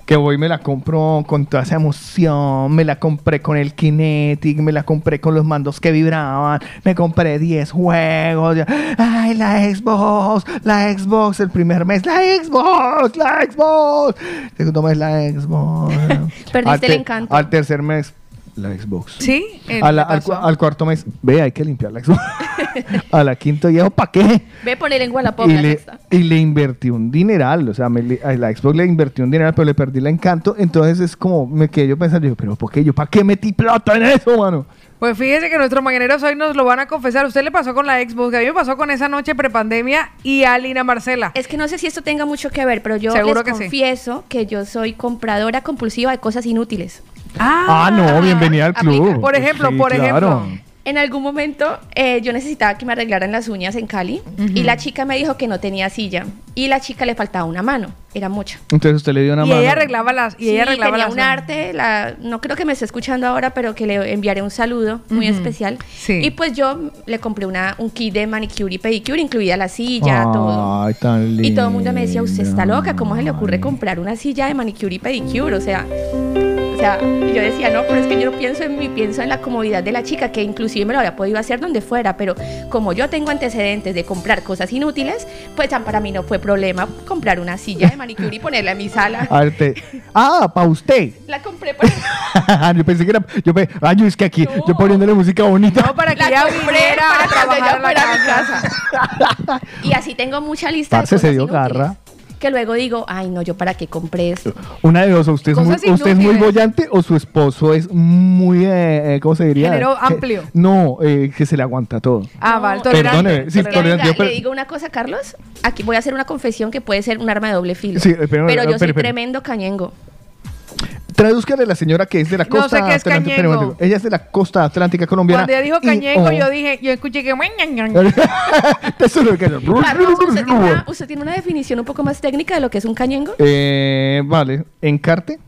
que voy me la compro con toda esa emoción, me la compré con el Kinetic, me la compré con los mandos que vibraban, me compré 10 juegos, ya, ay, la Xbox, la Xbox, el primer mes, la Xbox, la Xbox, segundo mes, la Xbox. Perdiste el encanto. Al tercer mes, la Xbox. Sí, A la- me al, cuarto mes, ve, hay que limpiar la Xbox. a la quinto día, ¿para qué? Ve poner en Wallapop Y la le, sexta. y le invertí un dineral, o sea, me le- a la Xbox le invertí un dineral, pero le perdí el encanto. Entonces es como, me quedé yo pensando, yo, pero ¿por qué? ¿Yo para qué metí plata en eso, mano? Pues fíjese que nuestros mañaneros hoy nos lo van a confesar. ¿Usted le pasó con la Xbox? A mí me pasó con esa noche prepandemia y a Lina Marcela. Es que no sé si esto tenga mucho que ver, pero yo Seguro les que sí. confieso que yo soy compradora compulsiva de cosas inútiles. Ah, no, bienvenida al club. Por ejemplo, Sí, por claro. ejemplo. En algún momento eh, yo necesitaba que me arreglaran las uñas en Cali y la chica me dijo que no tenía silla y la chica le faltaba una mano, era mucha. Entonces usted le dio una Y mano. ella arreglaba las. Y Sí, ella arreglaba tenía las un arte, la, no creo que me esté escuchando ahora, pero que le enviaré un saludo muy especial. Sí. Y pues yo le compré una, un kit de manicure y pedicure, incluida la silla, todo. Ay, tan lindo. Y todo el mundo me decía, usted está loca, ¿cómo se le ocurre comprar una silla de manicure y pedicure? O sea, sea, y yo decía, no, pero es que yo no pienso en mí, pienso en la comodidad de la chica, que inclusive me lo había podido hacer donde fuera, pero como yo tengo antecedentes de comprar cosas inútiles, pues para mí no fue problema comprar una silla de manicure y ponerla en mi sala. Arte. Ah, para usted. La compré para yo pensé que era. Yo pe- ay, yo es que aquí, yo poniéndole música bonita. No, para que La compré para a cuando la fuera a mi casa. y así tengo mucha lista Parce, de se cosas dio inútiles, garra. Que luego digo, ay no, yo para qué compré esto. Una de dos, o usted es, muy, usted es muy bollante o su esposo es muy, eh, eh, ¿cómo se diría? Género Que- amplio. no, eh, que se le aguanta todo. Ah, vale, Perdóneme, sí, tolerante, yo le digo una cosa, Carlos. Aquí voy a hacer una confesión que puede ser un arma de doble filo. Sí, eh, pero- pero yo pero- soy pero- tremendo cañengo. Tradúzcale a la señora que es de la No costa sé qué es atlántica. cañengo. Ella es de la costa atlántica colombiana. Cuando ella dijo y- cañengo, oh. yo dije, yo escuché que. Eso es lo que Carlos, ¿usted tiene, una, usted tiene una definición un poco más técnica de lo que es un cañengo? Eh, vale, encarte.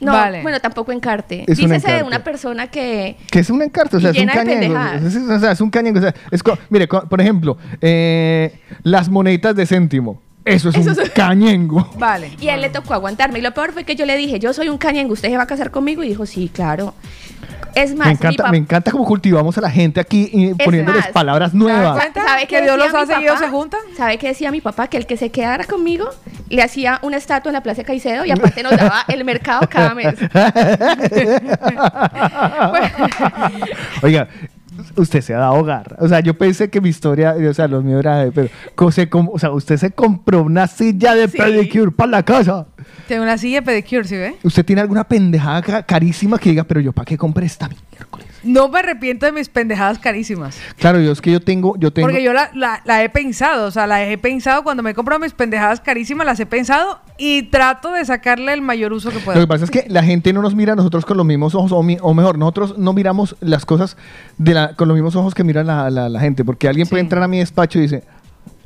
No, Vale. bueno, tampoco encarte. Es un Dícese de una persona que... Que es un encarte, o sea, es un llena de cañengo. Es, es- o sea, es un cañengo. O sea, es co- mire, por ejemplo, eh, las moneditas de céntimo. Eso es Eso un es- cañengo. Vale. Y a él le tocó aguantarme. Y lo peor fue que yo le dije, yo soy un cañengo, ¿usted se va a casar conmigo? Y dijo, sí, claro. Es más, Me encanta, papá- me encanta cómo cultivamos a la gente aquí y poniéndoles más, palabras ¿se dan nuevas. ¿Sabe Que Dios los mi hace y ellos papá? se juntan? ¿Sabe qué decía mi papá? Que el que se quedara conmigo le hacía una estatua en la Plaza de Caicedo y aparte nos daba el mercado cada mes. Oiga, usted se ha dado garra. O sea, yo pensé que mi historia, o sea, lo mío era, de- pero, o sea, usted se compró una silla de pedicure para la casa. Tengo una silla de pedicure, ¿sí ve? ¿Usted tiene alguna pendejada ca- carísima que diga, pero yo para qué compré esta? mierda? No me arrepiento de mis pendejadas carísimas. Claro, yo es que yo tengo, yo tengo. Porque yo la, la- la he pensado, o sea, la he pensado cuando me he comprado mis pendejadas carísimas, las he pensado y trato de sacarle el mayor uso que Lo pueda. que pasa es que la gente no nos mira a nosotros con los mismos ojos, o, mi- o mejor, nosotros no miramos las cosas de la, con los mismos ojos que mira la, la- la gente, porque alguien puede entrar a mi despacho y dice,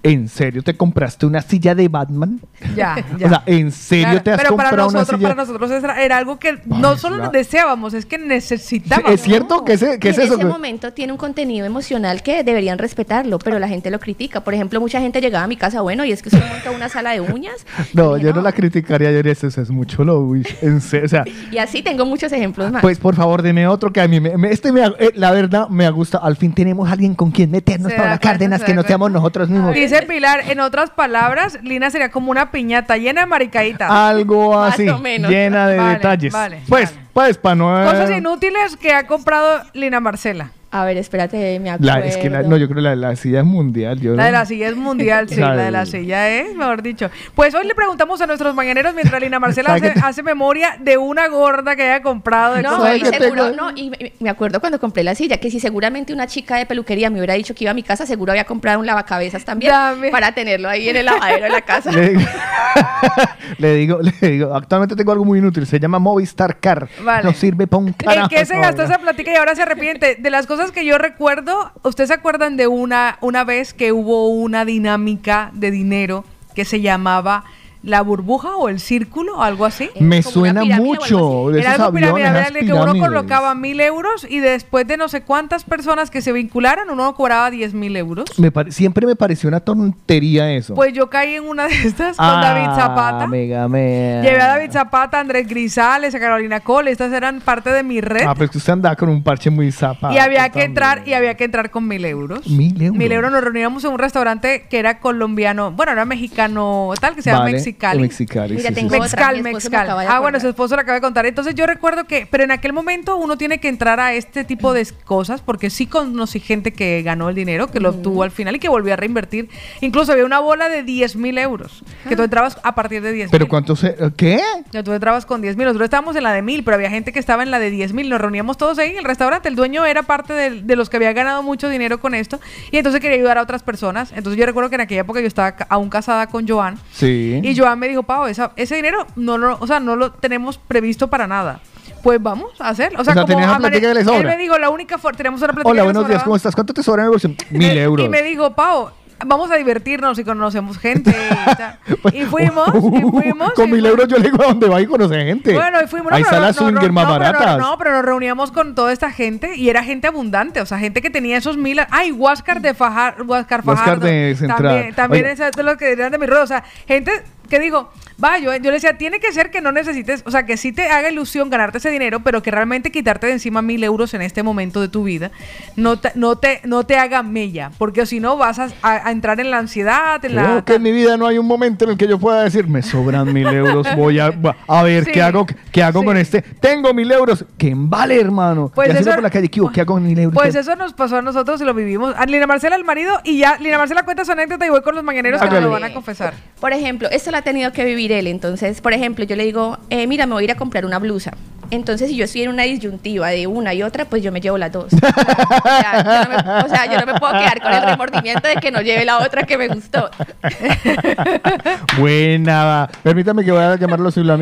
¿en serio te compraste una silla de Batman? Ya, ya. O sea, ¿en serio Claro, te has pero para comprado una nosotros, silla? para nosotros era, era algo que no solo claro. deseábamos, es que necesitábamos. ¿Es cierto? ¿Qué es, Y qué es en eso? ese momento tiene un contenido emocional que deberían respetarlo, pero la gente lo critica. Por ejemplo, mucha gente llegaba a mi casa, bueno, y es que usted montó una sala de uñas. No, yo no la criticaría, yo diría, eso es mucho lo en serio, o sea, Y así tengo muchos ejemplos más. pues por favor, deme otro que a mí, me, me- este me, ha- eh, la verdad me ha gustado. Al fin tenemos alguien con quien meternos Se para da la cuenta, Cárdenas, se que no seamos nosotros mismos. Dice Pilar, en otras palabras, Lina sería como una piñata llena de maricaditas. Algo Más así, o menos. llena de Vale, detalles. vale, pues, pues, para no... Cosas inútiles que ha comprado Lina Marcela. A ver, espérate, me acuerdo. La, es que la- no, yo creo que la, la silla es mundial. Yo La de la silla es mundial, sí, la de la silla es, mejor dicho. Pues hoy le preguntamos a nuestros mañaneros mientras Lina Marcela ¿Sabe hace, memoria de una gorda que haya comprado. de No, y seguro, no, y me- acuerdo cuando compré la silla, que si seguramente una chica de peluquería me hubiera dicho que iba a mi casa, seguro había comprado un lavacabezas también para tenerlo ahí en el lavadero de la casa. Le digo, le digo, le digo, actualmente tengo algo muy inútil, se llama Movistar Car. Vale. No sirve para un ¿En carajo. qué se gastó esa plática y ahora se arrepiente? De las cosas que yo recuerdo, ¿ustedes se acuerdan de una, una vez que hubo una dinámica de dinero que se llamaba la burbuja o el círculo o algo así? Me suena mucho de Era esos algo aviones, piramidal que uno colocaba mil euros y después de no sé cuántas personas que se vincularan, uno cobraba diez mil euros. Me pare- siempre me pareció una tontería eso. Pues yo caí en una de estas con Ah, David Zapata. Mega man. Llevé a David Zapata, a Andrés Grisales, a Carolina Cole, estas eran parte de mi red. Ah, pues que usted andaba con un parche muy zapado. y había que entrar y había que entrar con mil euros. Mil euros. Mil euros nos reuníamos en un restaurante que era colombiano, bueno, era mexicano, tal, que se llama Vale, Mexicali. Mexicali, Mira, sí, tengo sí. esposo me Ah, bueno, su esposo lo acaba de contar. Entonces yo recuerdo que, pero en aquel momento uno tiene que entrar a este tipo de cosas porque sí conocí gente que ganó el dinero, que lo obtuvo al final y que volvió a reinvertir. Incluso había una bola de 10 mil euros, que tú entrabas a partir de 10 Pero mil. cuánto se... ¿Qué? Ya tú entrabas con 10 mil, nosotros estábamos en la de mil, pero había gente que estaba en la de 10 mil. Nos reuníamos todos ahí en el restaurante. El dueño era parte de, de los que había ganado mucho dinero con esto y entonces quería ayudar a otras personas. Entonces yo recuerdo que en aquella época yo estaba aún casada con Joan Sí. y Joan me dijo, Pau, esa- ese dinero no lo, o sea, no lo tenemos previsto para nada. Pues vamos a hacerlo. O sea, O sea, como una amane- plática que le él sobra. me dijo, la única forma, tenemos una plática Hola, que le buenos días. ¿cómo estás? ¿Cuánto te sobra? Mil euros. Y me dijo, Pau, vamos a divertirnos y conocemos gente. y, tal". Y fuimos, y fuimos. Con y mil fuimos. euros yo le digo a donde va y conoce gente. Bueno, y fuimos. no, Hay salas no, swinger no, más baratas. No, pero nos reuníamos con toda esta gente y era gente abundante, o sea, gente que tenía esos mil. Ay, Huáscar de Fajar, Huáscar Huáscar Fajardo. de Central. También, también es de los que eran de mi ruedo. O sea, gente que digo, va, yo, yo le decía, tiene que ser que no necesites, o sea, que sí te haga ilusión ganarte ese dinero, pero que realmente quitarte de encima mil euros en este momento de tu vida no te, no te, no te haga mella, porque si no vas a, a- a entrar en la ansiedad, en la. Creo que en mi vida no hay un momento en el que yo pueda decir, me sobran mil euros, voy a, a ver Sí, qué hago, qué hago sí. con este. Tengo mil euros, que vale, hermano. Pues eso- por la calle, ¿qué, hago con mil euros? Pues ¿Qué- eso nos pasó a nosotros y lo vivimos. A Lina Marcela, el marido, y ya Lina Marcela cuenta su anécdota y voy con los mañaneros que nos lo van a confesar. Por ejemplo, esto lo tenido que vivir él. Entonces, por ejemplo, yo le digo, eh, mira, me voy a ir a comprar una blusa. Entonces, si yo estoy en una disyuntiva de una y otra, pues yo me llevo las dos. o, sea, yo no me, o sea, yo no me puedo quedar con el remordimiento de que no lleve la otra que me gustó. Buena. va. Permítame que voy a llamar a los. Las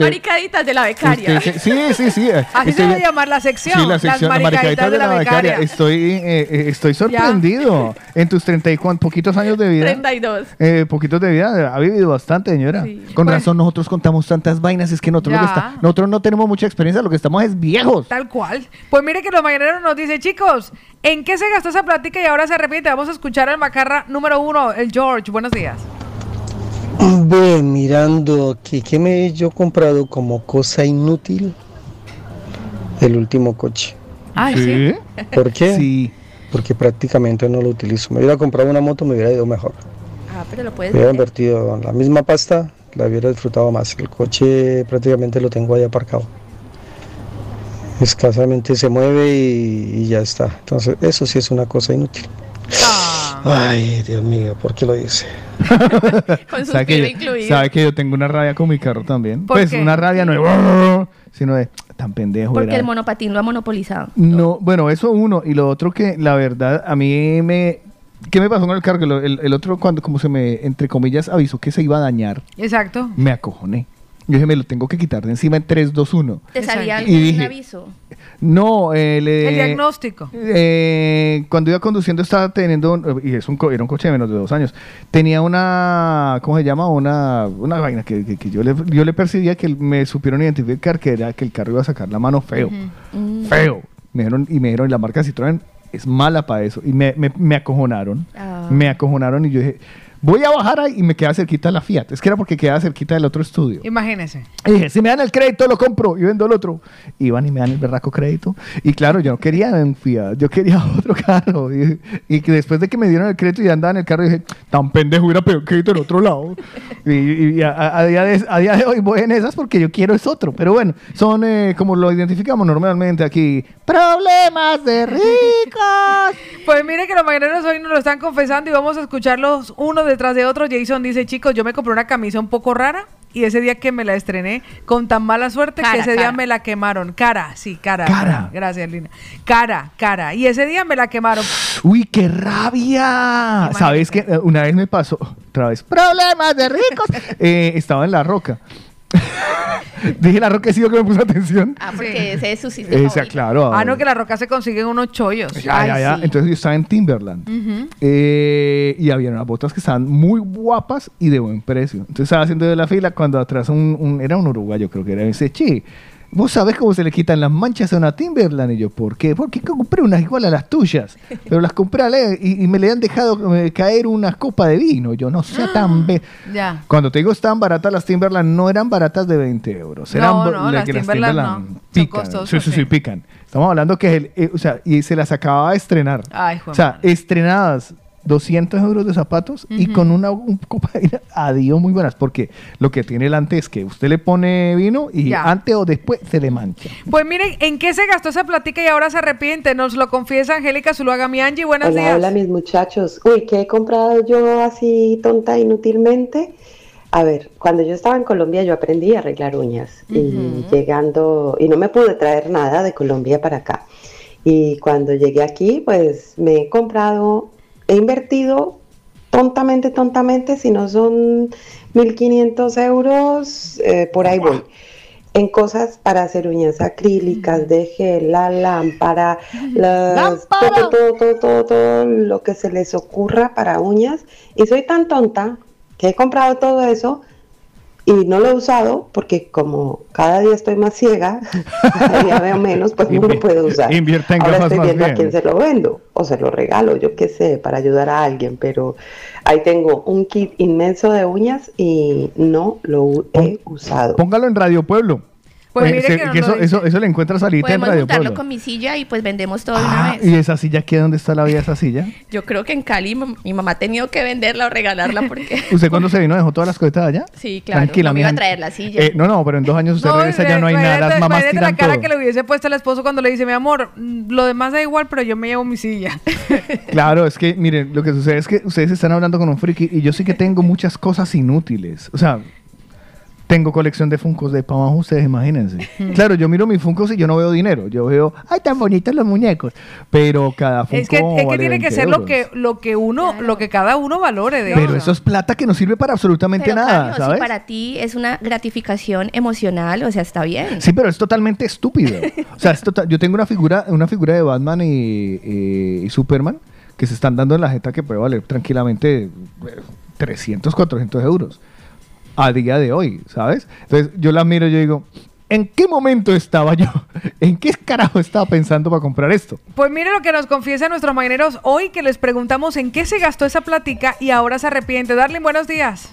maricaditas de la becaria. usted- sí, sí, sí. Así se va a llamar la sección. Sí, la sección, las maricaditas de la becaria. becaria. Estoy, eh, eh, estoy sorprendido. En tus 30 y cuan- poquitos años de vida. 32. Eh, poquitos de vida, ha vivido bastante, señora. Con Pues- razón, nosotros contamos tantas vainas. Es que nosotros, lo que Ya. está- nosotros no tenemos mucha experiencia, lo que estamos es viejos. Tal cual. Pues mire que los mañaneros nos dice, chicos, ¿en qué se gastó esa plática y ahora se arrepiente? Vamos a escuchar al macarra número uno, el George. Buenos días. Ve, mirando aquí, ¿qué me he yo comprado como cosa inútil? el último coche. Ah, ¿sí? ¿Por qué? Sí. Porque prácticamente no lo utilizo. Me hubiera comprado una moto, me hubiera ido mejor. Ah, pero lo puedes Me hubiera invertido en la misma pasta, la hubiera disfrutado más. El coche prácticamente lo tengo ahí aparcado. Escasamente se mueve y, y ya está. Entonces, eso sí es una cosa inútil. Ay, Dios mío, ¿por qué lo dice? Con ¿Sabe que, yo, incluido. sabe que yo tengo una rabia con mi carro también? ¿Por Pues qué? una rabia no de sino de tan pendejo. Porque era. el monopatín lo ha monopolizado. No, bueno, eso uno. Y lo otro que, la verdad, a mí me... ¿Qué me pasó con el carro? El, el otro, cuando como se me, entre comillas, avisó que se iba a dañar, Exacto. me acojoné. Yo dije, me lo tengo que quitar de encima en 3, 2, 1. Te salía algún dije, aviso. No, eh, le- El diagnóstico. eh, cuando iba conduciendo estaba teniendo, y es un, co- era un coche de menos de dos años, tenía una, ¿cómo se llama? Una, una vaina que, que- que yo, le, yo le percibía que me supieron identificar que era que el carro iba a sacar la mano feo. Mm. Feo. Me dijeron, y me dijeron, la marca Citroën es mala para eso. Y me, me, me acojonaron. Ah. Me acojonaron y yo dije, voy a bajar ahí y me queda cerquita la Fiat. Es que era porque quedaba cerquita del otro estudio. Imagínese. Y dije, si me dan el crédito, lo compro y vendo el otro. Y van y me dan el berraco crédito. Y claro, yo no quería un Fiat, yo quería otro carro. Y, y que después de que me dieron el crédito y andaba en el carro, dije, tan pendejo, hubiera pedido crédito en otro lado. y y a, a- a día de, a día de hoy voy en esas porque yo quiero es otro. Pero bueno, son eh, como lo identificamos normalmente aquí, problemas de ricos. Pues mire que los mañaneros hoy nos lo están confesando y vamos a escucharlos uno detrás de otro. Jason dice, chicos, yo me compré una camisa un poco rara y ese día que me la estrené con tan mala suerte que Cara, ese día me la quemaron. Cara, sí, cara. Cara. Gracias, Lina. Cara, cara. Y ese día me la quemaron. Uy, qué rabia. ¿Sabes qué? Eh, Una vez me pasó, otra vez, problemas de ricos. Eh, estaba en La Roca. Dije La Roca, sido que me puso atención. Ah, porque ese es su. Esa, claro. Ah, no, que la roca se consiguen unos chollos. Ya, ya, ya. Entonces yo estaba en Timberland. Eh, y había unas botas que estaban muy guapas y de buen precio. Entonces estaba haciendo de la fila cuando atrás un, un- era un uruguayo, creo que era. Dice, che, ¿vos sabés cómo se le quitan las manchas a una Timberland? Y yo, ¿por qué? Porque compré unas igual a las tuyas. Pero las compré a le- y, y me le han dejado eh, caer unas copas de vino. Yo no sé tan... be- Ya. Cuando te digo estaban baratas las Timberland, no eran baratas de 20 euros. Eran No, no, la las que Timberland no. Pican. sí, sí, sí, pican. Estamos hablando que, el, eh, o sea, y se las acababa de estrenar. Ay, o sea, estrenadas 200 euros de zapatos y con una un copa de vino, adiós, muy buenas. Porque lo que tiene el ante es que usted le pone vino y Ya. antes o después se le mancha. Pues miren, ¿en qué se gastó esa platica y ahora se arrepiente? Nos lo confiesa Angélica Zuluaga mi Angie. Buenos Hola, días. hola mis muchachos. Uy, ¿qué he comprado yo así tonta inútilmente? A ver, cuando yo estaba en Colombia yo aprendí a arreglar uñas y llegando, y no me pude traer nada de Colombia para acá. Y cuando llegué aquí, pues me he comprado, he invertido tontamente, tontamente, si no son 1.500 euros, eh, por ahí voy. En cosas para hacer uñas acrílicas, de gel, la lámpara, las, todo, todo, todo, todo, todo lo que se les ocurra para uñas. Y soy tan tonta que he comprado todo eso y no lo he usado porque como cada día estoy más ciega, cada día veo menos, pues no lo puedo usar. Invierta en Ahora estoy viendo a quién se lo vendo o se lo regalo, yo qué sé, para ayudar a alguien, pero ahí tengo un kit inmenso de uñas y no lo he usado. Póngalo en Radio Pueblo. Pues Eh, mire se- que no que eso, eso, eso le encuentra salita en Podemos Radio juntarlo Pueblo. con mi silla y pues vendemos todo de una Ah, vez. ¿Y esa silla aquí? ¿Dónde está la vida esa silla? Yo creo que en Cali mi mamá ha tenido que venderla o regalarla porque... ¿Usted cuando se vino dejó todas las cosetas allá? Sí, claro. Tranquila, no me iba a traer la silla. Eh, no, no, pero en dos años usted regresa, ya no hay nada, las mamás tiran la cara todo. que le hubiese puesto el esposo cuando le dice, mi amor, mm, lo demás da igual, pero yo me llevo mi silla. Claro, es que, miren, lo que sucede es que ustedes están hablando con un friki y yo sí que tengo muchas cosas inútiles. O sea, tengo colección de Funcos de para abajo, ustedes imagínense. Claro, yo miro mis Funcos y yo no veo dinero. Yo veo, ay, tan bonitos los muñecos. Pero cada Funko es que, es que vale tiene que 20 ser lo que, lo que uno, lo que cada uno valore de Pero eso es plata que no sirve para absolutamente Pero, nada, ¿sabes? si para ti es una gratificación emocional, o sea, está bien. Sí, pero es totalmente estúpido. O sea, es total- yo tengo una figura, una figura de Batman y, y- y Superman que se están dando en la jeta que puede valer tranquilamente eh, 300, 400 euros a día de hoy, ¿sabes? Entonces yo la miro y yo digo, ¿en qué momento estaba yo? ¿En qué carajo estaba pensando para comprar esto? Pues mire lo que nos confiesa nuestros mañaneros hoy, que les preguntamos en qué se gastó esa platica y ahora se arrepiente. Darle buenos días.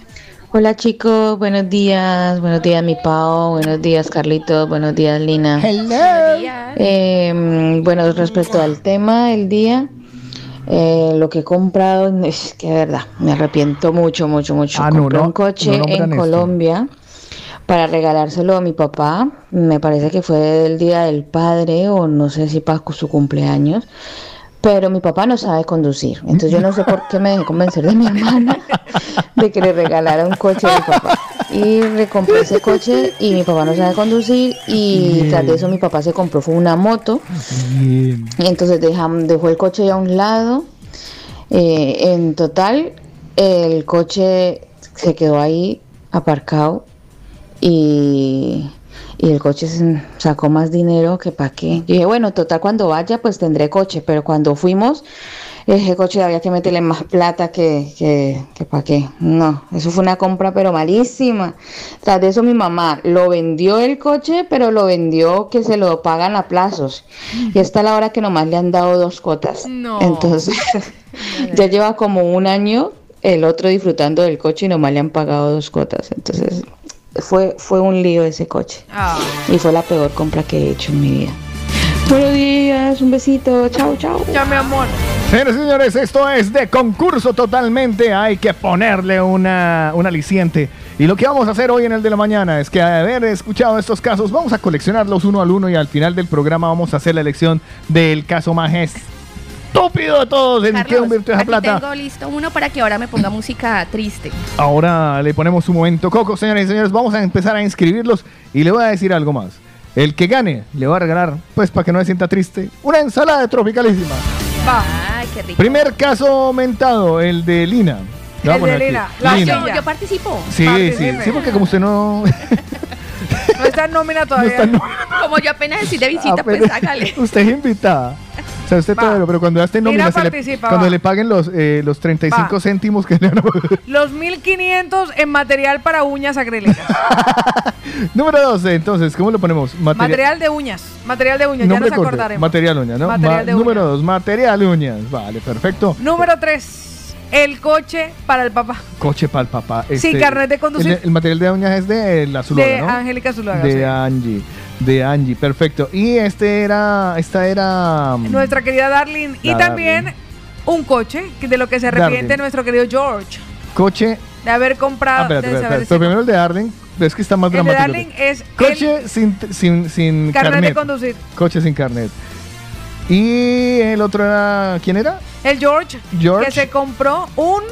Hola chicos, buenos días, buenos días mi Pao, buenos días Carlitos, buenos días Lina. Eh, bueno, respecto al tema del día, eh, lo que he comprado, es que de verdad, me arrepiento mucho, mucho, mucho. Ah, Compré no, un coche no en esto. Colombia para regalárselo a mi papá, me parece que fue el día del padre o no sé si para su cumpleaños. Pero mi papá no sabe conducir, entonces yo no sé por qué me dejé convencer de mi hermana de que le regalara un coche a mi papá. Y le compré ese coche y mi papá no sabe conducir y tras de eso mi papá se compró fue una moto y entonces dejam- dejó el coche a un lado. Eh, en total, el coche se quedó ahí aparcado y, y el coche sacó más dinero que para qué. Yo dije, bueno, total, cuando vaya, pues tendré coche, pero cuando fuimos, ese coche había que meterle más plata que, que, que para qué. No, eso fue una compra, pero malísima. Tras de eso, mi mamá lo vendió el coche, pero lo vendió que se lo pagan a plazos. Y esta es la hora que nomás le han dado dos cuotas. Entonces, ya lleva como un año el otro disfrutando del coche y nomás le han pagado dos cuotas. Entonces, fue, fue un lío ese coche. Ah. Y fue la peor compra que he hecho en mi vida. Buenos días, un besito, chao, chao. Ya, mi amor. Señores señores, esto es de concurso totalmente. Hay que ponerle una, un aliciente. Y lo que vamos a hacer hoy en el de la mañana es que al haber escuchado estos casos, vamos a coleccionarlos uno al uno y al final del programa vamos a hacer la elección del caso más estúpido de todos. ¿En qué Carlos, invirtió esa plata? tengo listo uno para que ahora me ponga música triste. Ahora le ponemos un momento coco, señores y señores. Vamos a empezar a inscribirlos y le voy a decir algo más. El que gane le va a regalar, pues para que no se sienta triste, una ensalada tropicalísima. Qué rico. Primer caso aumentado, el de Lina. El de. Lina. La Lina. Yo, yo participo. Sí, sí, Participe. sí, porque como usted no... No está en nómina todavía. Como yo apenas estoy de visita, pues hágale. usted es invitada. O sea, usted todo, pero cuando ya Lina nómina, se le- cuando va. le paguen los, eh, los 35 Va. céntimos que le van a Los 1500 en material para uñas acrílicas. Número 12, entonces, ¿cómo lo ponemos? Materia- material de uñas. Material de uñas, ya Nombre nos corto, acordaremos. Material uñas, ¿no? Material Ma- de número uñas. 2, material uñas. Vale, perfecto. Número 3. El coche para el papá. Coche para el papá. Este, Sí, carnet de conducir. El, el material de uñas es de la Zuluaga, de ¿no? Angélica Zuluaga. de sí. Angie. De Angie, perfecto. Y este era. Esta era. mm, Nuestra querida Darlene. Y también un coche que- de lo que se arrepiente Darlene. nuestro querido George. Coche. De haber Ah, comprado. espérate, de espérate, espérate. Primero el de Arden. Es que está más El de dramático. Darling es Coche sin, sin, sin carnet carnet. de conducir. Coche sin carnet. Y el otro era. ¿Quién era? El George, George. que se compró un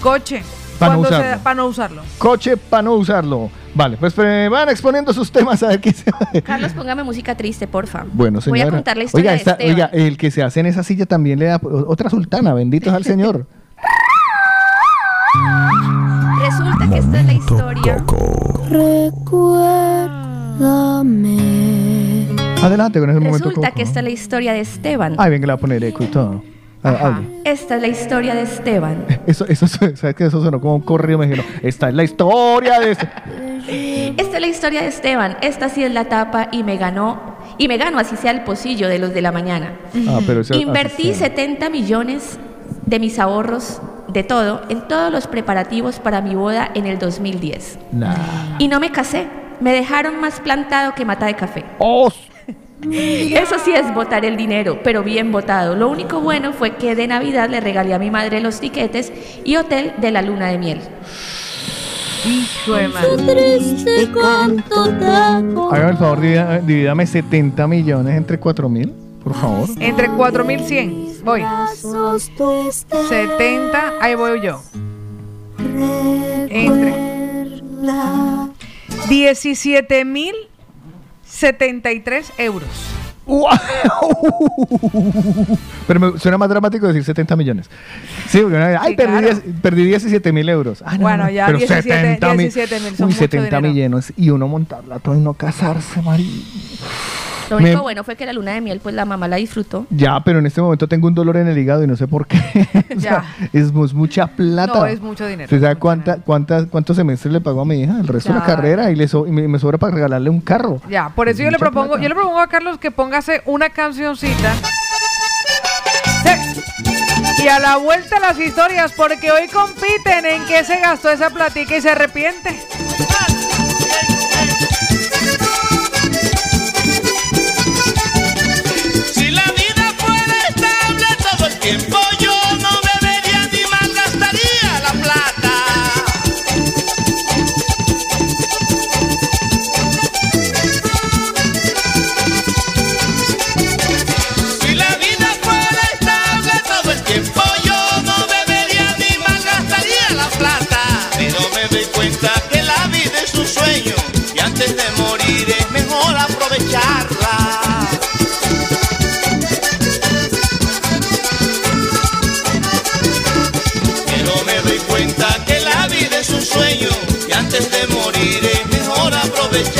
coche Pa' no usarlo. para no usarlo. Coche para no usarlo. Vale, pues eh, van exponiendo sus temas a ver qué se Carlos, póngame música triste, porfa. Bueno, señora. Voy a contar la historia oiga, de esta- Esteban. oiga, el que se hace en esa silla también le da otra sultana. Benditos al Señor. Resulta que esta es la historia. Recuérdame. Adelante con ese momento. Resulta Coco. que esta es la historia de Esteban. Ay, venga, le voy a poner eco y todo. Ah. Esta es la historia de Esteban. Eso, eso, ¿sabes qué? Eso sonó como un corrido mexicano. Esta es la historia de este. Esta es la historia de Esteban. Esta sí es la tapa y me ganó. Y me gano así sea el pocillo de los de la mañana. Ah, pero eso- Invertí así sea. 70 millones de mis ahorros, de todo, en todos los preparativos para mi boda en el 2010. Nah. Y no me casé. Me dejaron más plantado que mata de café. Eso sí es botar el dinero, pero bien botado. Lo único bueno fue que de Navidad le regalé a mi madre los tiquetes y hotel de la luna de miel. Hijo de madre. Canto te Hágame el favor, divida- divídame 70 millones entre 4 mil, por favor. Entre 4100. Voy. 70. Ahí voy yo. Entre 17.073 euros. Pero me suena más dramático decir 70 millones. Sí, porque dice, ay, Sí, perdí, claro. 10 perdí 17 mil euros. Ah, no, Bueno, no, ya pero 17 70 mil. 17.000 son Uy, mucho 70 dinero. millones. Y uno montarla todo y no casarse, María. Lo único bueno fue que la luna de miel, pues la mamá la disfrutó. Ya, pero en este momento tengo un dolor en el hígado y no sé por qué. o sea, es, mucha plata. No, es mucho dinero. ¿Usted sabe cuánta, cuánta, cuántos semestres le pagó a mi hija? El resto de la carrera y, le me, sobra para regalarle un carro. Ya, por eso yo le propongo, yo le propongo a Carlos que póngase una cancioncita. Y a la vuelta las historias, porque hoy compiten en qué se gastó esa platica y se arrepiente. tiempo yo no bebería ni malgastaría la plata. Si la vida fuera estable todo el tiempo yo no bebería ni malgastaría la plata. Pero me doy cuenta que la vida es un sueño. sueño antes de morir es mejor aprovechar.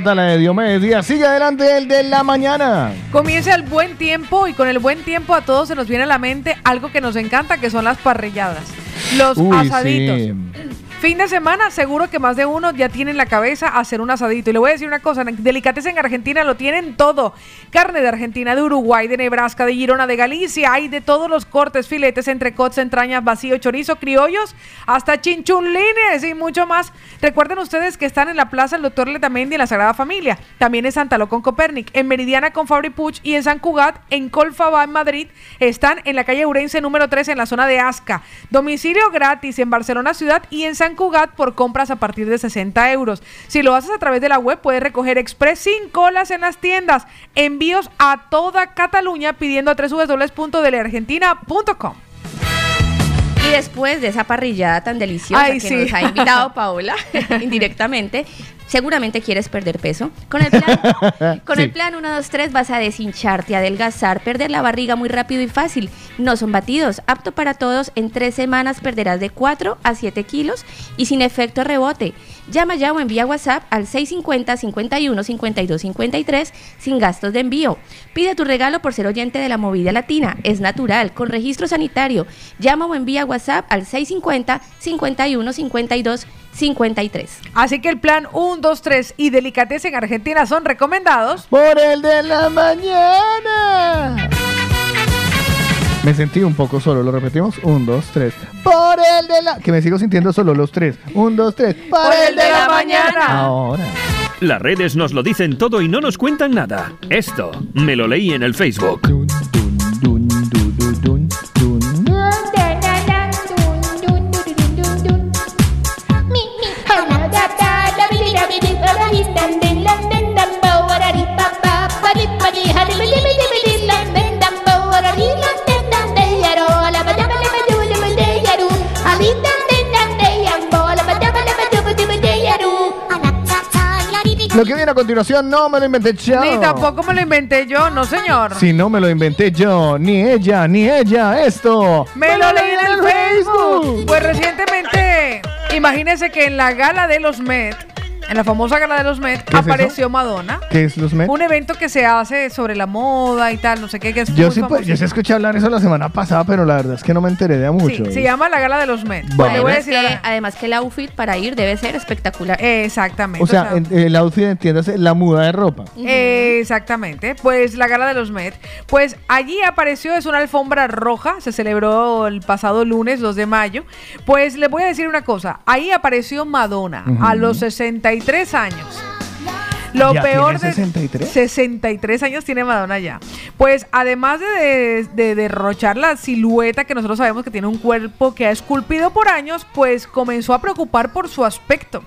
plata, de Diomedes Díaz. Sigue adelante el de la mañana. Comienza el buen tiempo y con el buen tiempo a todos se nos viene a la mente algo que nos encanta, que son las parrilladas, los asaditos. Fin de semana, seguro que más de uno ya tiene en la cabeza hacer un asadito. Y le voy a decir una cosa, Delicates en Argentina lo tienen todo. Carne de Argentina, de Uruguay, de Nebraska, de Girona, de Galicia. Hay de todos los cortes, filetes, entrecots, entrañas, vacío, chorizo, criollos, hasta chinchulines y mucho más. Recuerden ustedes que están en la Plaza El Doctor Letamendi en la Sagrada Familia. También en Santa Lo con Copernic, en Meridiana con Fabri Puch y en San Cugat, en Colfaba, en Madrid. Están en la calle Urense número 3 en la zona de Asca. Domicilio gratis en Barcelona Ciudad y en San Cugat por compras a partir de 60 euros. Si lo haces a través de la web, puedes recoger express sin colas en las tiendas. Envíos a toda Cataluña pidiendo a www.deleargentina.com. Y después de esa parrillada tan deliciosa Ay, que sí. nos ha invitado Paola indirectamente, seguramente quieres perder peso. Con el plan, con el Sí. plan 1, 2, 3 vas a deshincharte, adelgazar, perder la barriga muy rápido y fácil. No son batidos, apto para todos. En tres semanas perderás de 4 a 7 kilos y sin efecto rebote. Llama ya o envía WhatsApp al 650 51 52 53 sin gastos de envío. Pide tu regalo por ser oyente de la movida latina. Es natural, con registro sanitario. Llama o envía WhatsApp al 650 51 52 53. Así que el plan 1, 2, 3 y Delicatessen en Argentina son recomendados. Por el de la mañana. Me sentí un poco solo, lo repetimos. Un, dos, tres. Por el de la. Que me sigo sintiendo solo los tres. Un, dos, tres. Por, el de la mañana. Ahora. Las redes nos lo dicen todo y no nos cuentan nada. Esto me lo leí en el Facebook. Lo que viene a continuación no me lo inventé yo. Ni tampoco me lo inventé yo, no señor. Si no me lo inventé yo, ni ella, ni ella, esto. Me lo leí en el Facebook. Pues recientemente, imagínense que en la gala de los Met, en la famosa gala de los Met, ¿Qué es apareció Madonna. ¿Qué es los Met? Un evento que se hace sobre la moda y tal, no sé qué, que es Yo muy sí, pues, yo sí escuché hablar eso la semana pasada, pero la verdad es que no me enteré de mucho. Sí, se llama la gala de los Met. Bueno. le voy a Además decir que, ahora- además que el outfit para ir debe ser espectacular. Exactamente. O sea, el outfit, entiéndase, la muda de ropa. Eh, Exactamente, pues la gala de los Met. Pues allí apareció, es una alfombra roja, se celebró el pasado lunes 2 de mayo. Pues les voy a decir una cosa, ahí apareció Madonna a los 63 años. Lo ¿Ya peor tiene de 63? 63 años tiene Madonna ya. Pues además de, de- de derrochar la silueta que nosotros sabemos que tiene un cuerpo que ha esculpido por años, pues comenzó a preocupar por su aspecto.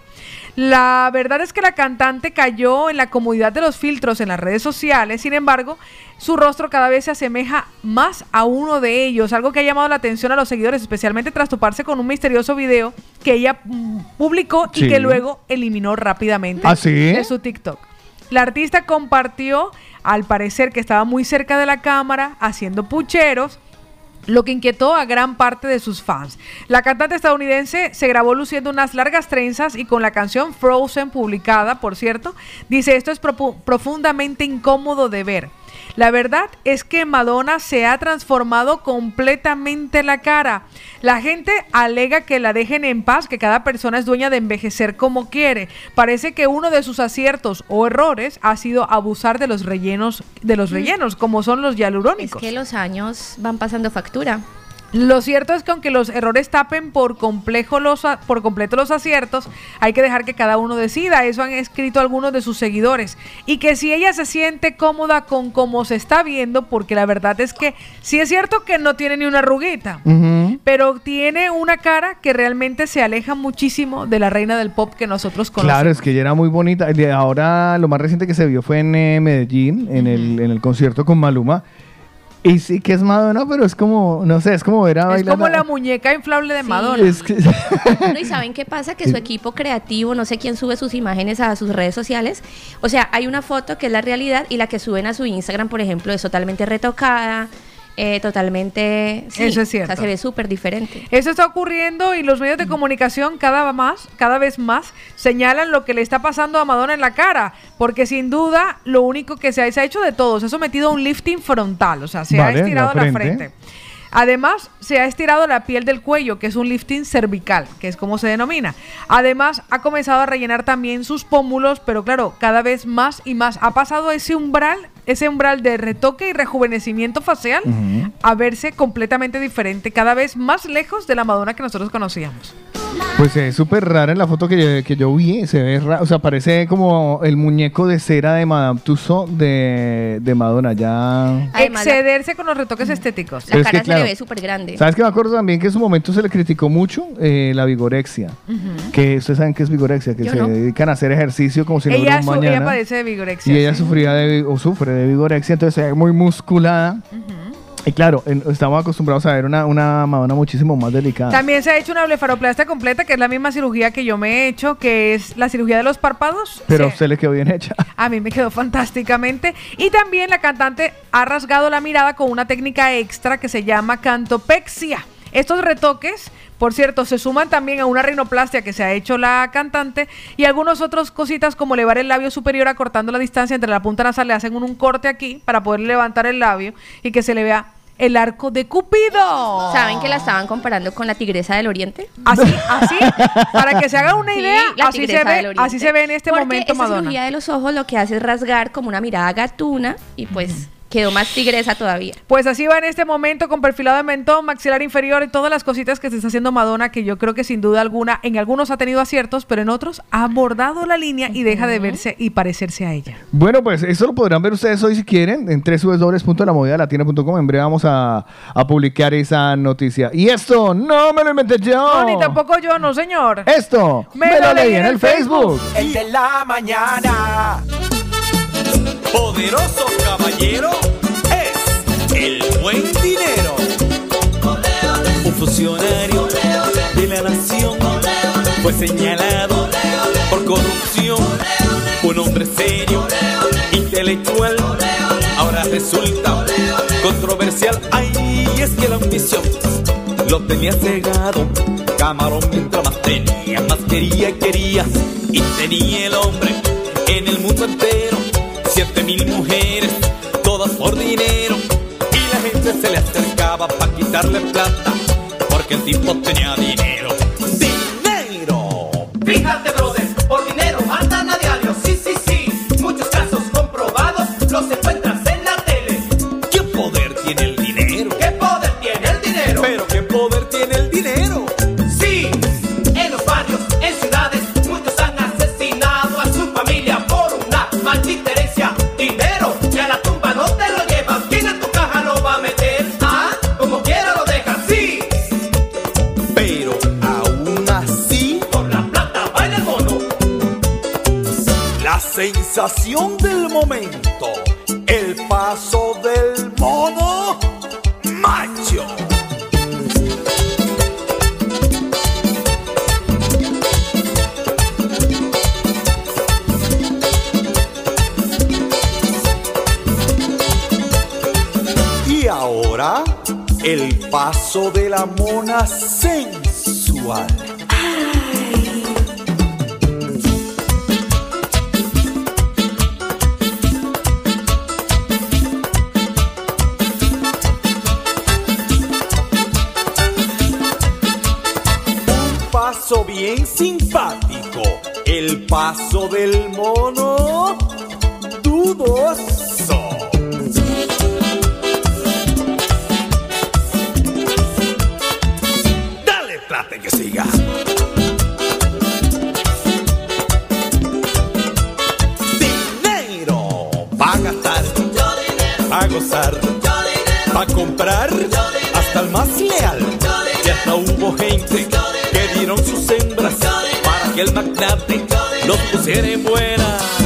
La verdad es que la cantante cayó en la comodidad de los filtros en las redes sociales, sin embargo, su rostro cada vez se asemeja más a uno de ellos, algo que ha llamado la atención a los seguidores, especialmente tras toparse con un misterioso video que ella mm, publicó y Sí. que luego eliminó rápidamente ¿Ah, sí? de su TikTok. La artista compartió, al parecer que estaba muy cerca de la cámara, haciendo pucheros, lo que inquietó a gran parte de sus fans. La cantante estadounidense se grabó luciendo unas largas trenzas y con la canción Frozen publicada, por cierto, dice esto es profundamente incómodo de ver. La verdad es que Madonna se ha transformado completamente la cara. La gente alega que la dejen en paz, que cada persona es dueña de envejecer como quiere. Parece que uno de sus aciertos o errores ha sido abusar de los rellenos, de los rellenos, como son los Es hialurónicos. que los años van pasando factura. Lo cierto es que aunque los errores tapen por, complejo los, por completo los aciertos, hay que dejar que cada uno decida. Eso han escrito algunos de sus seguidores. Y que si ella se siente cómoda con cómo se está viendo, porque la verdad es que sí es cierto que no tiene ni una arruguita, pero tiene una cara que realmente se aleja muchísimo de la reina del pop que nosotros conocemos. Claro, es que ella era muy bonita. Ahora lo más reciente que se vio fue en eh, Medellín, en, el, en el concierto con Maluma. Y sí que es Madonna, pero es como, no sé, es como ver a Es bailar. como a- la muñeca inflable de Madonna. Es que- Bueno, y saben qué pasa, que su equipo creativo, no sé quién sube sus imágenes a sus redes sociales. O sea, hay una foto que es la realidad y la que suben a su Instagram, por ejemplo, es totalmente retocada, eh, totalmente. sí, Eso es O cierto. sea, se ve súper diferente. Eso está ocurriendo y los medios de comunicación cada más, cada vez más señalan lo que le está pasando a Madonna en la cara, porque sin duda lo único que se ha, se ha hecho de todo, se ha sometido a un lifting frontal, o sea, se Vale, ha estirado la la frente. frente. Además, se ha estirado la piel del cuello, que es un lifting cervical, que es como se denomina. Además, ha comenzado a rellenar también sus pómulos, pero claro, cada vez más y más. Ha pasado ese umbral, ese umbral de retoque y rejuvenecimiento facial a verse completamente diferente, cada vez más lejos de la Madonna que nosotros conocíamos. Pues es súper rara en la foto que, que yo vi, se ve ra- o sea, parece como el muñeco de cera de Madame Tussauds de, de Madonna, ya... Excederse con los retoques estéticos. La Pero es cara que, se le ve súper grande. ¿Sabes que me acuerdo también que en su momento se le criticó mucho eh, la vigorexia? Que ustedes saben qué es vigorexia, que Yo se no. dedican a hacer ejercicio como si no hubiera un su- ella mañana. padece de vigorexia. Y ella sí. sufría de, o sufre de vigorexia, entonces se ve muy musculada. Y claro, estamos acostumbrados a ver una, una Madonna muchísimo más delicada. También se ha hecho una blefaroplastia completa, que es la misma cirugía que yo me he hecho, que es la cirugía de los párpados. Pero a usted le quedó bien hecha. A mí me quedó fantásticamente. Y también la cantante ha rasgado la mirada con una técnica extra que se llama cantopexia. Estos retoques, por cierto, se suman también a una rinoplastia que se ha hecho la cantante y algunas otras cositas como elevar el labio superior acortando la distancia entre la punta nasal. Le hacen un, un corte aquí para poder levantar el labio y que se le vea el arco de Cupido. ¿Saben que la estaban comparando con la tigresa del oriente? Así, así, para que se hagan una Sí, idea, la así se, ve, así se ve en este Porque momento esa Madonna. cirugía de los ojos lo que hace es rasgar como una mirada gatuna y pues quedó más tigresa todavía. Pues así va en este momento con perfilado de mentón, maxilar inferior y todas las cositas que se está haciendo Madonna, que yo creo que sin duda alguna en algunos ha tenido aciertos, pero en otros ha abordado la línea y deja de verse y parecerse a ella. Bueno, pues eso lo podrán ver ustedes hoy si quieren en www.lamovidalatina.com. En breve vamos a, a publicar esa noticia. Y esto no me lo inventé yo. No, ni tampoco yo, no señor. Esto me, lo leí en el Facebook. El de la mañana. Poderoso caballero buen dinero. Un funcionario de la nación fue señalado por corrupción. Un hombre serio, intelectual, ahora resulta controversial. Ay, es que la ambición lo tenía cegado. Camarón mientras más tenía, más quería y quería. Y tenía el hombre en el mundo entero. Siete mil mujeres, se le acercaba para quitarle plata. Porque el tipo tenía dinero. ¡Dinero! Fíjate, brother, sensación del momento. El paso del mono macho. Y ahora, el paso de la mona sensual. Paso bien simpático. El paso del mono dudoso. Dale plata que siga. Dinero va a gastar, va a gozar, va a comprar hasta el más leal. Y hasta hubo gente que dieron sus hembras para que el magnate los pusiera en buena.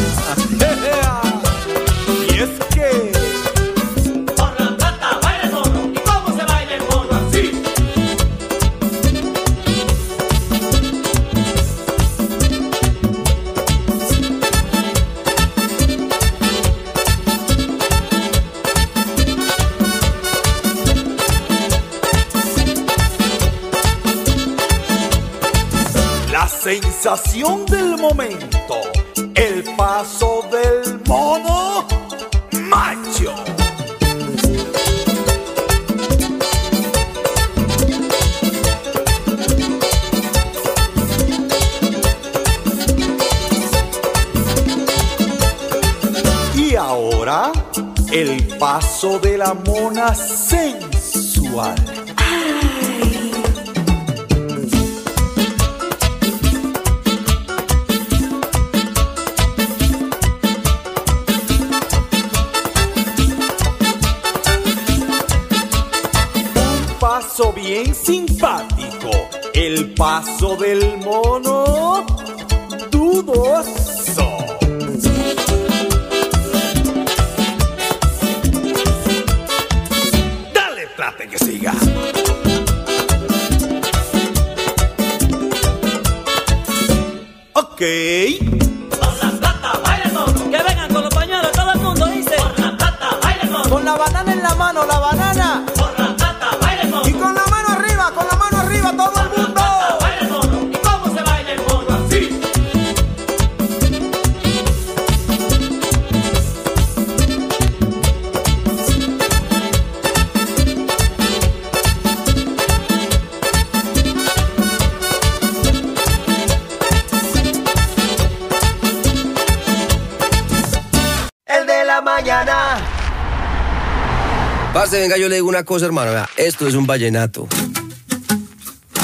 del momento, el paso del mono macho. Y ahora, el paso de la mona paso del Venga, yo le digo una cosa, hermano. vea, esto es un vallenato.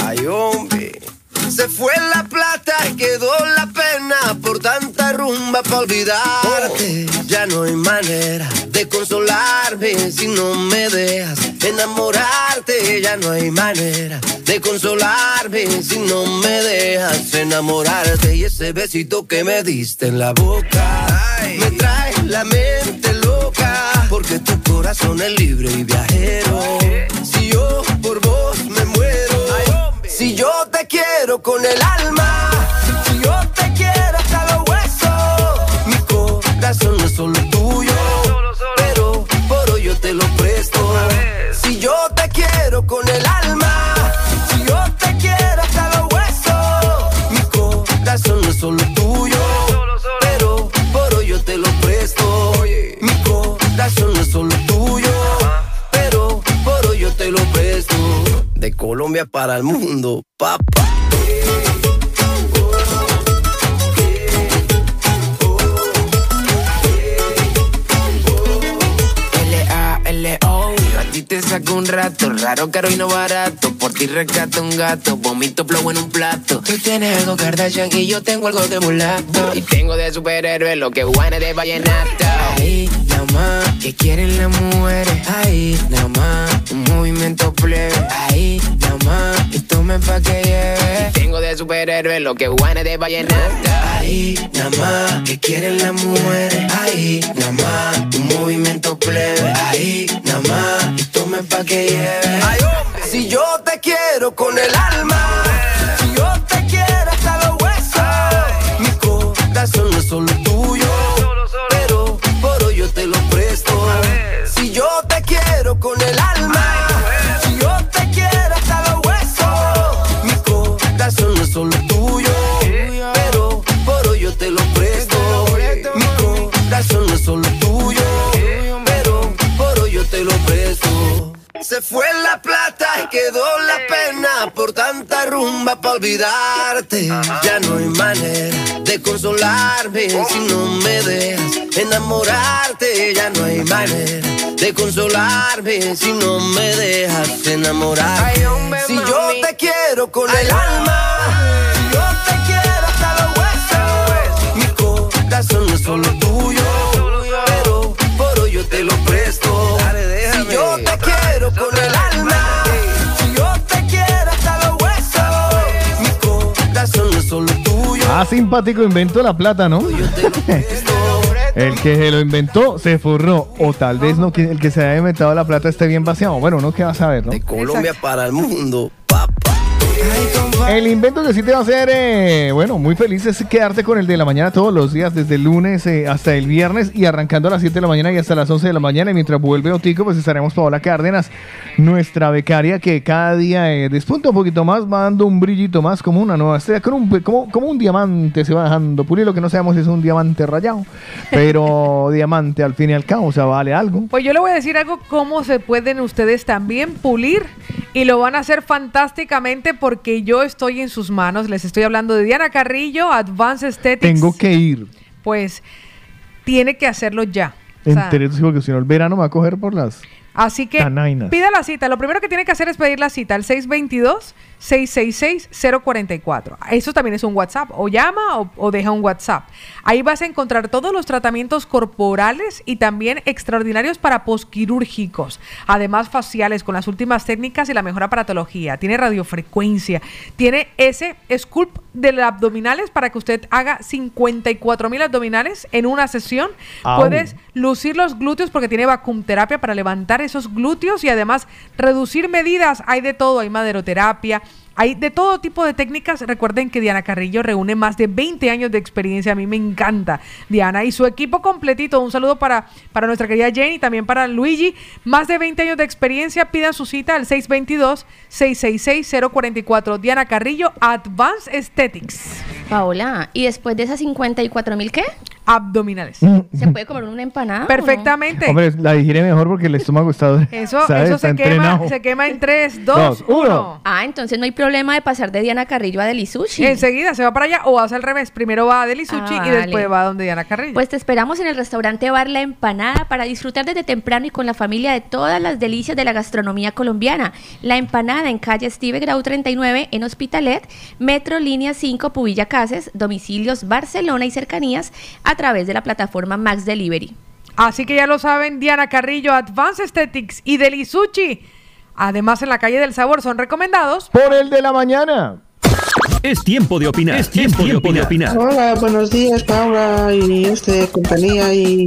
Ay, hombre. Se fue la plata y quedó la pena por tanta rumba para olvidarte. Ya no hay manera de consolarme si no me dejas enamorarte. Ya no hay manera de consolarme si no me dejas enamorarte. Y ese besito que me diste en la boca me trae la mente corazón es libre y viajero. Si yo por vos me muero. Si yo te quiero con el alma. Colombia para el mundo, papá. L-A-L-O A ti te saco un rato, raro, caro y no barato. Por ti rescato un gato, vomito flow en un plato. Tú tienes algo Kardashian y yo tengo algo de mulato. Y tengo de superhéroe lo que guane de vallenato. Ahí, nada más, que quieren las mujeres Ahí, nada más, un movimiento plebe Ahí, nada más, y tomen pa' que lleve. Y tengo de superhéroe lo que guane de vallenato Ahí, nada más, que quieren las mujeres Ahí, nada más, un movimiento plebe Ahí, nada más, y tomen pa' que lleve. Si yo te quiero con el alma, con el alma, Si yo te quiero hasta los huesos. mi corazón no es solo tuyo, pero por hoy yo te lo presto. Mi corazón no es solo tuyo, pero por hoy yo te lo presto. Se fue la plata y quedó la pena por tanta rumba para olvidarte. Ya no hay manera de consolarme si no me dejas enamorarte. Ya no hay manera de consolarme si no me dejas enamorarte. Si yo te quiero con el alma, Si yo te quiero hasta los huesos. mi corazón no es solo Ah, simpático invento la plata, ¿no? El que se lo inventó se forró. O tal vez no, que el que se haya inventado la plata esté bien vaciado. Bueno, uno que va a saber, ¿no? Colombia para el mundo. El invento que sí te va a hacer, eh, bueno, muy feliz es quedarte con el de la mañana todos los días, desde el lunes eh, hasta el viernes y arrancando a las 7 de la mañana y hasta las 11 de la mañana. Y mientras vuelve Otico, pues estaremos Paola Cárdenas, nuestra becaria que cada día eh, despunta un poquito más, va dando un brillito más como una nueva estrella, como un, como, como un diamante se va dejando pulir. Lo que no sabemos si es un diamante rayado, pero diamante al fin y al cabo, o sea, vale algo. Pues yo le voy a decir algo, cómo se pueden ustedes también pulir y lo van a hacer fantásticamente porque yo estoy en sus manos. Les estoy hablando de Diana Carrillo, Advanced Aesthetics. Tengo que ir. Pues tiene que hacerlo ya. O sea, Entere, porque si no el verano me va a coger por las... Así que pida la cita. Lo primero que tiene que hacer es pedir la cita al 622-666-044. Eso también es un WhatsApp. O llama o, o deja un WhatsApp. Ahí vas a encontrar todos los tratamientos corporales y también extraordinarios para posquirúrgicos. Además, faciales con las últimas técnicas y la mejor aparatología. Tiene radiofrecuencia. Tiene ese sculpt de abdominales para que usted haga 54 mil abdominales en una sesión. Au. Puedes lucir los glúteos porque tiene vacumterapia para levantar esos glúteos y además reducir medidas. Hay de todo, hay maderoterapia. Hay de todo tipo de técnicas. Recuerden que Diana Carrillo reúne más de 20 años de experiencia. A mí me encanta Diana y su equipo completito. Un saludo para, para nuestra querida Jane y también para Luigi. Más de 20 años de experiencia. Pidan su cita al 622-666-044. Diana Carrillo, Advanced Aesthetics. Paola, ¿y después de esas 54 mil qué? Abdominales. ¿Se puede comer una empanada? no? Perfectamente. Hombre, la digiere mejor porque el estómago está... Eso, ¿sabes? eso Está se, quema, se quema en 3, 2, Dos, 1. uno. Ah, entonces no hay problema de pasar de Diana Carrillo a Delisushi. Enseguida se va para allá o hace al revés. Primero va a Delisuchi Ah, y después va a donde Diana Carrillo. Pues te esperamos en el restaurante Bar La Empanada para disfrutar desde temprano y con la familia de todas las delicias de la gastronomía colombiana. La Empanada en calle Steve Grau 39 en Hospitalet, Metro Línea 5 Pubilla Cases, domicilios Barcelona y cercanías a través de la plataforma Max Delivery. Así que ya lo saben, Diana Carrillo, Advanced Aesthetics y Delisuchi. Además, en la calle del sabor son recomendados. Por el de la mañana. Es tiempo de opinar. Es tiempo, de opinar. Hola, buenos días, Paula y este compañía y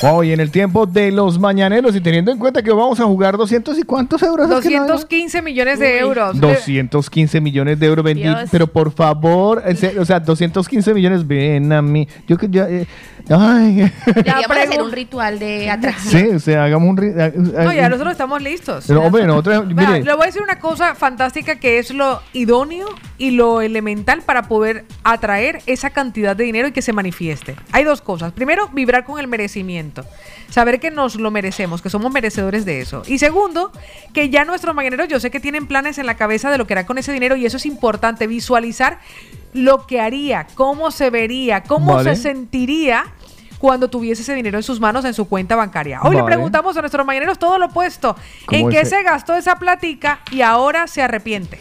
Hoy en el tiempo de los mañaneros y teniendo en cuenta que vamos a jugar 200 y cuántos euros. es que no hay? 215 millones de euros. 215 millones de euros vendidos. Dios. Pero por favor, o sea, 215 millones, ven a mí. Yo que ya. eh, ay. Hacer un ritual de atracción. sí, o sea, hagamos un. ri- eh, No, ya eh, nosotros estamos listos. Pero, hombre, nosotros. Vea, Mire, le voy a decir una cosa fantástica que es lo idóneo y lo elemental para poder atraer esa cantidad de dinero y que se manifieste. Hay dos cosas. Primero, vibrar con el merecimiento. Saber que nos lo merecemos, que somos merecedores de eso. Y segundo, que ya nuestros mañaneros, yo sé que tienen planes en la cabeza de lo que hará con ese dinero y eso es importante, visualizar lo que haría, cómo se vería, cómo Vale. se sentiría cuando tuviese ese dinero en sus manos en su cuenta bancaria. Hoy le preguntamos a nuestros mañaneros todo lo opuesto. ¿En ¿Cómo qué se gastó esa platica y ahora se arrepiente?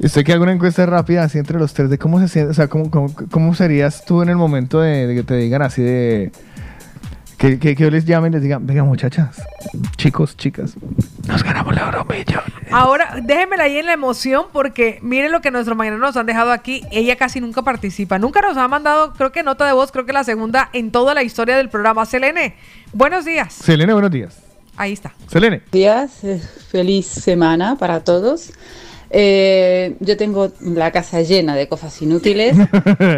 usted que haga una encuesta rápida así entre los tres de cómo se siente, o sea, cómo, cómo, cómo serías tú en el momento de, de que te digan así de. Que, que, que yo les llame y les diga, venga muchachas, chicos, chicas, nos ganamos la bromilla. Ahora, déjenmela ahí en la emoción porque miren lo que nuestros mañaneros nos han dejado aquí. Ella casi nunca participa. Nunca nos ha mandado, creo que nota de voz, creo que la segunda en toda la historia del programa. Selene, buenos días. Selene, buenos días. Ahí está. Selene. días, eh, feliz semana para todos. Eh, yo tengo la casa llena de cosas inútiles,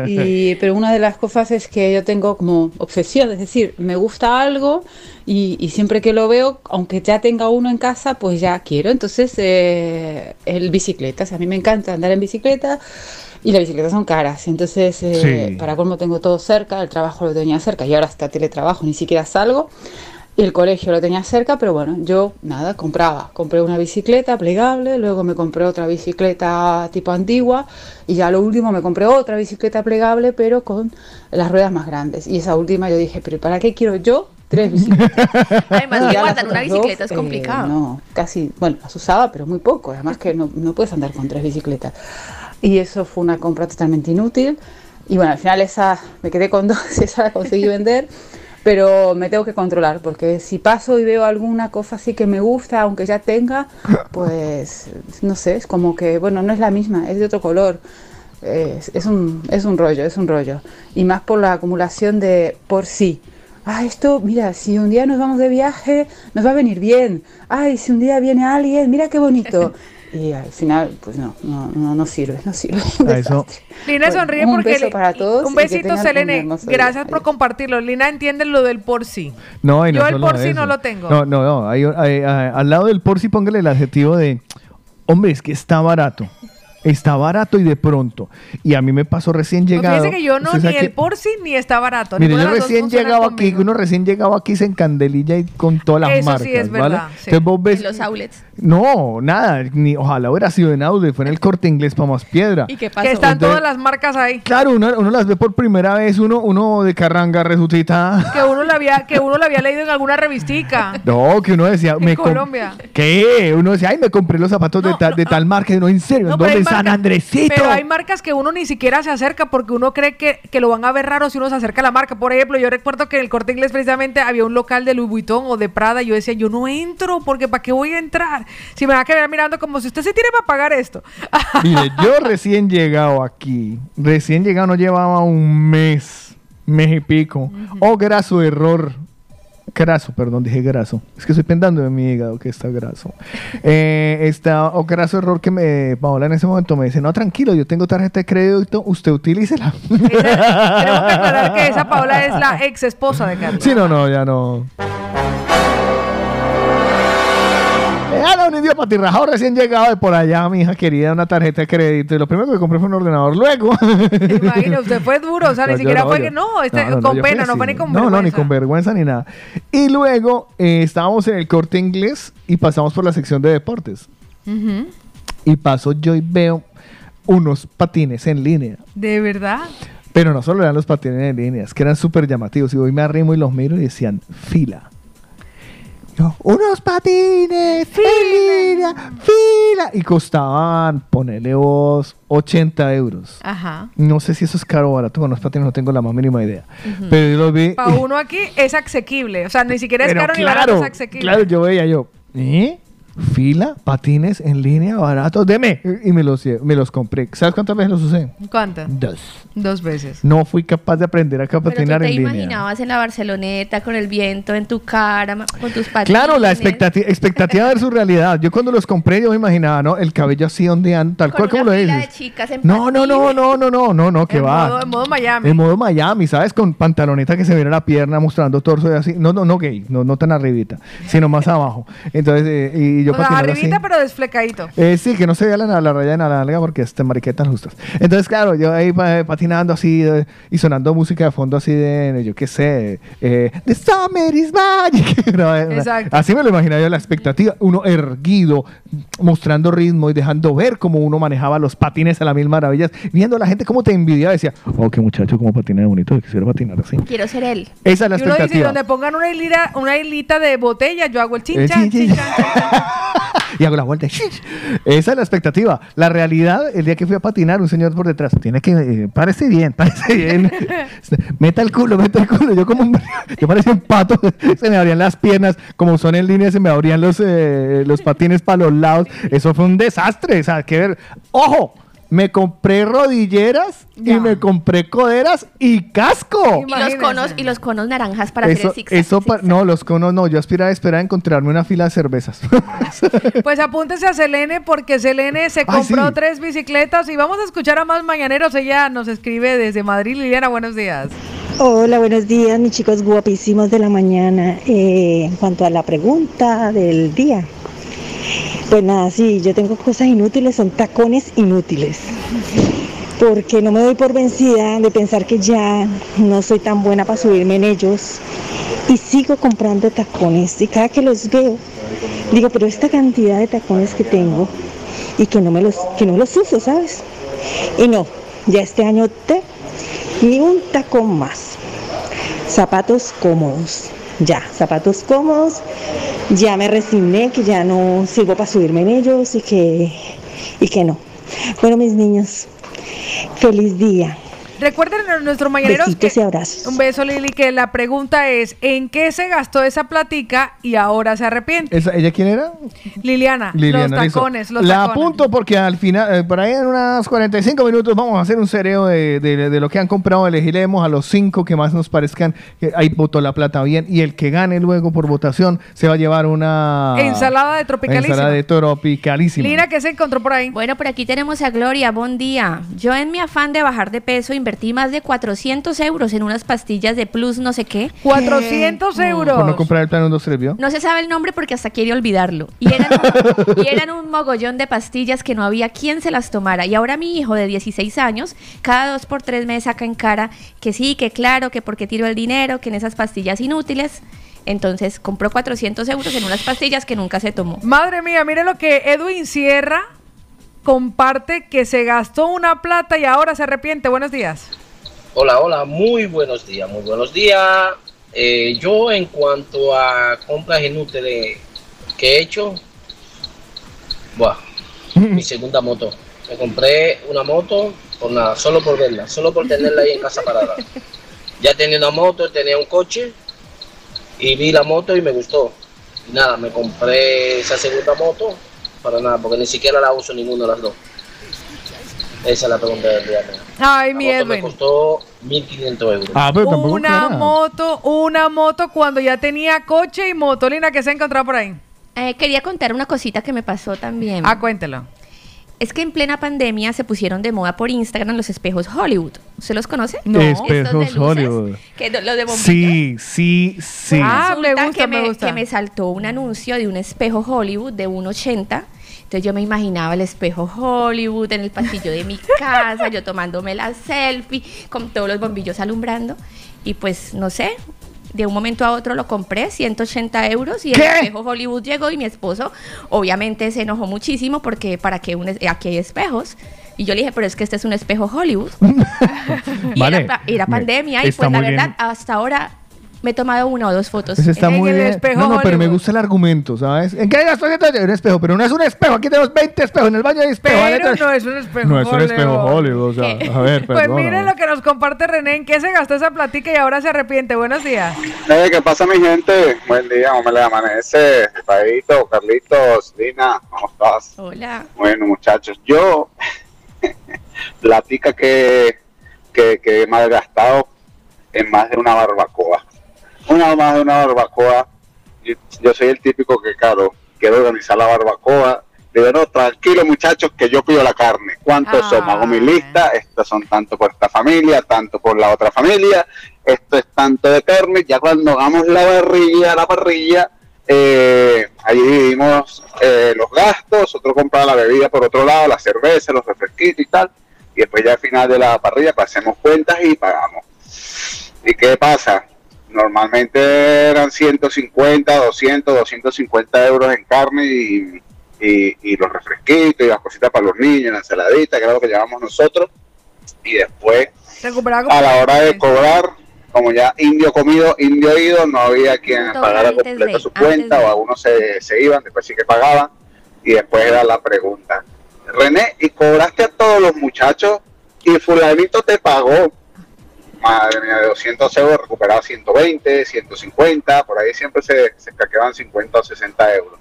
y, pero una de las cosas es que yo tengo como obsesión, es decir, me gusta algo y, y siempre que lo veo, aunque ya tenga uno en casa, pues ya quiero. Entonces, eh, el bicicletas, a mí me encanta andar en bicicleta. Y las bicicletas son caras, entonces eh, Sí. para colmo tengo todo cerca, el trabajo lo tenía cerca y ahora está teletrabajo, ni siquiera salgo. Y el colegio lo tenía cerca, pero bueno, yo nada, compraba. Compré una bicicleta plegable, luego me compré otra bicicleta tipo antigua y ya lo último me compré otra bicicleta plegable, pero con las ruedas más grandes. Y esa última yo dije, pero ¿para qué quiero yo tres bicicletas? Además, que guardar una bicicleta es dos, eh, complicado. no, casi, bueno, las usaba, pero muy poco. Además que no, no puedes andar con tres bicicletas. Y eso fue una compra totalmente inútil. Y bueno, al final esa me quedé con dos, esa la conseguí vender. Pero me tengo que controlar, porque si paso y veo alguna cosa así que me gusta, aunque ya tenga, pues no sé, es como que, bueno, no es la misma, es de otro color. Es, es un, es un rollo, es un rollo. Y más por la acumulación de por sí. Ah, esto, mira, si un día nos vamos de viaje, nos va a venir bien. Ay, si un día viene alguien, mira qué bonito. Y al final, pues no, no, no, no sirve, no sirve. A eso. Lina Bueno, sonríe un porque beso le- para todos un besito, un Selene. día. Gracias por compartirlo. Lina entiende lo del por sí. No, y no Yo el por sí no lo tengo. No, no, no. hay- hay- hay- al lado del por sí póngale el adjetivo de, hombre, es que está barato. está barato y de pronto. Y a mí me pasó recién Pues llegado. Fíjese que yo no, ¿Usted ni el qué? Porci ni está barato. Mire, yo recién llegaba conmigo. aquí, uno recién llegaba aquí se encandililla y con todas las Eso sí marcas, es ¿vale? verdad, sí. Entonces vos ves, En los outlets. No, nada, ni ojalá hubiera sido en Aude, fue en el corte inglés para más piedra. ¿Y qué Que pasó? están Entonces- todas las marcas ahí. Claro, uno, uno las ve por primera vez, uno, uno de carranga resulta. Que uno la había, que uno la había leído en alguna revistica. No, que uno decía, En me Colombia. ¿Qué? Uno decía, ay, me compré los zapatos de, tal, de tal marca. No, en serio, No, ¿en pero ¿dónde? En San marcas- Andresito. Pero hay marcas que uno ni siquiera se acerca porque uno cree que, que lo van a ver raro si uno se acerca a la marca. Por ejemplo, yo recuerdo que en el corte inglés precisamente había un local de Louis Vuitton o de Prada. Y yo decía, yo no entro porque ¿para qué voy a entrar? Si me va a quedar mirando como si usted se tiene para pagar esto. Mire, yo recién llegado aquí, recién llegado, no llevaba un mes, mes y pico. Oh, graso error. Graso, perdón, dije graso. Es que estoy pensando en mi hígado que está graso. Eh, está, oh, graso error que me, Paola en ese momento me dice, no, tranquilo, yo tengo tarjeta de crédito, usted utilícela. Tenemos que aclarar que esa Paola es la ex esposa de Carlos. Sí, no, no, ya no. Era un idioma patirrajado recién llegado de por allá, mi hija querida, una tarjeta de crédito. Y lo primero que compré fue un ordenador. Luego. Imagina, usted fue duro, o sea, No, ni siquiera no, fue yo- que no, este, no, no, no, con pena, no fue ni con No, vergüenza. no, ni con vergüenza ni nada. Y luego eh, estábamos en el corte inglés y pasamos por la sección de deportes. Y paso yo y veo unos patines en línea. ¿De verdad? Pero no solo eran los patines en línea, es que eran súper llamativos. Y hoy me arrimo y los miro y decían fila. Unos patines, fila, fila. Y costaban, ponele vos, 80 euros. Ajá. No sé si eso es caro o barato, con los patines no tengo la más mínima idea. Pero yo lo vi. Para uno aquí es asequible. O sea, ni siquiera es caro ni barato, es asequible. claro, yo veía yo, ¿eh? Fila, patines en línea, baratos, deme. Y me los, me los compré. ¿Sabes cuántas veces los usé? ¿Cuántas? Dos. Dos veces. No fui capaz de aprender a patinar te en línea. imaginabas en la Barceloneta con el viento en tu cara, con tus patines. Claro, la expectativa, expectativa de su realidad. Yo cuando los compré, yo me imaginaba, ¿no? El cabello así ondeando, tal con cual como lo dices. de chicas en No, no, no, no, no, no, no, no, que En va. modo, en modo Miami. En modo Miami, ¿sabes? Con pantaloneta que se viera la pierna mostrando torso y así. No, no, no gay, no, no tan arribita, sino más abajo. Entonces, eh, y yo o sea, patinando así. arribita, pero desflecadito. Eh, sí, que no se vea la, la raya de la nalga porque este mariquetas justas. Entonces, claro, yo ahí pa- patinando así eh, y sonando música de fondo así de, yo qué sé, eh, The Summer is Magic. No, eh, Exacto. Así me lo imaginaba yo, la expectativa. Uno erguido, mostrando ritmo y dejando ver cómo uno manejaba los patines a las mil maravillas, viendo a la gente cómo te envidiaba. Decía, oh, qué muchacho, cómo patina de bonito, quisiera patinar así. Quiero ser él. Esa es la Y uno dice, expectativa. donde pongan una hilita, una hilita de botella, yo hago el Eh, chinchan, chin, chin. y hago la vuelta. Esa es la expectativa. La realidad, el día que fui a patinar, un señor por detrás, tiene que, eh, parece bien, parece bien. meta el culo, meta el culo. Yo como un, yo parecía un pato, se me abrían las piernas, como son en línea, se me abrían los, eh, los patines para los lados. Eso fue un desastre. O sea, que ver. ¡Ojo! Me compré rodilleras y me compré coderas y casco. Y los conos y los conos naranjas para hacer Eso, el zigzag. eso pa- no, los conos no. Yo aspiraba a esperar a encontrarme una fila de cervezas. Pues apúntese a Selene porque Selene se Ay, compró sí. tres bicicletas y vamos a escuchar a más mañaneros. Ella nos escribe desde Madrid. Liliana, buenos días. Hola, buenos días, mis chicos guapísimos de la mañana. Eh, en cuanto a la pregunta del día, pues nada, sí, yo tengo cosas inútiles, son tacones inútiles. Porque no me doy por vencida de pensar que ya no soy tan buena para subirme en ellos. Y sigo comprando tacones. Y cada que los veo, digo, pero esta cantidad de tacones que tengo y que no me los, que no los uso, ¿sabes? Y no, ya este año te ni un tacón más. Zapatos cómodos. Ya, zapatos cómodos. Ya me resigné que ya no sirvo para subirme en ellos y que, y que no. Bueno, mis niños, feliz día. Recuerden a nuestros mañaneros Besitos que- y abrazos. un beso Lili que la pregunta es ¿en qué se gastó esa platica y ahora se arrepiente? ¿Esa- ¿Ella quién era? Liliana, Liliana, los tacones, los La tacones. apunto porque al final, eh, por ahí en unas 45 minutos vamos a hacer un cereo de, de- de lo que han comprado. Elegiremos a los cinco que más nos parezcan. que ahí votó la plata bien. Y el que gane luego por votación se va a llevar una Ensalada de tropicalísima. ensalada de tropicalísima. Lina, ¿qué se encontró por ahí? Bueno, por aquí tenemos a Gloria. Buen día. Yo en mi afán de bajar de peso invertí invertí más de 400 euros en unas pastillas de plus no sé qué. 400 euros. Por no comprar el plan 1, 2, 3, ¿vio? No se sabe el nombre porque hasta quiere olvidarlo. Y eran, un, y eran un mogollón de pastillas que no había quien se las tomara. Y ahora mi hijo de 16 años, cada dos por tres me saca en cara que sí, que claro, que porque tiro el dinero, que en esas pastillas inútiles. Entonces compró 400 euros en unas pastillas que nunca se tomó. Madre mía, mire lo que Edwin Sierra comparte que se gastó una plata y ahora se arrepiente. Buenos días. Hola, hola, muy buenos días, muy buenos días. Eh, yo en cuanto a compras inútiles que he hecho, buah, mi segunda moto. Me compré una moto por nada, solo por verla, solo por tenerla ahí en casa parada. Ya tenía una moto, tenía un coche y vi la moto y me gustó. Y nada, me compré esa segunda moto para nada, porque ni siquiera la uso ninguna de las dos. Esa es la pregunta del día. Ay, mi me costó 1.500 euros. Ah, pero tampoco Una moto, una moto cuando ya tenía coche y moto. Lina, que se ha encontrado por ahí? Eh, quería contar una cosita que me pasó también. Ah, cuéntelo. Es que en plena pandemia se pusieron de moda por Instagram los espejos Hollywood. ¿Usted los conoce? Espejos Hollywood. Que lo de bombillos. Sí, sí, sí. Ah, me Resulta gusta, que me gusta. Que me saltó un anuncio de un espejo Hollywood de 1.80. Entonces yo me imaginaba el espejo Hollywood en el pasillo de mi casa, yo tomándome la selfie, con todos los bombillos alumbrando. Y pues, no sé, de un momento a otro lo compré, 180 euros, y el ¿Qué? espejo Hollywood llegó y mi esposo obviamente se enojó muchísimo porque para qué un es- aquí hay espejos. Y yo le dije, pero es que este es un espejo Hollywood. y Vale. era, pandemia y pues la bien. verdad, hasta ahora me he tomado una o dos fotos. Eso está en muy el bien. espejo No, no, pero me gusta el argumento, ¿sabes? ¿En qué gastó 100 Un espejo, pero no es un espejo. Aquí tenemos 20 espejos. En el baño hay espejos. Pero adentro- no es un espejo No es un espejo Hollywood. Hollywood. O sea, a ver, Pues perdón. miren lo que nos comparte René, en qué se gastó esa platica y ahora se arrepiente. Buenos días. Eh, ¿Qué pasa, mi gente? Buen día, ¿cómo me le amanece? Paito, Carlitos, Dina, ¿cómo estás? Hola. Bueno, muchachos, yo, platica que, que, que he malgastado en más de una barbacoa. Una más de una barbacoa. Yo, yo soy el típico que, claro, quiero organizar la barbacoa. Digo, no, tranquilo, muchachos, que yo pido la carne. ¿Cuántos somos? Hago mi lista. Estos son tanto por esta familia, tanto por la otra familia. Esto es tanto de carne. Ya cuando hagamos la parrilla, la parrilla, eh, ahí dividimos eh, los gastos. Otro compra la bebida por otro lado, la cerveza, los refresquitos y tal. Y después ya al final de la parrilla, pues hacemos cuentas y pagamos. ¿Y qué pasa? Normalmente eran 150, 200, 250 euros en carne y, y, y los refresquitos y las cositas para los niños, la ensaladita, que era lo que llevamos nosotros. Y después, a la hora de cobrar, como ya indio comido, indio ido, no había quien pagara completa su cuenta o algunos se, se iban, después sí que pagaban. Y después era la pregunta, René, ¿y cobraste a todos los muchachos y fulanito te pagó? Madre mía, de 200 euros recuperaba 120, 150, por ahí siempre se, se caqueaban 50 o 60 euros.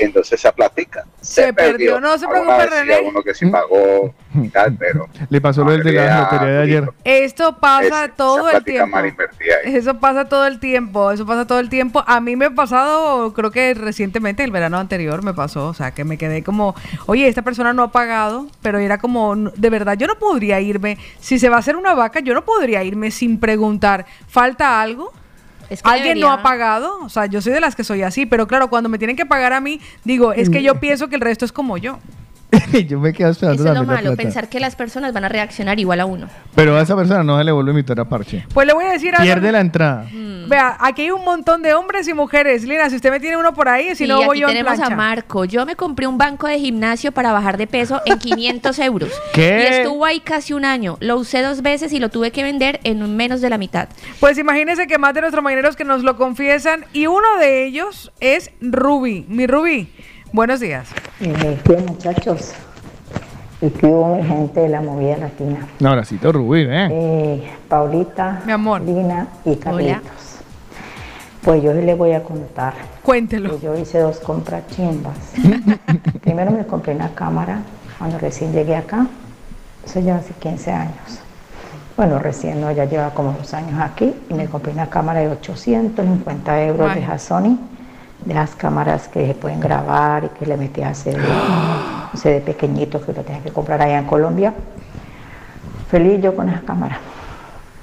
Entonces esa platica se, Se perdió. No se preocupe, René. uno que sí pagó y tal, pero Le pasó lo del de la lotería de ayer. Esto pasa todo esa el tiempo. mal invertida ahí. Eso pasa todo el tiempo, eso pasa todo el tiempo. A mí me ha pasado, creo que recientemente, el verano anterior me pasó, o sea, que me quedé como, oye, esta persona no ha pagado, pero era como, de verdad, yo no podría irme, si se va a hacer una vaca, yo no podría irme sin preguntar, ¿falta algo? Es que ¿Alguien no debería- ha pagado? O sea, yo soy de las que soy así, pero claro, cuando me tienen que pagar a mí, digo, es que yo pienso que el resto es como yo. yo me quedo esperando Eso es lo malo, plata. pensar que las personas van a reaccionar igual a uno. Pero a esa persona no se le vuelve a invitar a parche. Pues le voy a decir algo. Pierde la entrada. Vea, aquí hay un montón de hombres y mujeres. Lina, si usted me tiene uno por ahí, si Sí, no voy yo en tenemos plancha. a Marco. Yo me compré un banco de gimnasio para bajar de peso en 500 euros. ¿Qué? Y estuvo ahí casi un año. Lo usé dos veces y lo tuve que vender en menos de la mitad. Pues imagínense que más de nuestros marineros que nos lo confiesan y uno de ellos es Ruby. Mi Ruby, buenos días. Eh, ¿Qué muchachos? ¿Y qué hubo mi gente de la movida latina? Un abracito, Rubí, ¿eh? Eh, Paulita, Mi amor. Lina y Carlitos. Pues yo les voy a contar. Cuéntelo. yo hice dos compras chimbas. Primero me compré una cámara cuando recién llegué acá. Eso ya hace 15 años. Bueno, recién no, ya lleva como dos años aquí. Y me compré una cámara de 850 euros de Ay. la Sony. De las cámaras que se pueden grabar y que le metí a CD, un CD pequeñito que lo tenía que comprar allá en Colombia. Feliz yo con esa cámara.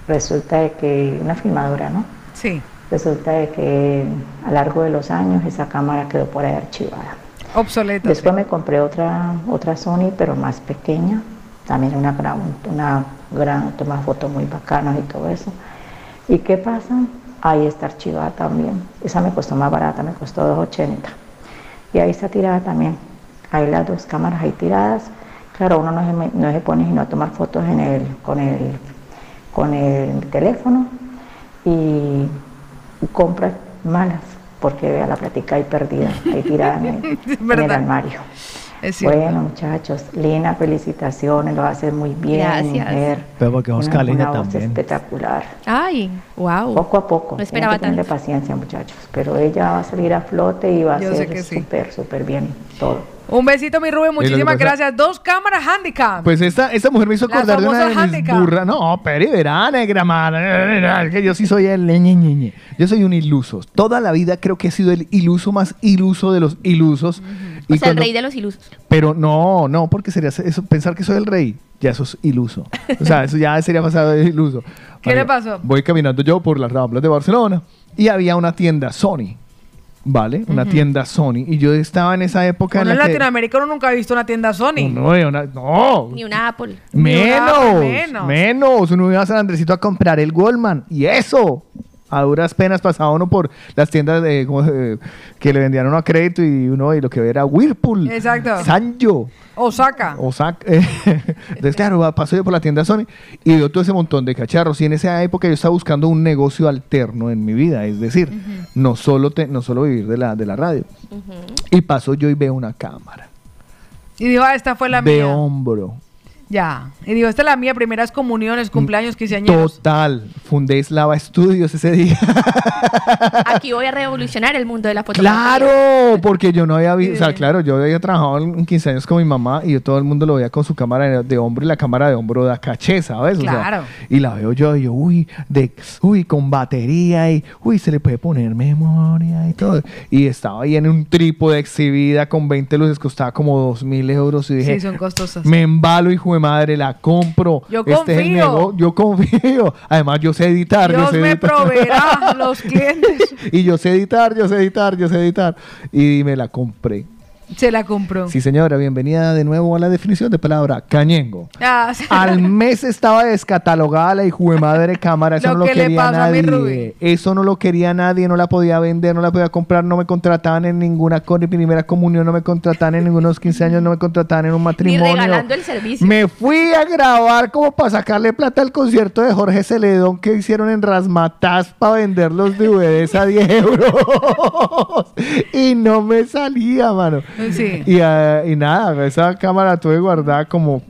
Resulta de que una filmadora, ¿no? Sí. Resulta de que a lo largo de los años esa cámara quedó por ahí archivada. Obsoleta. Después me compré otra, otra Sony, pero más pequeña. También una gran, una gran, toma fotos muy bacanas y todo eso. ¿Y qué pasa? Ahí está archivada también. Esa me costó más barata, me costó 2.80. Y ahí está tirada también. Hay las dos cámaras ahí tiradas. Claro, uno no se, no se pone sino a tomar fotos en el, con, el, con el teléfono y compra malas, porque vea la platica ahí perdida, ahí tirada en el, en armario. Es. Bueno, muchachos, Lina, felicitaciones, lo haces muy bien, Gracias. mujer. Pero porque Una- Oscar Lina una voz también. espectacular. Ay, wow. Poco a poco. No esperaba que tanto. paciencia, muchachos. Pero ella va a salir a flote y va a Yo ser súper, súper bien todo. Un besito, mi Rubén. Muchísimas pasa- gracias. Dos cámaras handicap. Pues esta, esta mujer me hizo acordar de una de mis handicap. burras. No, pero verá, negra mala. Es que yo sí soy el ñe, ñe, ñe. Yo soy un iluso. Toda la vida creo que he sido el iluso más iluso de los ilusos. O Y sea, el cuando- rey de los ilusos. Pero no, no, porque sería eso, pensar que soy el rey. Ya eso es iluso. O sea, eso ya sería pasado de iluso. ¿Qué le pasó? Voy caminando yo por las ramblas de Barcelona y había una tienda Sony. ¿Vale? Una tienda Sony. Y yo estaba en esa época Uno en en la que... Latinoamérica uno nunca ha visto una tienda Sony. No, de una- no, Ni una Apple. Menos, menos. menos. Uno iba a San Andresito a comprar el Goldman. Y eso. A duras penas pasaba uno por las tiendas de, ¿cómo se- que le vendían uno a crédito y uno y lo que era Whirlpool. Exacto. Sanyo. Osaka. Osaka. Entonces, claro, paso yo por la tienda Sony y veo todo ese montón de cacharros. Y en esa época yo estaba buscando un negocio alterno en mi vida. Es decir, no, solo te- no solo vivir de la, de la radio. Y paso yo y veo una cámara Y dijo, ah, esta fue la de mía. hombro. Ya. Y dijo, esta es la mía, primeras comuniones, cumpleaños, quinceañeros. Total. Fundé Slava Studios ese día. Aquí voy a revolucionar el mundo de la fotografía. ¡Claro! Porque yo no había visto, o sea, claro, yo había trabajado en 15 años con mi mamá y yo todo el mundo lo veía con su cámara de- hombro y la cámara de hombro da caché, ¿sabes? O sea, Claro. y la veo yo y yo, uy, de, uy, con batería y, uy, se le puede poner memoria y todo. Y estaba ahí en un trípode exhibida con 20 luces, costaba como 2 mil euros y dije, Sí, son costosas. me embalo, hijo de madre, la compro. Yo Este es el confío. yo confío. Además, yo sé editar. yo Dios sé me editar. proveerá los clientes. y yo sé editar, yo sé editar, yo sé editar. Y me la compré. Se la compró. Sí, señora, bienvenida de nuevo a la definición de palabra cañengo. Ah, sí. Al mes estaba descatalogada la hijo de madre cámara. Eso Lo no lo que le quería pasó a mi nadie. Eso no lo quería nadie, no la podía vender, no la podía comprar, no me contrataban en ninguna primera comunión, no me contrataban en ningunos 15 años, no me contrataban en un Ni matrimonio. regalando el servicio. Me fui a grabar como para sacarle plata al concierto de Jorge Celedón que hicieron en Rasmataz para vender los DVDs a 10 euros. y no me salía, mano. Sí. Y, ah, y nada, esa cámara tuve guardada como,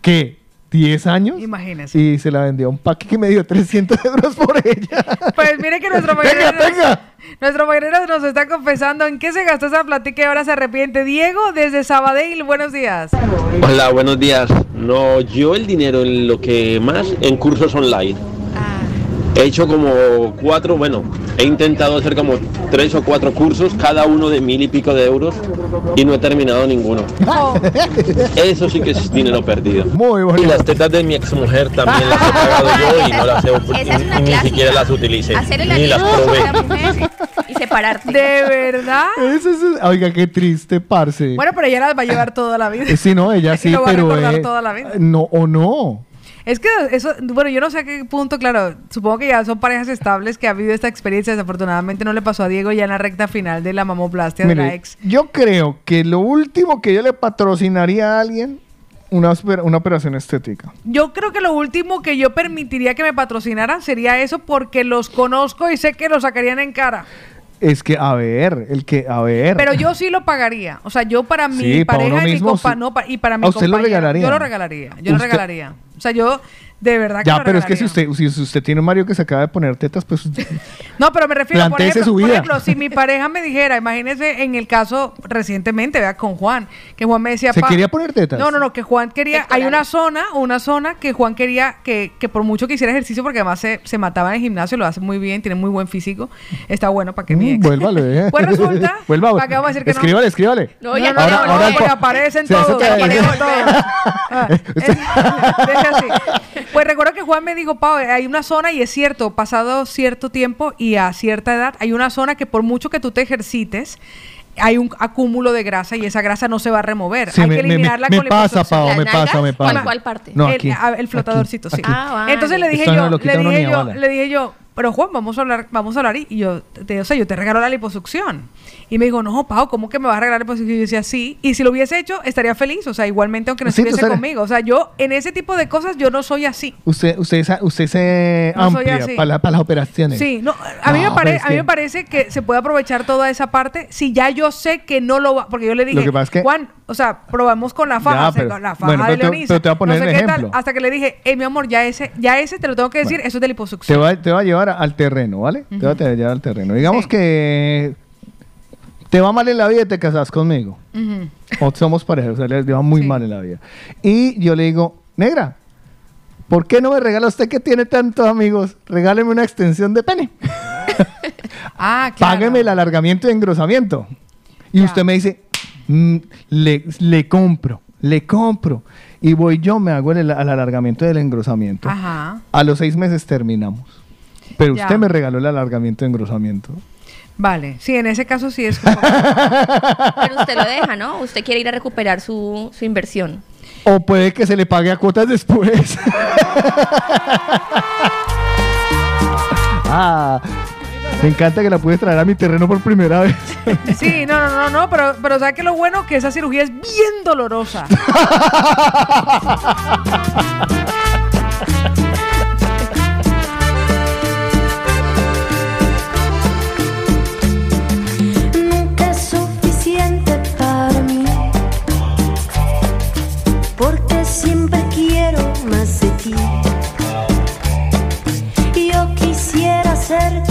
¿qué? ¿10 años? Imagínese. Y se la vendió a un paque que me dio 300 euros por ella. Pues mire que nuestro Venga, mañanero, venga. nuestro nos está confesando en qué se gastó esa platica y ahora se arrepiente. Diego, desde Sabadell, buenos días. Hola, buenos días. No, yo el dinero en lo que más en cursos online. He hecho como cuatro, bueno, he intentado hacer como tres o cuatro cursos, cada uno de mil y pico de euros, y no he terminado ninguno. Eso sí que es dinero perdido. Muy Y las tetas de mi exmujer también las he pagado yo y no las he, Esa es una ni clásica. siquiera las utilicé, Hacer el ni las probé. con la mujer y separarte. ¿De verdad? Eso es, oiga, qué triste, parce. Bueno, pero ella las va a llevar toda la vida. Eh, sí, no, ella sí, Lo va a pero eh, toda la vida. no o no. Es que eso, bueno, yo no sé a qué punto, claro, supongo que ya son parejas estables que ha habido esta experiencia. Desafortunadamente no le pasó a Diego ya en la recta final de la mamoplastia de la ex. yo creo que lo último que yo le patrocinaría a alguien una, una operación estética. Yo creo que lo último que yo permitiría que me patrocinaran sería eso porque los conozco y sé que lo sacarían en cara. Es que, a ver, el que, a ver. Pero yo sí lo pagaría. O sea, yo para mi Sí, para pareja uno y mi mismo, compa, sí. no, pa- y para mi ¿A usted lo compañero, regalaría? Yo lo regalaría. Yo lo regalaría. O sea, yo de verdad que Ya, lo pero es que si usted, si usted tiene un marido que se acaba de poner tetas, pues No, pero me refiero, por ejemplo, su por vida. ejemplo, si mi pareja me dijera, imagínese en el caso recientemente, vea, con Juan, que Juan me decía... ¿Se "Pa- quería poner tetas? No, no, no, que Juan quería... Hay una zona, una zona que Juan quería que, que por mucho que hiciera ejercicio, porque además se, se mataba en el gimnasio, lo hace muy bien, tiene muy buen físico, está bueno para que mi mm, ex... vuélvale. eh. Pues resulta, Vuelva, ¿para qué vamos a decir que no? escríbale, escríbale. No, ya no, Ahora- no, ahora no, porque po- aparecen todos, aparecen todos. Deje así. Pues recuerdo que Juan me dijo, Pau, hay una zona, y es cierto, pasado cierto tiempo y a cierta edad, hay una zona que por mucho que tú te ejercites, hay un acúmulo de grasa y esa grasa no se va a remover. Sí, hay me- que me- me- eliminarla me con pasa, liposucción. Pau, me ¿Las pasa, nalgas? me pasa. ¿Cuál- cuál parte? No, el, aquí, a- el flotadorcito, sí. aquí. Ah, vale. Entonces le dije Esto yo, le dije yo, le dije yo, pero Juan, vamos a hablar, vamos a hablar y, y yo, te, o sea, yo te regalo la liposucción. Y me dijo, no, Pau, ¿cómo que me vas a regalar la liposucción? Y yo decía, sí. Y si lo hubiese hecho, estaría feliz. O sea, igualmente, aunque no Sí, estuviese conmigo. O sea, yo, en ese tipo de cosas, yo no soy así. Usted, usted, usted se No soy amplia para, la- para las operaciones. Sí, no, a mí, No, me, pare- a mí me parece que se puede aprovechar toda esa parte si ya yo sé que no lo va, porque yo le dije, Lo que pasa es que- Juan, o sea, probamos con la faja, Ya, o sea, pero- con la faja bueno, de te- Leonisa, pero te voy a poner no sé qué tal, hasta que le dije, hey, mi amor, ya ese, ya ese te lo tengo que decir, eso es de Te liposucción. va, te va a llevar al terreno, ¿vale? Te va a llevar al terreno. Digamos Sí. que te va mal en la vida y te casas conmigo. O somos pareja, o sea, le va muy mal en la vida. Y yo le digo, negra, ¿por qué no me regala usted que tiene tantos amigos? Regáleme una extensión de pene. Ah, claro. Págueme el alargamiento y engrosamiento. Y usted me dice, "Mm, le, le compro, le compro. Y voy yo, me hago el, alargamiento del engrosamiento. Ajá. A los seis meses terminamos. Pero Ya. usted me regaló el alargamiento y engrosamiento. Vale, sí, en ese caso sí es como- Pero usted lo deja, ¿no? Usted quiere ir a recuperar su, su inversión. O puede que se le pague a cuotas después. ah, me encanta que la puedes traer a mi terreno por primera vez. Sí, no, no, no, no, pero, pero ¿sabes qué lo bueno? Que esa cirugía es bien dolorosa. siempre quiero más de ti. Yo quisiera hacerte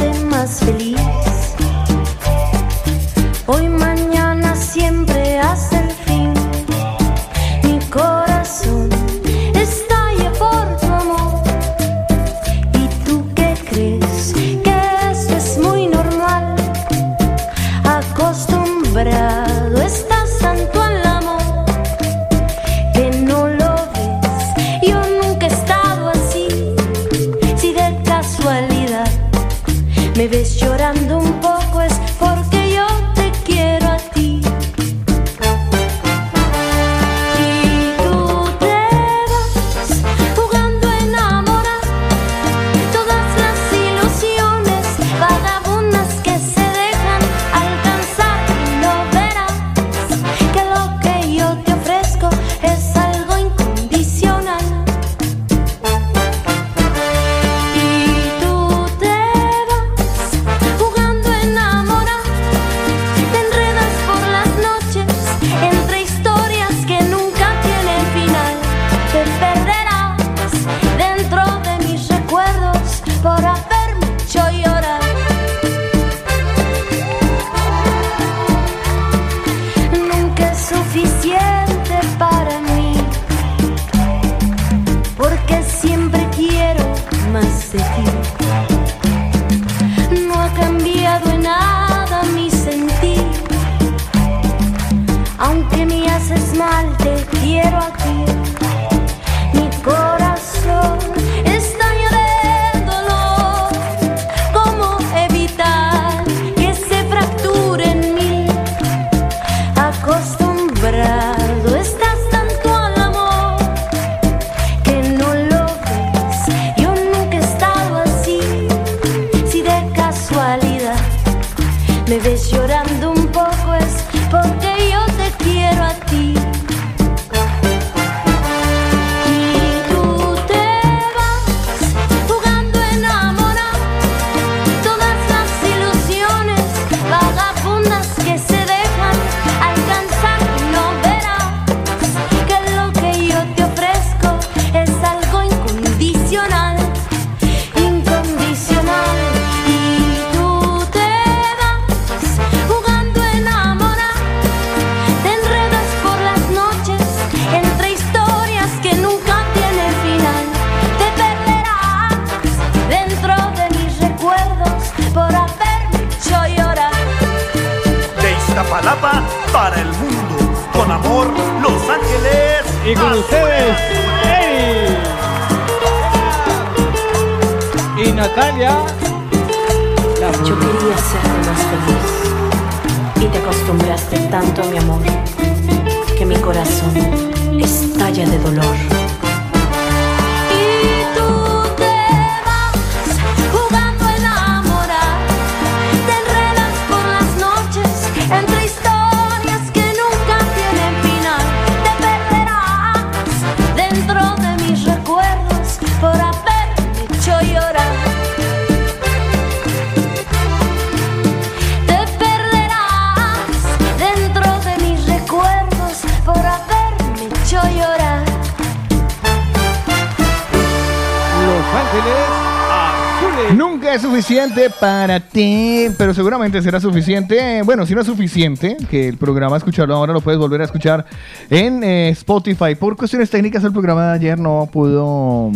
para ti, pero seguramente será suficiente. Bueno, si no es suficiente, que el programa escucharlo ahora lo puedes volver a escuchar en eh, Spotify. Por cuestiones técnicas, el programa de ayer no pudo.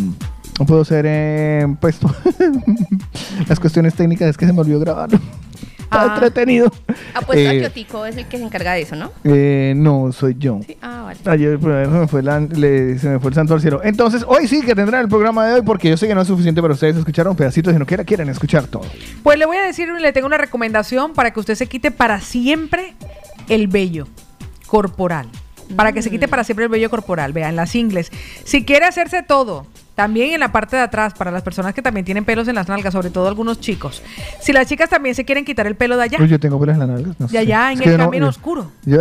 No pudo ser eh, puesto. Las cuestiones técnicas es que se me olvidó grabarlo. Está Ah. entretenido. Apuesto a Eh, que Otico es el que se encarga de eso, ¿no? eh, no, soy yo. Ah, vale. Ayer pues, se me, fue la- le- se me fue el santo al cielo. Entonces, hoy sí que tendrán el programa de hoy porque yo sé que no es suficiente para ustedes escuchar un pedacito, sino que quieren escuchar todo. Pues le voy a decir, le tengo una recomendación para que usted se quite para siempre el vello corporal. Para que se quite para siempre el vello corporal. Vean, las ingles. Si quiere hacerse todo, también en la parte de atrás, para las personas que también tienen pelos en las nalgas, sobre todo algunos chicos. Si las chicas también se quieren quitar el pelo de allá, Uy, yo tengo pelos en las nalgas. no de sé. allá en el no- camino yo- oscuro. yo-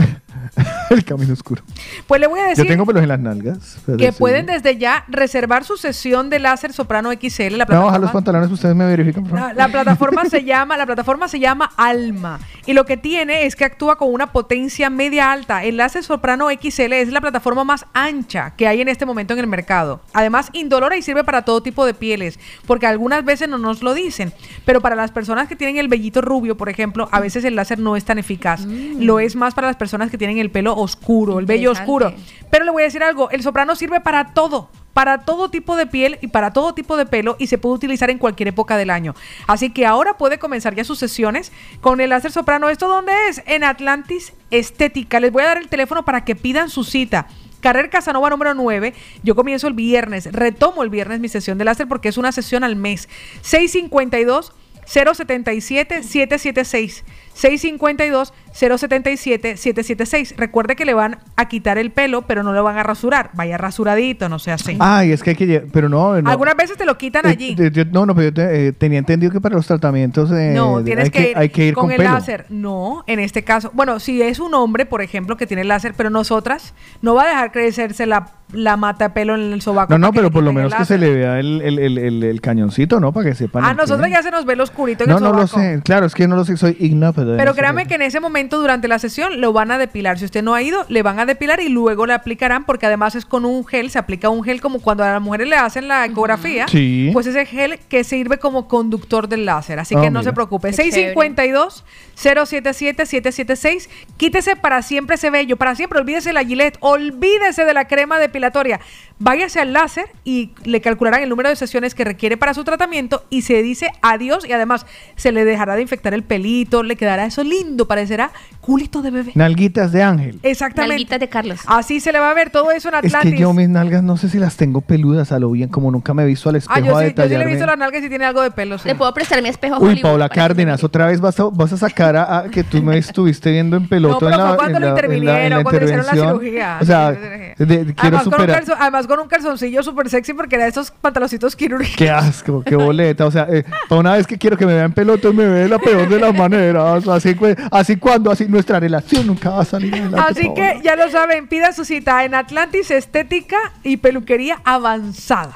el camino oscuro. Pues le voy a decir Yo tengo pelos en las nalgas. que pueden desde ya reservar su sesión de láser soprano XL. La Me voy a bajar los plataforma- pantalones, ustedes me verifican. por favor? La, la plataforma se llama, la plataforma se llama Alma y lo que tiene es que actúa con una potencia media alta. El láser soprano XL es la plataforma más ancha que hay en este momento en el mercado. Además, indolora y sirve para todo tipo de pieles, porque algunas veces no nos lo dicen, pero para las personas que tienen el vellito rubio, por ejemplo, a veces el láser no es tan eficaz. Lo es más para las personas que tienen el pelo oscuro, el vello oscuro. Pero le voy a decir algo, el soprano sirve para todo, para todo tipo de piel y para todo tipo de pelo y se puede utilizar en cualquier época del año. Así que ahora puede comenzar ya sus sesiones con el láser soprano. ¿Esto dónde es? En Atlantis Estética. Les voy a dar el teléfono para que pidan su cita. Carrer Casanova número 9. Yo comienzo el viernes, retomo el viernes mi sesión de láser porque es una sesión al mes. 652 077 776 652 077 776. Recuerde que le van a quitar el pelo, pero no lo van a rasurar. Vaya rasuradito, no sea así. Ay, es que hay que Pero no. no. Algunas veces te lo quitan Eh, allí. de- yo- no, no, pero yo te- eh, tenía entendido que para los tratamientos eh, No, tienes hay, que, ir hay que ir con, con, el pelo. láser. No, en este caso. Bueno, si es un hombre, por ejemplo, que tiene láser, pero nosotras, no va a dejar crecerse la, la mata de pelo en el sobaco. No, no, pero por lo el menos que se le vea el, el, el, el- el cañoncito, ¿no? Para que sepan. A qué- nosotros ya se nos ve lo oscurito en No, el no lo sé. Claro, es que no lo sé, soy ignorante. Pero créame que en ese momento, durante la sesión, lo van a depilar. Si usted no ha ido, le van a depilar y luego le aplicarán, porque además es con un gel, se aplica un gel como cuando a las mujeres le hacen la ecografía. Sí. Pues ese gel que sirve como conductor del láser. Así Ah, que no mira. se preocupe. Qué chévere. 652 077 776 Quítese para siempre ese vello, para siempre. Olvídese la Gillette, olvídese de la crema depilatoria. Váyase al láser y le calcularán el número de sesiones que requiere para su tratamiento y se dice adiós y además se le dejará de infectar el pelito, le quedará eso lindo, parecerá culito de bebé. Nalguitas de ángel. Exactamente. Nalguitas de Carlos. Así se le va a ver todo eso en Es Atlantis. que yo mis nalgas no sé si las tengo peludas a lo bien, como nunca me he visto al espejo ah, yo a sí, yo sí le he detallarme. visto las nalgas y tiene algo de pelo. sí. Le puedo prestar mi espejo Uy, Hollywood Paula Cárdenas, otra vez vas a, vas a sacar a, a que tú me estuviste viendo en peloto No, pero en la, cuando en lo la- en la- en la intervinieron, cuando le hicieron la cirugía. O sea, de- quiero además, con un superar. calzon- además con un calzoncillo súper sexy porque era de esos pantaloncitos quirúrgicos. Qué asco, qué boleta. O sea, eh, para una vez que quiero que me vean peloto, me ve de la peor de las maneras. Así, que- así cuando, así nuestra relación nunca va a salir adelante. Así que ya lo saben, pida su cita en Atlantis Estética y Peluquería Avanzada.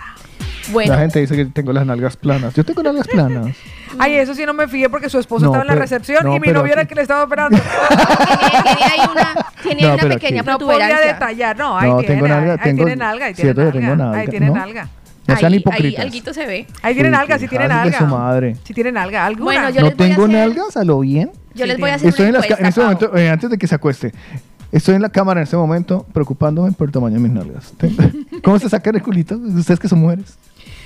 La gente dice que tengo las nalgas planas. Yo tengo nalgas planas. Ay, eso sí no me fijé porque su esposo No, estaba en la recepción no, y mi novio era el que le estaba operando. Tiene ahí una, tiene No, una pero pequeña aquí- No podía protuberancia. detallar, no, ahí No, tiene, tengo nalga, ahí tengo- tiene nalga, ahí tiene nalga, ahí tiene ¿no? nalga. No sean Ahí- hipócritas. Ahí alguito se ve. Ahí tiene Uy, nalga, sí tiene hijas de nalga. su madre. Sí tiene nalga, alguna. Bueno, yo no les voy a tengo hacer- nalgas a lo bien. Yo les voy a hacer Estoy en, una en encuesta, este Pau. momento, eh, antes de que se acueste, estoy en la cámara en este momento preocupándome por el tamaño de mis nalgas. ¿Cómo se sacan el culito? Ustedes que son mujeres.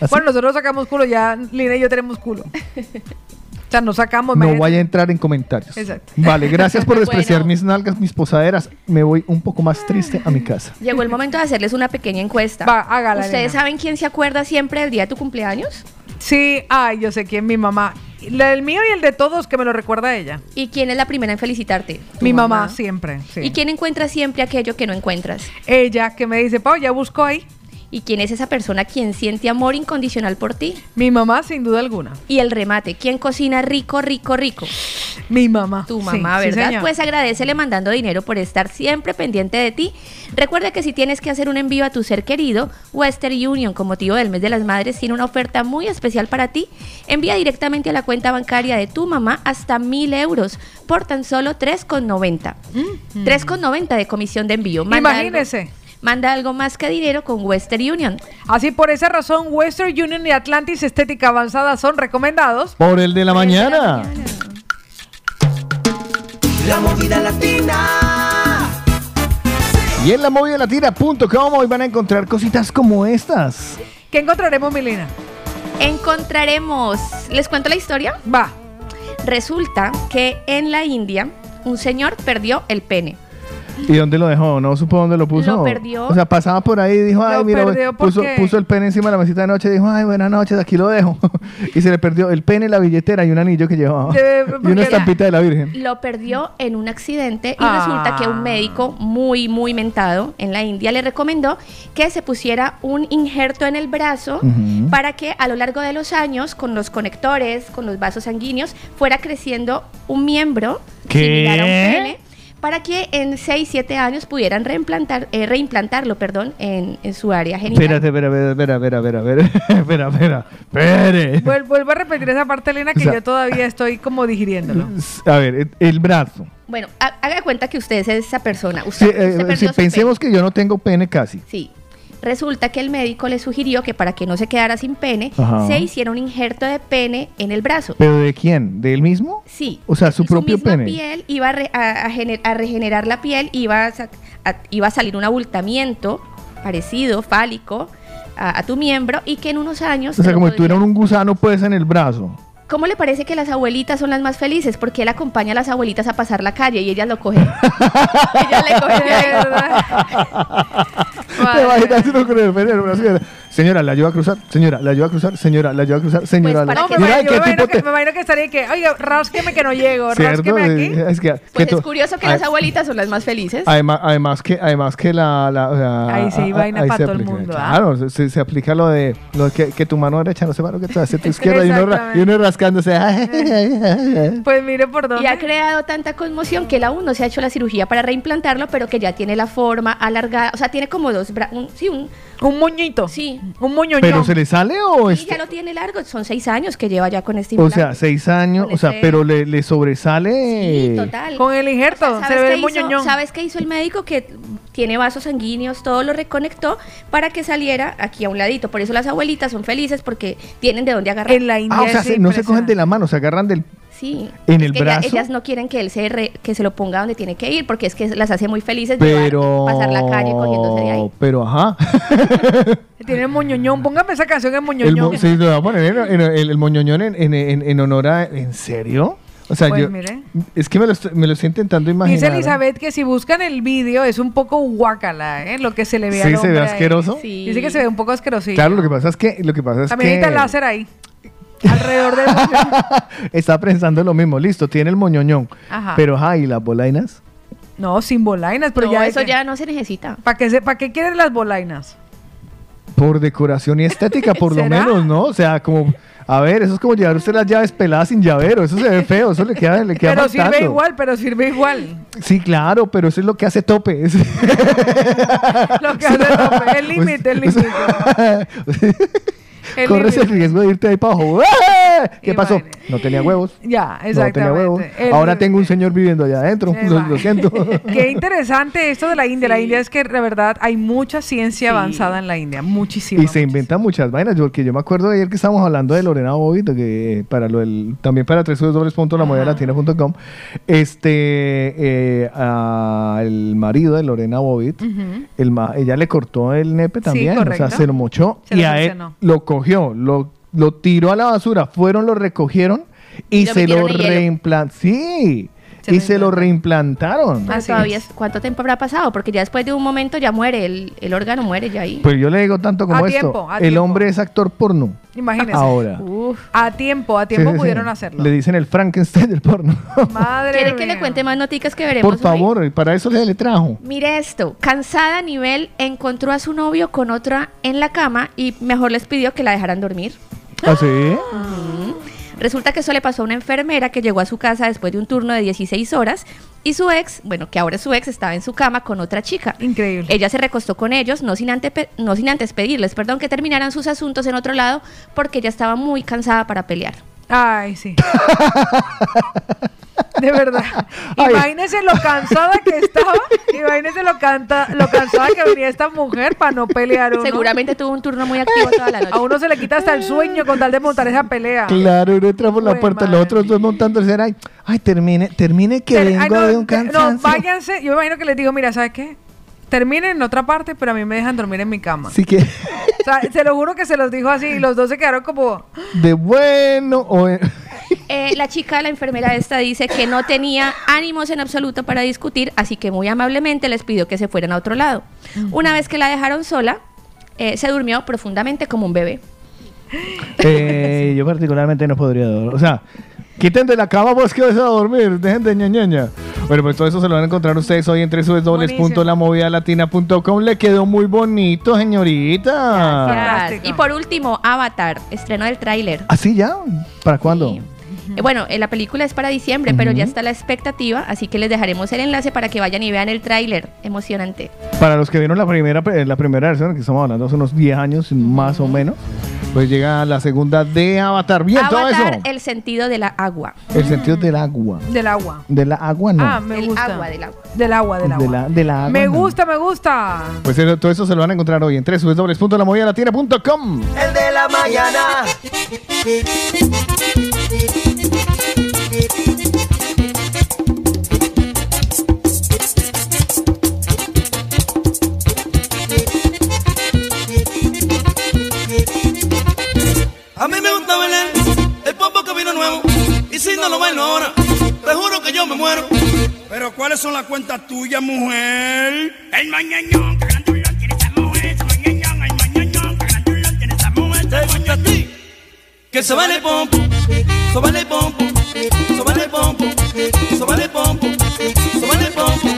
Así. Bueno, nosotros sacamos culo, ya Lina y yo tenemos culo. O sea, no sacamos. no imagínate. vaya a entrar en comentarios. Exacto. Vale, gracias por despreciar Bueno. mis nalgas, mis posaderas. Me voy un poco más triste a mi casa. Llegó el momento de hacerles una pequeña encuesta. Va, hágala, ¿Ustedes saben quién se acuerda siempre del día de tu cumpleaños? Sí, ay, yo sé quién, mi mamá. La del mío y el de todos que me lo recuerda ella. ¿Y quién es la primera en felicitarte? Mi mamá, siempre. sí. ¿Y quién encuentra siempre aquello que no encuentras? Ella que me dice, Pau, ya busco ahí. ¿Y quién es esa persona quien siente amor incondicional por ti? Mi mamá, sin duda alguna. Y el remate, ¿quién cocina rico, rico, rico? Mi mamá. Tu mamá, sí, ¿verdad? pues agradecele mandando dinero por estar siempre pendiente de ti. Recuerda que si tienes que hacer un envío a tu ser querido, Western Union, con motivo del mes de las madres, tiene una oferta muy especial para ti. Envía directamente a la cuenta bancaria de tu mamá hasta mil euros por tan solo 3,90. 3,90 de comisión de envío. Manda algo- Imagínese. Manda algo más que dinero con Western Union. Así por esa razón, Western Union y Atlantis Estética Avanzada son recomendados. Por el de la mañana. La movida latina. Y en la latina.com hoy van a encontrar cositas como estas. ¿Qué encontraremos, Milena? Encontraremos. ¿Les cuento la historia? Va. Resulta que en la India un señor perdió el pene. ¿Y dónde lo dejó? ¿No supo dónde lo puso? Lo perdió. O sea, pasaba por ahí y dijo, ay, Lo mira, perdió puso, porque- puso el pene encima de la mesita de noche y dijo, ay, buenas noches, aquí lo dejo. y se le perdió el pene, la billetera y un anillo que llevaba. Y una la- estampita de la Virgen. Lo perdió en un accidente y Ah. resulta que un médico muy, muy mentado en la India le recomendó que se pusiera un injerto en el brazo para que a lo largo de los años, con los conectores, con los vasos sanguíneos, fuera creciendo un miembro ¿Qué? similar a un pene para que en 6, 7 años pudieran reimplantar, eh, reimplantarlo perdón, en, en su área genital. Espérate, espera, espera, espera, espera, espera, espera, espera, Vuelvo a repetir esa parte, Elena, que O sea- yo todavía estoy como digiriéndolo. A ver, el- el brazo. Bueno, ha- haga cuenta que usted es esa persona. Si, Usted, eh, usted perdió si su pensemos que yo no tengo pene casi. Sí. Resulta que el médico le sugirió que para que no se quedara sin pene, Ajá. se hiciera un injerto de pene en el brazo. ¿Pero de quién? ¿De él mismo? Sí. O sea, su propio misma pene. piel iba a, re- a- a gener- a regenerar la piel, iba a, iba a salir un abultamiento parecido, fálico, a, a tu miembro y que en unos años... O sea, como si podría- tuviera un gusano pues en el brazo. ¿Cómo le parece que las abuelitas son las más felices? Porque él acompaña a las abuelitas a pasar la calle y ellas lo cogen. ellas le cogen de ahí. Te imaginas con el Señora, ¿la ayuda a cruzar? Señora, ¿la ayuda a cruzar? Señora, ¿la ayuda a cruzar? Señora, la... No, me Mira, imagino, ¿qué yo me imagino que, te- me imagino que estaría que, oiga, rásqueme que no llego, ¿Cierto? rásqueme aquí. Es que, Pues que es tú- curioso que Ay, las abuelitas son las más felices. Además, además que, además que la, la- o sea, Ahí sí, a- a- vaina ahí pa' se todo el mundo, ¿ah? Claro, se- se, se aplica lo de lo de que, que tu mano derecha no sepa lo que tú haces tu izquierda y uno, y uno rascándose. Pues mire por dónde. Y ha creado tanta conmoción que él aún no se ha hecho la cirugía para reimplantarlo, pero que ya tiene la forma alargada. O sea, tiene como dos bra- un, sí, un, un moñito. Sí. Un moñoñón. ¿Pero se le sale o Y este? ya lo tiene largo. Son seis años que lleva ya con este O implante. sea, seis años, o sea, ese- pero le, le sobresale. Sí, total. Con el injerto, O sea, se ¿sabes ve qué el moñoñón. ¿Sabes qué hizo el médico? Que tiene vasos sanguíneos, todo lo reconectó para que saliera aquí a un ladito. Por eso las abuelitas son felices porque tienen de dónde agarrar. En la Ah, o sea, se- no se cogen de la mano, se agarran del. Sí. ¿En Es el que ella- brazo? ellas no quieren que él se re- que se lo ponga donde tiene que ir porque es que las hace muy felices Pero. llevar, pasar la calle cogiéndose de ahí. Pero ajá. Tiene el moñoñón. Póngame esa canción en El, moñoñón. mo- sí, lo va a poner en, en- el, el moñoñón en, en, en, en honor a. ¿En serio? O sea, Pues yo. mire. Es que me lo, estoy, me lo estoy intentando imaginar. Dice Elizabeth que si buscan el vídeo es un poco guacala, ¿eh? Lo que se le ve Sí, al se ve asqueroso. Dice que se ve un poco asquerosillo. Claro, lo que pasa es que. Lo que pasa es También que láser ahí. Alrededor del moñoñón. está pensando lo mismo. Listo, tiene el moñoñón. Ajá. Pero, ajá, ¿y las bolainas? No, sin bolainas, pero No, ya eso ya no se necesita. ¿Para qué, se- ¿Para qué quieren las bolainas? Por decoración y estética, por lo ¿Será? menos, ¿no? O sea, como. A ver, eso es como llevar usted las llaves peladas sin llavero. Eso se ve feo, eso le queda, le queda Pero sirve faltando. igual, pero sirve igual. Sí, claro, pero eso es lo que hace tope. Es- Lo que hace tope, el límite, el límite. Corres el riesgo de irte ahí para abajo. ¡Ah! ¿Qué pasó? No tenía huevos. Ya, No tenía exactamente. huevos. El Ahora tengo un señor viviendo allá adentro. Lo, lo siento. Qué interesante esto de la India. La India es que, de verdad, hay mucha ciencia avanzada en la India. Muchísima. Y se inventan muchas vainas, porque yo me acuerdo de ayer que estábamos hablando de Lorena Bobito, que eh, para lo del, también para www.lamodelalatina.com, este, eh, a el marido de Lorena Bobit, Ujú. el ma- ella le cortó el nepe también, o sea, se lo mochó Se y lo a él lo cogió, lo, lo tiró a la basura, fueron, lo recogieron y Lo se lo metieron en y se lo reimplantaron. Todavía, ¿cuánto tiempo habrá pasado? Porque ya después de un momento ya muere, el, el órgano muere ya ahí. Pues yo le digo tanto como A esto. tiempo, a el tiempo. hombre es actor porno. Imagínese. Ahora. A tiempo, a tiempo sí, sí. pudieron hacerlo. Le dicen el Frankenstein del porno. Madre ¿Quiere que mía. le cuente más noticias que veremos Por hoy? favor, para eso se le trajo. Mire esto, cansada a nivel, encontró a su novio con otra en la cama y mejor les pidió que la dejaran dormir. ¿Ah, sí? Ujú. Resulta que eso le pasó a una enfermera que llegó a su casa después de un turno de 16 horas y su ex, bueno, que ahora es su ex, estaba en su cama con otra chica. Increíble. Ella se recostó con ellos, no sin, ante- no sin antes pedirles, perdón, que terminaran sus asuntos en otro lado porque ella estaba muy cansada para pelear. Ay, sí. De verdad. Ay. Imagínese lo cansada que estaba. Imagínese lo, canta, lo cansada que venía esta mujer para no pelear. uno. Seguramente tuvo un turno muy activo toda la noche. A uno se le quita hasta el sueño con tal de montar esa pelea. Claro, uno entra por la puerta, los otros dos montando el ay, ay, termine, termine que Pero- vengo ay, no, de un cansancio. No, váyanse. Yo me imagino que les digo, mira, ¿sabes qué? Terminen en otra parte, pero a mí me dejan dormir en mi cama. Así que, O sea, se lo juro que se los dijo así y los dos se quedaron como... de bueno o... Eh, la chica, la enfermera esta, dice que no tenía ánimos en absoluto para discutir, así que muy amablemente les pidió que se fueran a otro lado. Una vez que la dejaron sola, eh, se durmió profundamente como un bebé. Eh, yo particularmente no podría dormir. O sea, quiten de la cama vos que vas a dormir. Dejen de ñañaña. Bueno, pues todo eso se lo van a encontrar ustedes hoy en www.lamovidalatina.com. Le quedó muy bonito, señorita. Y por último, Avatar, estreno del tráiler. ¿Así ya? ¿Para cuándo? Eh, bueno, eh, la película es para diciembre, pero ya está la expectativa, así que les dejaremos el enlace para que vayan y vean el tráiler. Emocionante. Para los que vieron la primera, la primera versión, que estamos hablando hace unos 10 años más o menos, pues llega la segunda de Avatar. Bien, todo Avatar, eso. el sentido de la agua. El sentido del agua. Del agua. De la agua no. Ah, me Del gusta. agua, del agua. Del agua, del agua. de, la, de la agua me no. gusta, me gusta. Pues eso- todo eso se lo van a encontrar hoy en www.lamovidalatina.com. El de la mañana. A mí me gusta bailar el popo que vino nuevo. Y si no lo bailo ahora, te juro que yo me muero. Pero ¿cuáles son las cuentas tuyas, mujer? El mañañón, que grandulón tiene esa mujer. ese mañañón, el mañañón, que grandulón tiene esa mujer. ¿Te gusta a ti? Que se el pompo, se el pompo, se el pompo, se el pompo, se el pompo.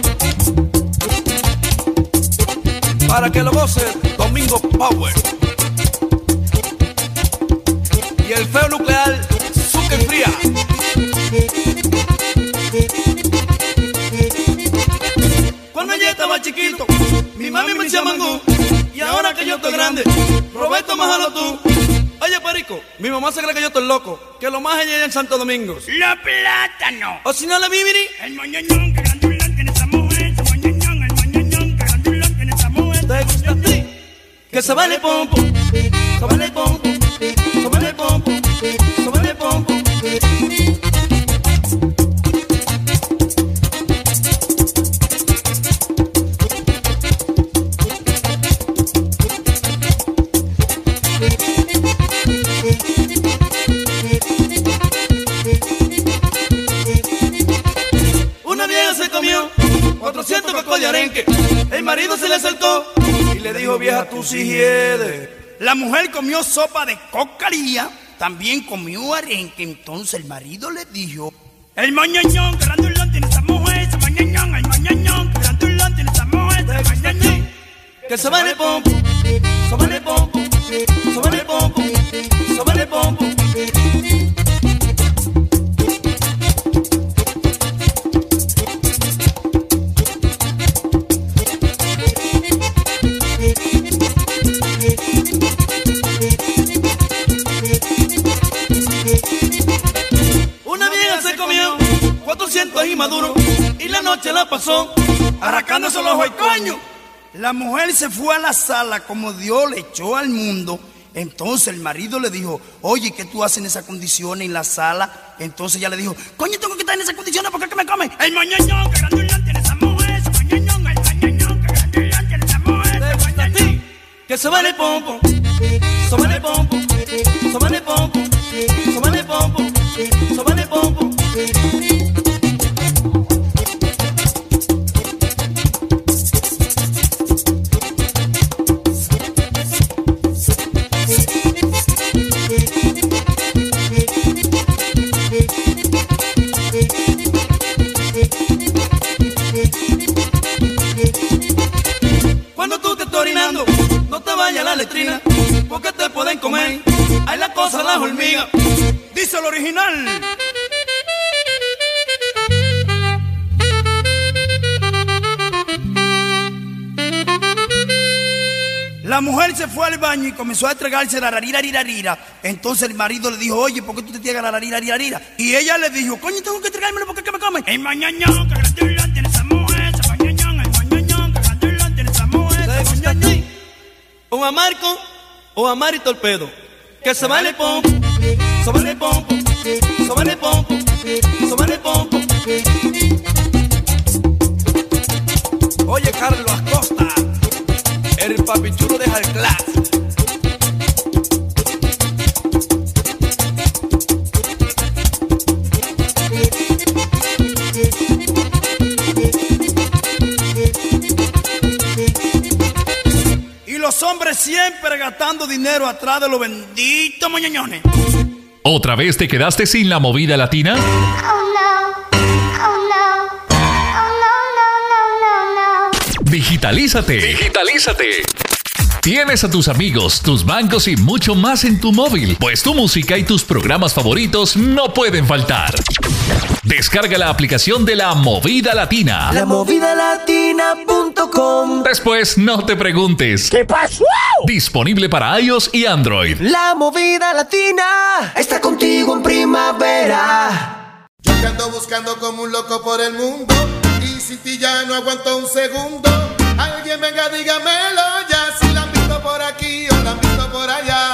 Para que lo goce Domingo Power. El feo nuclear, Zucker Fría. Cuando yo estaba chiquito, mi mami me decía mangú. Y ahora que yo estoy grande, Roberto, májalo tú. Oye, Perico, mi mamá se cree que yo estoy loco. Que lo más ella en Santo Domingo. ¡La plátano! O si no, la viviri. El moñoñón, que grandulón tiene esa mujer. Ese moñoñón, el moñoñón, que grandulón tiene esa mujer. ¿Te gusta a ti? Que se baile pompo, se baile pompo, La mujer comió sopa de cocaría, también comió arenque. Entonces el marido le dijo, el mañañón, que grandulón tiene esa mujer, ese mañañón, el mañañón, grandulón tiene esa mujer, ese mañañón. Que se va en el pompo, se va en el pompo, se va en el pompo, se va en el pompo. 400 y maduro y la noche la pasó arrancándose los coño. La mujer se fue a la sala como Dios le echó al mundo. Entonces el marido le dijo, oye, ¿qué tú haces en esas condiciones en la sala? Entonces ella le dijo, coño, tengo que estar en esas condiciones porque es que me come. El mañañón, que grandulón tiene esa mujer, ese mañañón, el mañañón, que grandulón tiene esa mujer, ese mañañón. Que se va en el pompo, se va en el pompo, se va en el pompo, se va en el pompo, se va en el pompo. letrina, porque te pueden comer. Hay la cosa las hormigas. Dice el original. La mujer se fue al baño y comenzó a entregarse la rarira, Entonces el marido le dijo, oye, ¿por qué tú te tienes la rarira, Y ella le dijo, coño, tengo que entregármelo porque es que me comen. o a Marco o a Mari Torpedo. Que se vale pompo, se vale pompo, se vale pompo, se vale pompo. Oye, Carlos Acosta, el papichulo el Jalclas. siempre gastando dinero atrás de los benditos moñoñones. ¿Otra vez te quedaste sin la movida latina? Digitalízate. Digitalízate. Tienes a tus amigos, tus bancos y mucho más en tu móvil, pues tu música y tus programas favoritos no pueden faltar. Descarga la aplicación de la Movida Latina. La Movida Latina.com. Después no te preguntes. ¿Qué pasó? Disponible para iOS y Android. La Movida Latina está contigo en primavera. Yo ando buscando como un loco por el mundo y sin ti ya no aguanto un segundo. Alguien venga, dígamelo por.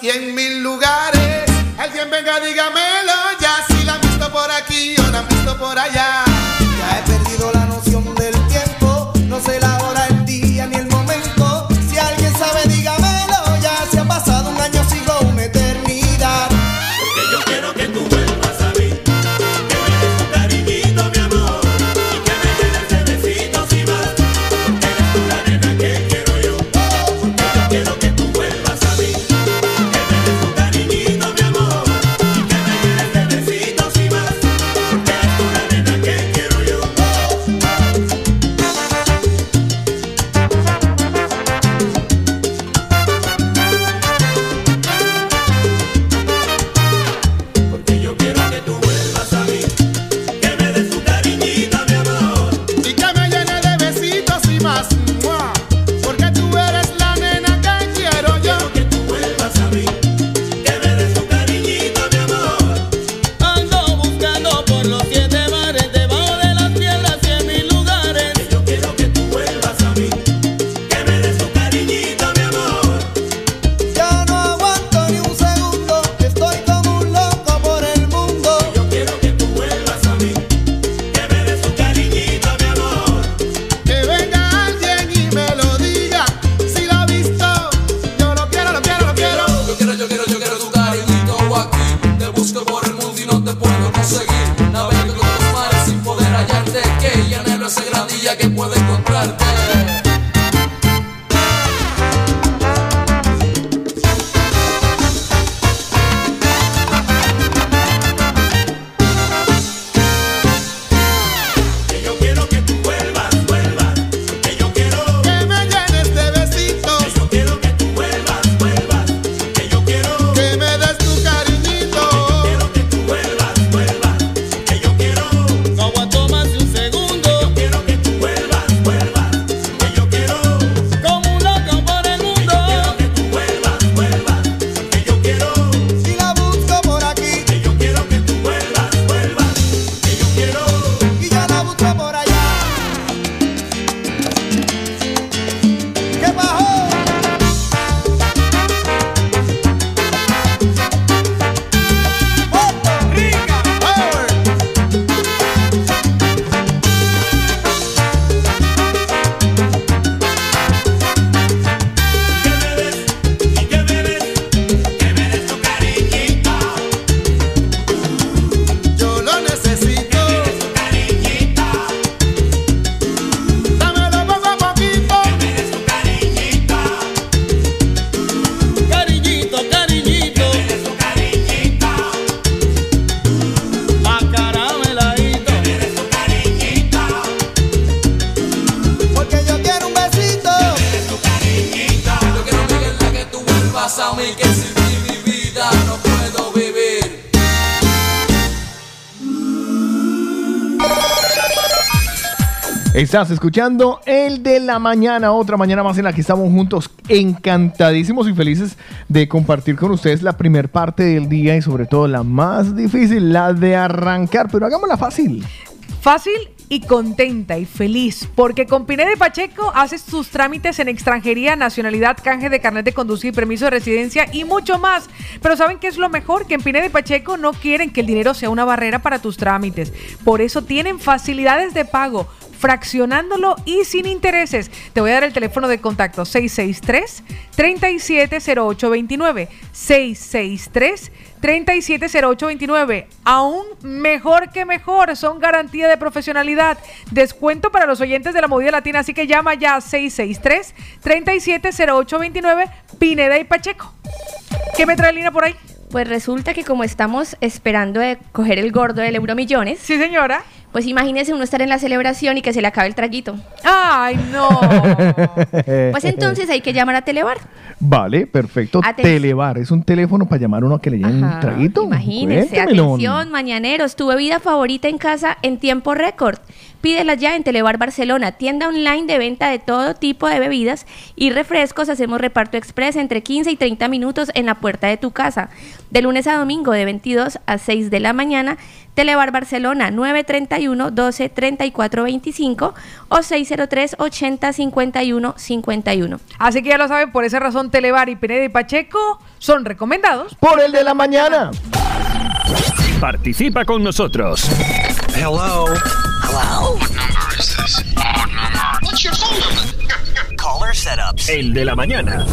y en mil lugares. El Alguien venga, diga. Estás escuchando el de la mañana, otra mañana más en la que estamos juntos, encantadísimos y felices de compartir con ustedes la primer parte del día y sobre todo la más difícil, la de arrancar, pero hagámosla fácil. Fácil y contenta y feliz, porque con Pineda Pacheco haces tus trámites en extranjería, nacionalidad, canje de carnet de conducir, permiso de residencia y mucho más. Pero ¿saben qué es lo mejor? Que en Pineda Pacheco no quieren que el dinero sea una barrera para tus trámites. Por eso tienen facilidades de pago fraccionándolo y sin intereses. Te voy a dar el teléfono de contacto 663-370829. 663-370829. Aún mejor que mejor, son garantía de profesionalidad. Descuento para los oyentes de la movida latina, así que llama ya 663-370829 Pineda y Pacheco. ¿Qué me trae Lina por ahí? Pues resulta que como estamos esperando de coger el gordo del Euromillones. Sí, señora. Pues imagínese uno estar en la celebración y que se le acabe el traguito. ¡Ay, no! Pues entonces hay que llamar a Telebar. Vale, perfecto. Aten- Telebar, es un teléfono para llamar a uno que le lleven un traguito. Imagínense, Cuéntemelo. atención, mañaneros, tu bebida favorita en casa en tiempo récord. Pídela ya en Telebar Barcelona, tienda online de venta de todo tipo de bebidas y refrescos. Hacemos reparto express entre 15 y 30 minutos en la puerta de tu casa. De lunes a domingo de 22 a 6 de la mañana. Telebar Barcelona 931 12 34 25 o 603 80 51 51. Así que ya lo saben, por esa razón Telebar y Pineda y Pacheco son recomendados. Por el de la mañana. Participa con nosotros. Hello. Hello. What number is this? What number? What's your phone number? Caller setups. El de la mañana.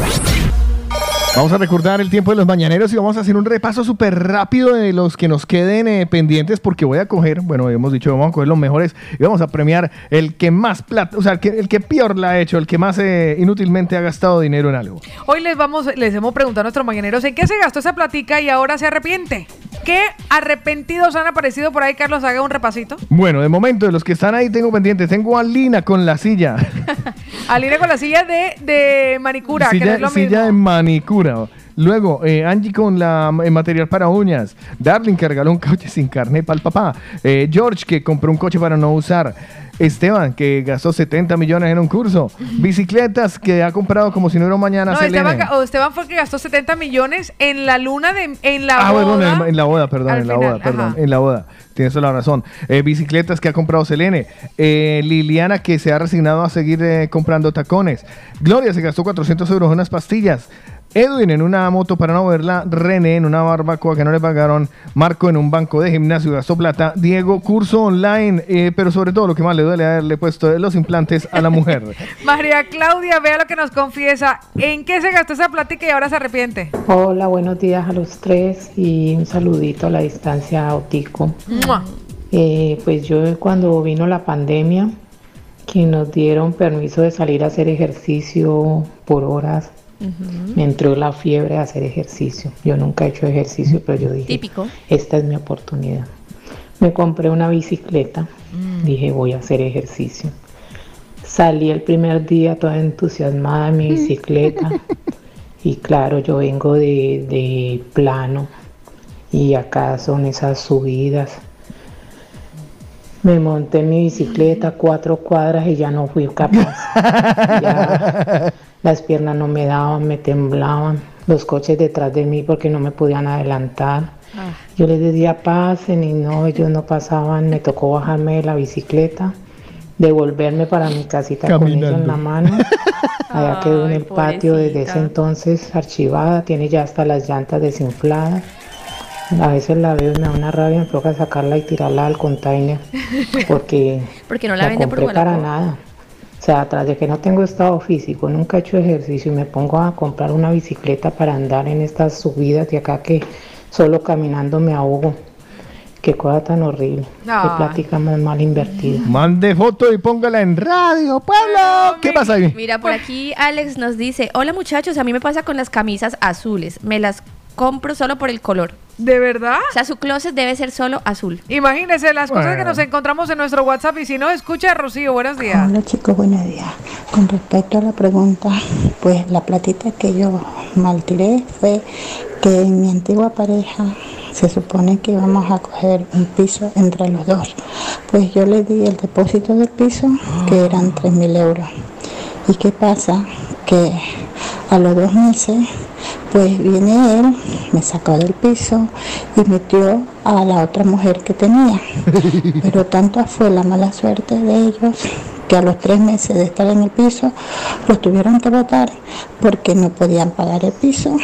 Vamos a recordar el tiempo de los mañaneros y vamos a hacer un repaso súper rápido de los que nos queden eh, pendientes porque voy a coger, bueno, hemos dicho, vamos a coger los mejores y vamos a premiar el que más plata, o sea, el que, el que peor la ha hecho, el que más eh, inútilmente ha gastado dinero en algo. Hoy les vamos, les hemos preguntado a nuestros mañaneros en qué se gastó esa platica y ahora se arrepiente. ¿Qué arrepentidos han aparecido por ahí? Carlos, haga un repasito. Bueno, de momento, de los que están ahí tengo pendientes, tengo a Lina con la silla. Aline con la silla de, de manicura, que no es lo silla mismo. de manicura. Luego, eh, Angie con la el material para uñas. Darling que regaló un coche sin carne para el papá. Eh, George que compró un coche para no usar. Esteban que gastó 70 millones en un curso. Bicicletas que ha comprado como si no hubiera mañana. No. Esteban, Esteban fue que gastó 70 millones en la luna de en la Ah, boda. bueno, en, en la boda, perdón, en la final, boda, perdón, en la boda. Tienes toda la razón. Eh, bicicletas que ha comprado Selene. Eh, Liliana que se ha resignado a seguir eh, comprando tacones. Gloria se gastó 400 euros en unas pastillas. Edwin en una moto para no verla. René en una barbacoa que no le pagaron. Marco en un banco de gimnasio gastó plata. Diego curso online. eh, pero sobre todo lo que más le duele haberle puesto los implantes a la mujer. María Claudia, vea lo que nos confiesa. ¿En qué se gastó esa platica y ahora se arrepiente? Hola, buenos días a los tres y un saludito a la distancia a Otico. Eh, pues yo cuando vino la pandemia, que nos dieron permiso de salir a hacer ejercicio por horas, me entró la fiebre a hacer ejercicio. Yo nunca he hecho ejercicio, pero yo dije, Típico. esta es mi oportunidad. Me compré una bicicleta, dije voy a hacer ejercicio. Salí el primer día toda entusiasmada en mi bicicleta y claro, yo vengo de, de plano y acá son esas subidas. Me monté en mi bicicleta cuatro cuadras y ya no fui capaz. Ya las piernas no me daban, me temblaban. Los coches detrás de mí porque no me podían adelantar. Yo les decía pasen y no, ellos no pasaban. Me tocó bajarme de la bicicleta, devolverme para mi casita con ella en la mano. Allá quedó en el patio desde ese entonces archivada, tiene ya hasta las llantas desinfladas. A veces la veo y me da una rabia, me toca sacarla y tirarla al container porque, Porque no la venden por compré para Wallapop. nada. O sea, tras de que no tengo estado físico, nunca he hecho ejercicio y me pongo a comprar una bicicleta para andar en estas subidas de acá que solo caminando me ahogo. Qué cosa tan horrible. Ay. Qué plática más mal invertida. Mande foto y póngala en radio, pueblo. ¿Qué pasa ahí? Mira, por aquí Alex nos dice, hola muchachos, a mí me pasa con las camisas azules. Me las compro solo por el color. ¿De verdad? O sea, su closet debe ser solo azul. Imagínense las cosas que nos encontramos en nuestro WhatsApp y si no, escucha a Rocío. Buenos días. Hola chicos, buenos días. Con respecto a la pregunta, pues la platita que yo mal tiré fue que en mi antigua pareja se supone que íbamos a coger un piso entre los dos. Pues yo le di el depósito del piso, que eran 3 mil euros. ¿Y qué pasa? Que a los dos meses, pues viene él, me sacó del piso y metió a la otra mujer que tenía. Pero tanta fue la mala suerte de ellos que a los tres meses de estar en el piso los tuvieron que votar porque no podían pagar el piso,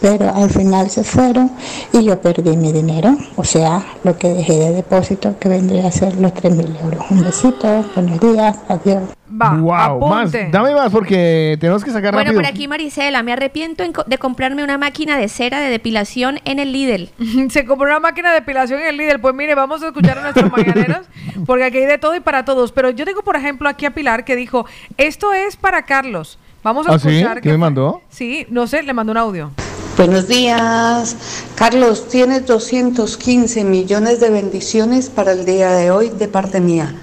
pero al final se fueron y yo perdí mi dinero, o sea, lo que dejé de depósito que vendría a ser los 3 mil euros. Un besito, buenos días, adiós. Wow, más, dame más porque tenemos que sacar Bueno, rápido. por aquí Marisela, me arrepiento co- de comprarme una máquina de cera de depilación en el Lidl. Se compró una máquina de depilación en el Lidl. Pues mire, vamos a escuchar a nuestros mañaneros, porque aquí hay de todo y para todos. Pero yo tengo, por ejemplo, aquí a Pilar que dijo, esto es para Carlos. Vamos a ¿Ah, sí? escuchar. ¿Qué qué me fue. mandó? Sí, no sé, le mandó un audio. Buenos días. Carlos, tienes 215 millones de bendiciones para el día de hoy de parte mía.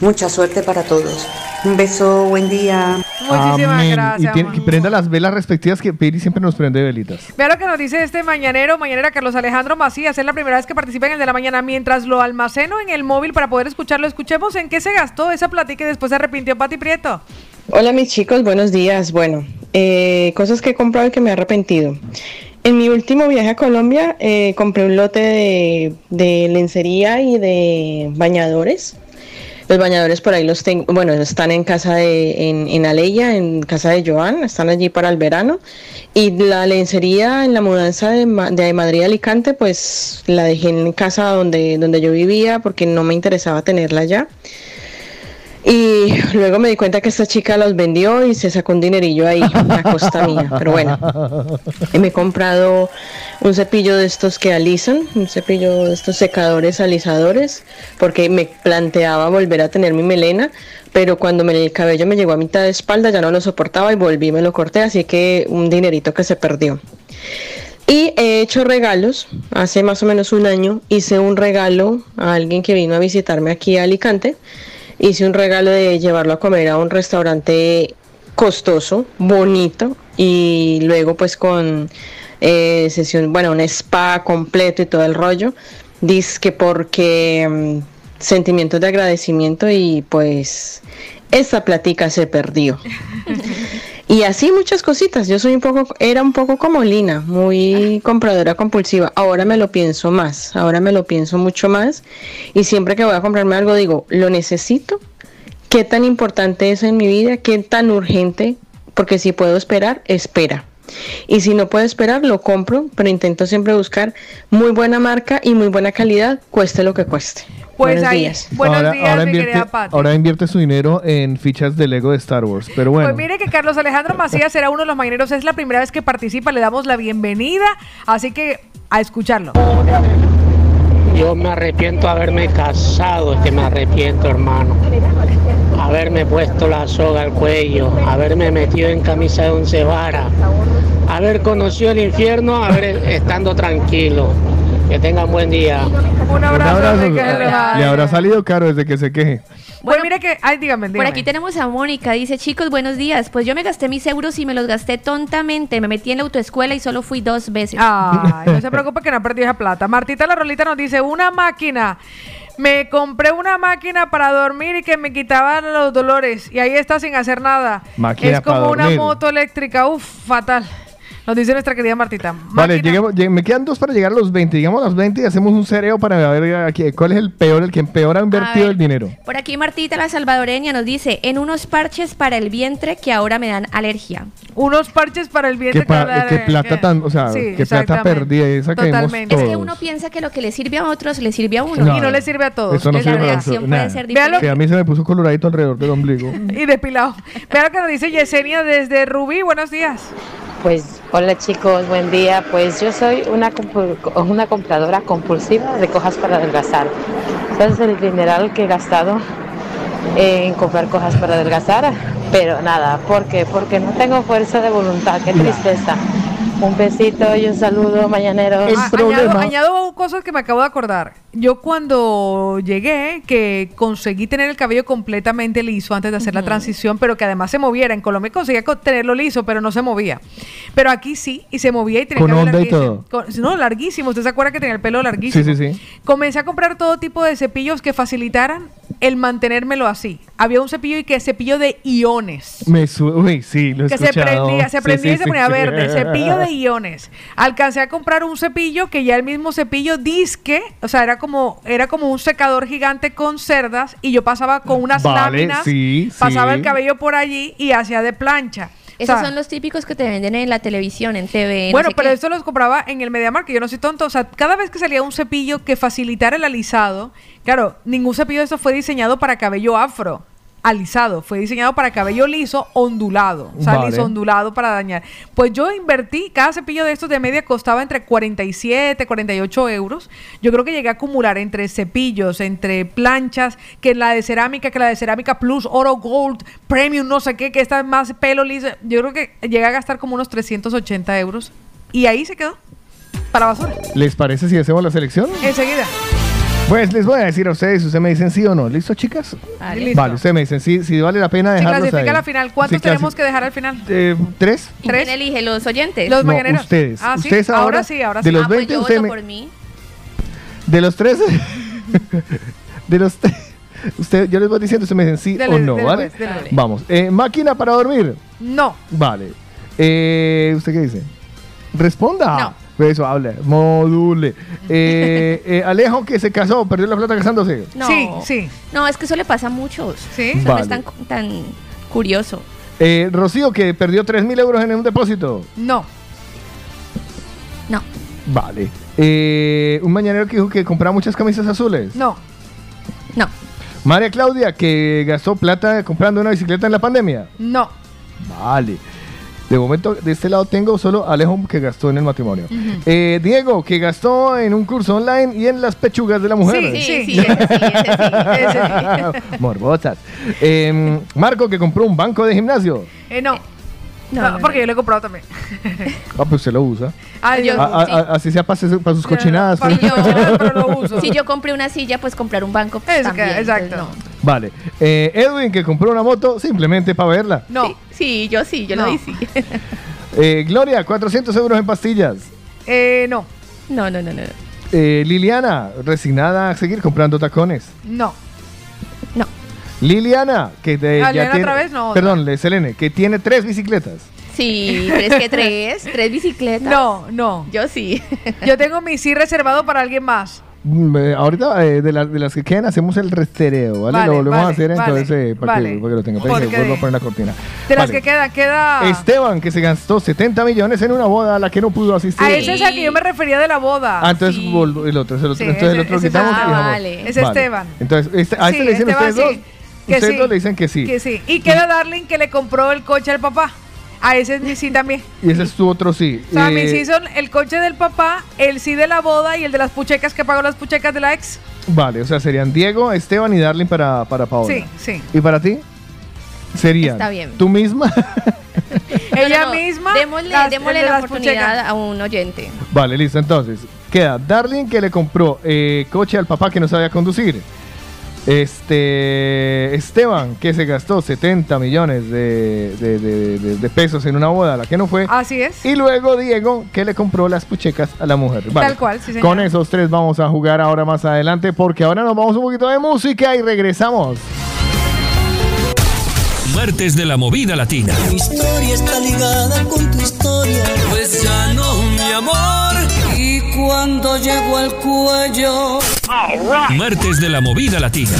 Mucha suerte para todos. Un beso, buen día. Muchísimas Amén. gracias, Y tiene- prenda las velas respectivas que Piri siempre nos prende velitas. Vea lo que nos dice este mañanero, mañanera Carlos Alejandro Macías. Es la primera vez que participa en el de la mañana. Mientras lo almaceno en el móvil para poder escucharlo, escuchemos en qué se gastó esa platica y después se arrepintió Pati Prieto. Hola mis chicos, buenos días. Bueno, eh, cosas que he comprado y que me he arrepentido. En mi último viaje a Colombia eh, compré un lote de, de lencería y de bañadores. Los bañadores por ahí los tengo, bueno, están en casa de, en, en Aleya, en casa de Joan, están allí para el verano. Y la lencería en la mudanza de, de Madrid a Alicante, pues la dejé en casa donde, donde yo vivía porque no me interesaba tenerla allá. Y luego me di cuenta que esta chica los vendió y se sacó un dinerillo ahí a costa mía. Pero bueno, me he comprado un cepillo de estos que alisan, un cepillo de estos secadores alisadores, porque me planteaba volver a tener mi melena, pero cuando me, el cabello me llegó a mitad de espalda ya no lo soportaba y volví y me lo corté, así que un dinerito que se perdió. Y he hecho regalos. Hace más o menos un año hice un regalo a alguien que vino a visitarme aquí a Alicante. Hice un regalo de llevarlo a comer a un restaurante costoso, bonito y luego pues con eh, sesión, bueno, un spa completo y todo el rollo. Dice que porque mm, sentimientos de agradecimiento y pues esta platica se perdió. Y así muchas cositas. Yo soy un poco, era un poco como Lina, muy compradora compulsiva. Ahora me lo pienso más, ahora me lo pienso mucho más. Y siempre que voy a comprarme algo digo, ¿lo necesito? ¿Qué tan importante es en mi vida? ¿Qué tan urgente? Porque si puedo esperar, espera. Y si no puedo esperar, lo compro, pero intento siempre buscar muy buena marca y muy buena calidad, cueste lo que cueste. Pues Buenos ahí, días. buenos ahora, días, ahora mi invierte, querida Pati. ahora invierte su dinero en fichas de Lego de Star Wars. Pero bueno. Pues mire que Carlos Alejandro Macías será uno de los mañaneros, es la primera vez que participa, le damos la bienvenida, así que a escucharlo. Yo me arrepiento de haberme casado, es que me arrepiento, hermano. Haberme puesto la soga al cuello, haberme metido en camisa de once varas, haber conocido el infierno, haber estando tranquilo. Que tengan buen día. Un Un abrazo, abrazo. Enrique Alejandro. Le habrá salido caro desde que se queje. Pues mire que, ay, dígame, Por dígame. aquí tenemos a Mónica, dice, chicos, buenos días. Pues yo me gasté mis euros y me los gasté tontamente. Me metí en la autoescuela y solo fui dos veces. Ay, no se preocupe que no perdí esa plata. Martita la Rolita nos dice, una máquina. Me compré una máquina para dormir y que me quitaba los dolores. Y ahí está sin hacer nada. Máquina es como para una dormir. moto eléctrica. Uf, fatal. Nos dice nuestra querida Martita. Vale, lleguemos- lleg- me quedan dos para llegar a los 20. Llegamos a los 20 y hacemos un cereo para ver aquí, cuál es el peor, el que peor ha invertido ver. el dinero. Por aquí Martita la salvadoreña nos dice, en unos parches para el vientre que ahora me dan alergia. Unos parches para el vientre. pa- para la- qué plata tan, o sea, Sí, qué plata perdida, esa Totalmente. todos. Es que uno piensa que lo que le sirve a otros le sirve a uno. No, y no le sirve a todos. Eso no la reacción puede ser Véalo. Que a mí se me puso coloradito alrededor del ombligo. Y depilado. Vea lo que nos dice Yesenia desde Rubí. Buenos días. Pues hola chicos, buen día. Pues yo soy una, compradora compulsiva de cojas para adelgazar. ¿Sabes el dineral que he gastado en comprar cojas para adelgazar? Pero nada, ¿por qué? Porque no tengo fuerza de voluntad, qué tristeza. Un besito y un saludo, mañaneros. Ah, Añado, añado cosas que me acabo de acordar. Yo cuando llegué, que conseguí tener el cabello completamente liso antes de hacer la transición, pero que además se moviera. En Colombia conseguía co- tenerlo liso, pero no se movía. Pero aquí sí, y se movía y tenía Con el cabello onda y larguísimo. Con- no, larguísimo. ¿Usted se acuerda que tenía el pelo Sí, larguísimo? sí, sí. Comencé a comprar todo tipo de cepillos que facilitaran el mantenérmelo así. Había un cepillo y que cepillo de iones Me su Uy, sí, lo he que se prendía, se Sí, prendía sí, y se sí, ponía sí. verde, cepillo de Alcancé a comprar un cepillo que ya el mismo cepillo disque, o sea, era como era como un secador gigante con cerdas y yo pasaba con unas Vale, láminas, sí, pasaba sí. el cabello por allí y hacía de plancha. O Esos sea, son los típicos que te venden en la televisión, en TV. no bueno, sé pero qué. esto los compraba en el MediaMarkt, que yo no soy tonto. O sea, cada vez que salía un cepillo que facilitara el alisado, claro, ningún cepillo de estos fue diseñado para cabello afro. Alisado, fue diseñado para cabello liso ondulado, o sea, Vale. liso ondulado para dañar. Pues yo invertí, cada cepillo de estos de media costaba entre 47, 48 euros. Yo creo que llegué a acumular entre cepillos, entre planchas, que la de cerámica, que la de cerámica plus, oro gold, premium, no sé qué, que esta es más pelo liso. Yo creo que llegué a gastar como unos 380 euros. Y ahí se quedó, para basura. ¿Les parece si hacemos la selección? Enseguida. Pues les voy a decir a ustedes, ustedes me dicen sí o no. ¿Listo, chicas? Vale. Listo. Vale, ustedes me dicen sí, si vale la pena Se dejarlos clasifica ahí. la final. ¿Cuántos Sí, tenemos que dejar al final? Eh, ¿Tres? ¿Y quién elige? ¿Los oyentes? Los No, mañaneros. ustedes. Ah, ¿sí? Ustedes ahora, sí, ahora de sí. los Ah, pues 20, yo usted voto me- por mí. De los tres, de los tres, usted, yo les voy diciendo, ustedes me dicen sí Dele, o no, dele, ¿vale? pues, dele. Vamos. Eh, ¿Máquina para dormir? No. Vale. Eh, ¿Usted qué dice? Responda. No. Pues Eso, habla. Module. Eh, eh, Alejo que se casó, perdió la plata casándose. No. Sí, sí. No, es que eso le pasa a muchos. Sí. Eso no Vale. es tan, tan curioso. Eh, Rocío que perdió 3 mil euros en un depósito. No. No. Vale. Eh, un mañanero que dijo que compraba muchas camisas azules. No. No. María Claudia que gastó plata comprando una bicicleta en la pandemia. No. Vale. De momento, de este lado tengo solo Alejo que gastó en el matrimonio. Eh, Diego, que gastó en un curso online y en las pechugas de la mujer. Sí, sí, sí, ese sí, ese sí, ese Morbosas. Eh, Marco, que compró un banco de gimnasio. Eh, no. No, No, no, porque yo lo he comprado también. Ah, pues se lo usa. Ah, yo, A- a- sí. a- así sea para, sus- para sus cochinadas. para yo- pero lo uso. Si yo compré una silla, pues comprar un banco pues, Es que- también. exacto. entonces no. Vale. Eh, Edwin, que compró una moto simplemente para verla. No. Sí, yo sí, yo No. lo hice. Eh, Gloria, 400 euros en pastillas. Eh, no. No, no, no, no. Eh, Liliana, resignada a seguir comprando tacones. No. Liliana, que de- Ah, ya Liliana tiene, otra vez, no, otra. perdón, le- Selene, que tiene tres bicicletas. Sí, pero es que tres, tres bicicletas. No, no. Yo sí. Yo tengo mi sí reservado para alguien más. Mm, eh, ahorita eh, de, la- de las que quedan hacemos el restereo, ¿vale? Vale, lo volvemos a hacer vale, entonces eh, para, vale. que, para que lo tenga. Vuelvo a de- poner la cortina. De las que queda, queda. Esteban, que se gastó 70 millones en una boda a la que no pudo asistir. A ese es al que yo me refería de la boda. Ah, entonces el otro, es el otro, Sí, entonces el ese- otro quitamos dejamos. Vale. Es Esteban. Entonces, este- a este Sí, le dicen Esteban ustedes sí, dos. Que Ustedes sí, dos le dicen que sí. Que sí. Y queda Darling que le compró el coche al papá. A ese es mi sí también. Y ese es tu otro sí. O sea, Eh, mis sí son el coche del papá, el sí de la boda y el de las puchecas que pagó las puchecas de la ex. Vale, o sea, serían Diego, Esteban y Darling para, para Paola. Sí, sí. ¿Y para ti? Serían Está bien. tú misma. Ella No, no, no. misma. Démosle, las- démosle el de la oportunidad puchecas. a un oyente. vale, listo. Entonces, queda Darling que le compró eh, coche al papá que no sabía conducir. Este Esteban que se gastó 70 millones de, de- de- de- de pesos en una boda a la que no fue. Así es. Y luego Diego que le compró las puchecas a la mujer. Vale. Tal cual, sí, señor. Con esos tres vamos a jugar ahora más adelante porque ahora nos vamos un poquito de música y regresamos. Martes de la movida latina. Mi historia está ligada con tu historia. Pues ya no, mi amor. Cuando llego al cuello. Martes de la movida latina.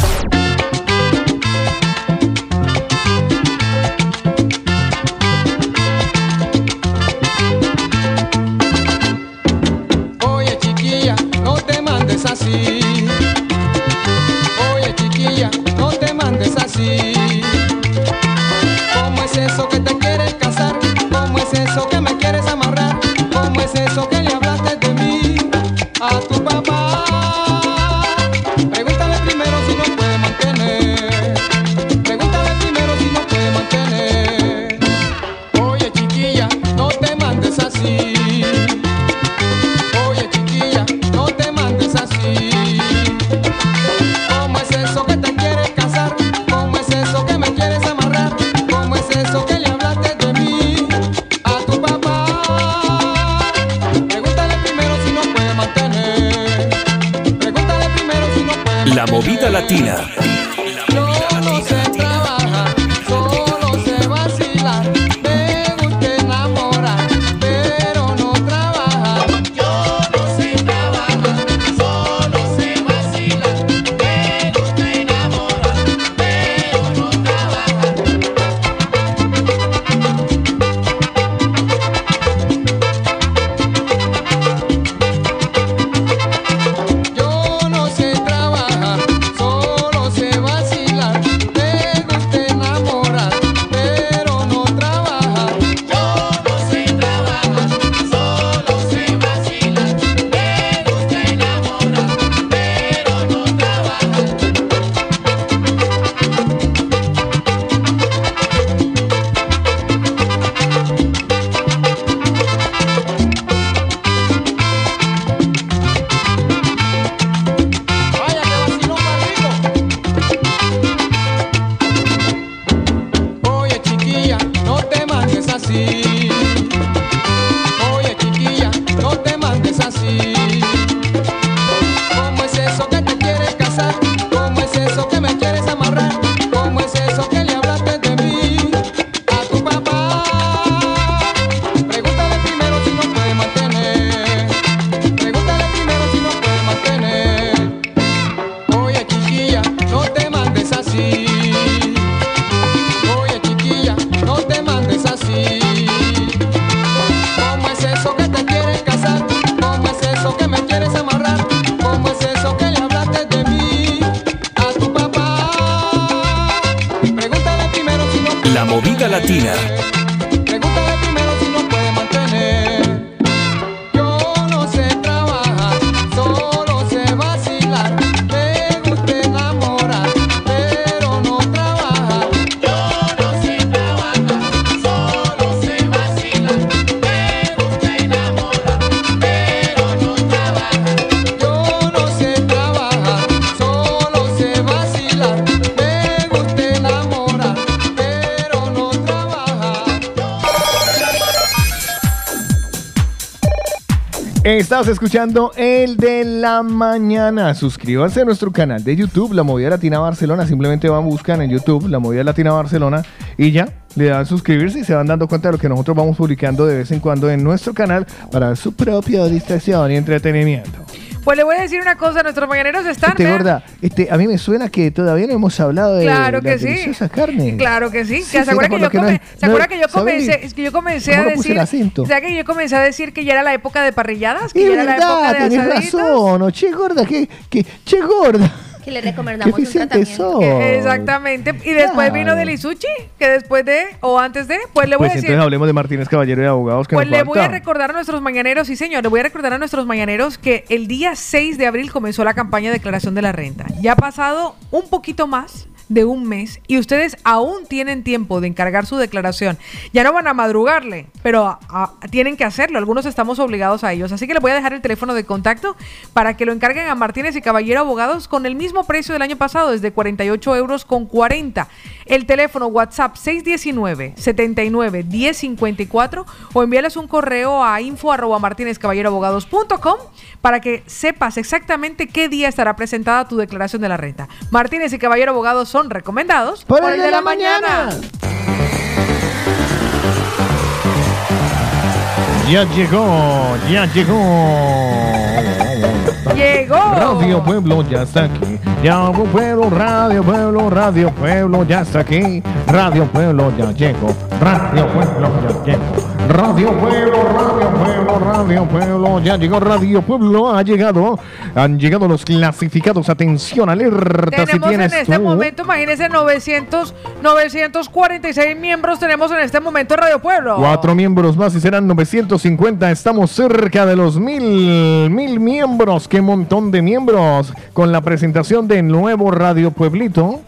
Estás escuchando el de la mañana. Suscríbanse a nuestro canal de YouTube, La Movida Latina Barcelona. Simplemente van, buscan en YouTube La Movida Latina Barcelona y ya le dan suscribirse y se van dando cuenta de lo que nosotros vamos publicando de vez en cuando en nuestro canal para su propia distracción y entretenimiento. Pues le voy a decir una cosa, nuestros mañaneros están... Este gorda, este, a mí me suena que todavía no hemos hablado de Claro la que sí. deliciosa carne. Claro que sí. Sí, ¿Se acuerda que yo, porque no come- es- ¿se acuerda no, que yo ¿sabe? comencé, es que yo comencé a ¿Cómo no puse decir, el acento? ¿sabe que yo comencé a decir que ya era la época de parrilladas? Que Es ya era la época verdad, de tenés razón. che gorda, que, que, che gorda. Que le recomendamos un tratamiento. Que- Exactamente. Y después vino Claro. del Isuchi, que después de, o antes de, pues le voy Pues a decir... entonces hablemos de Martínez Caballero y abogados que Pues le voy a recordar a nuestros mañaneros, sí señor, le voy a recordar a nuestros mañaneros que el día 6 de abril comenzó la campaña de declaración de la renta. Ya ha pasado un poquito más de un mes y ustedes aún tienen tiempo de encargar su declaración. Ya no van a madrugarle, pero a- a- tienen que hacerlo. Algunos estamos obligados a ellos. Así que les voy a dejar el teléfono de contacto para que lo encarguen a Martínez y Caballero Abogados con el mismo precio del año pasado, desde 48 euros con 40. El teléfono WhatsApp 619 79 1054 o envíales un correo a info arroba martinezcaballeroabogados.com para que sepas exactamente qué día estará presentada tu declaración de la renta. Martínez y Caballero Abogados son recomendados Por el de la mañana. Ya llegó, ya llegó. Llegó. Radio Pueblo ya está aquí. Ya Pueblo, Radio Pueblo, Radio Pueblo ya está aquí. Radio Pueblo ya llegó. Radio Pueblo ya llegó. Radio Pueblo, Radio Pueblo, Radio Pueblo ya llegó. Radio Pueblo ha llegado. Han llegado los clasificados. Atención, alerta si Tenemos en tienes este tú. momento, imagínense, 900, 946 miembros tenemos en este momento en Radio Pueblo. Cuatro miembros más y serán 950. Estamos cerca de los mil, mil miembros. Qué montón de miembros. Con la presentación de nuevo Radio Pueblito.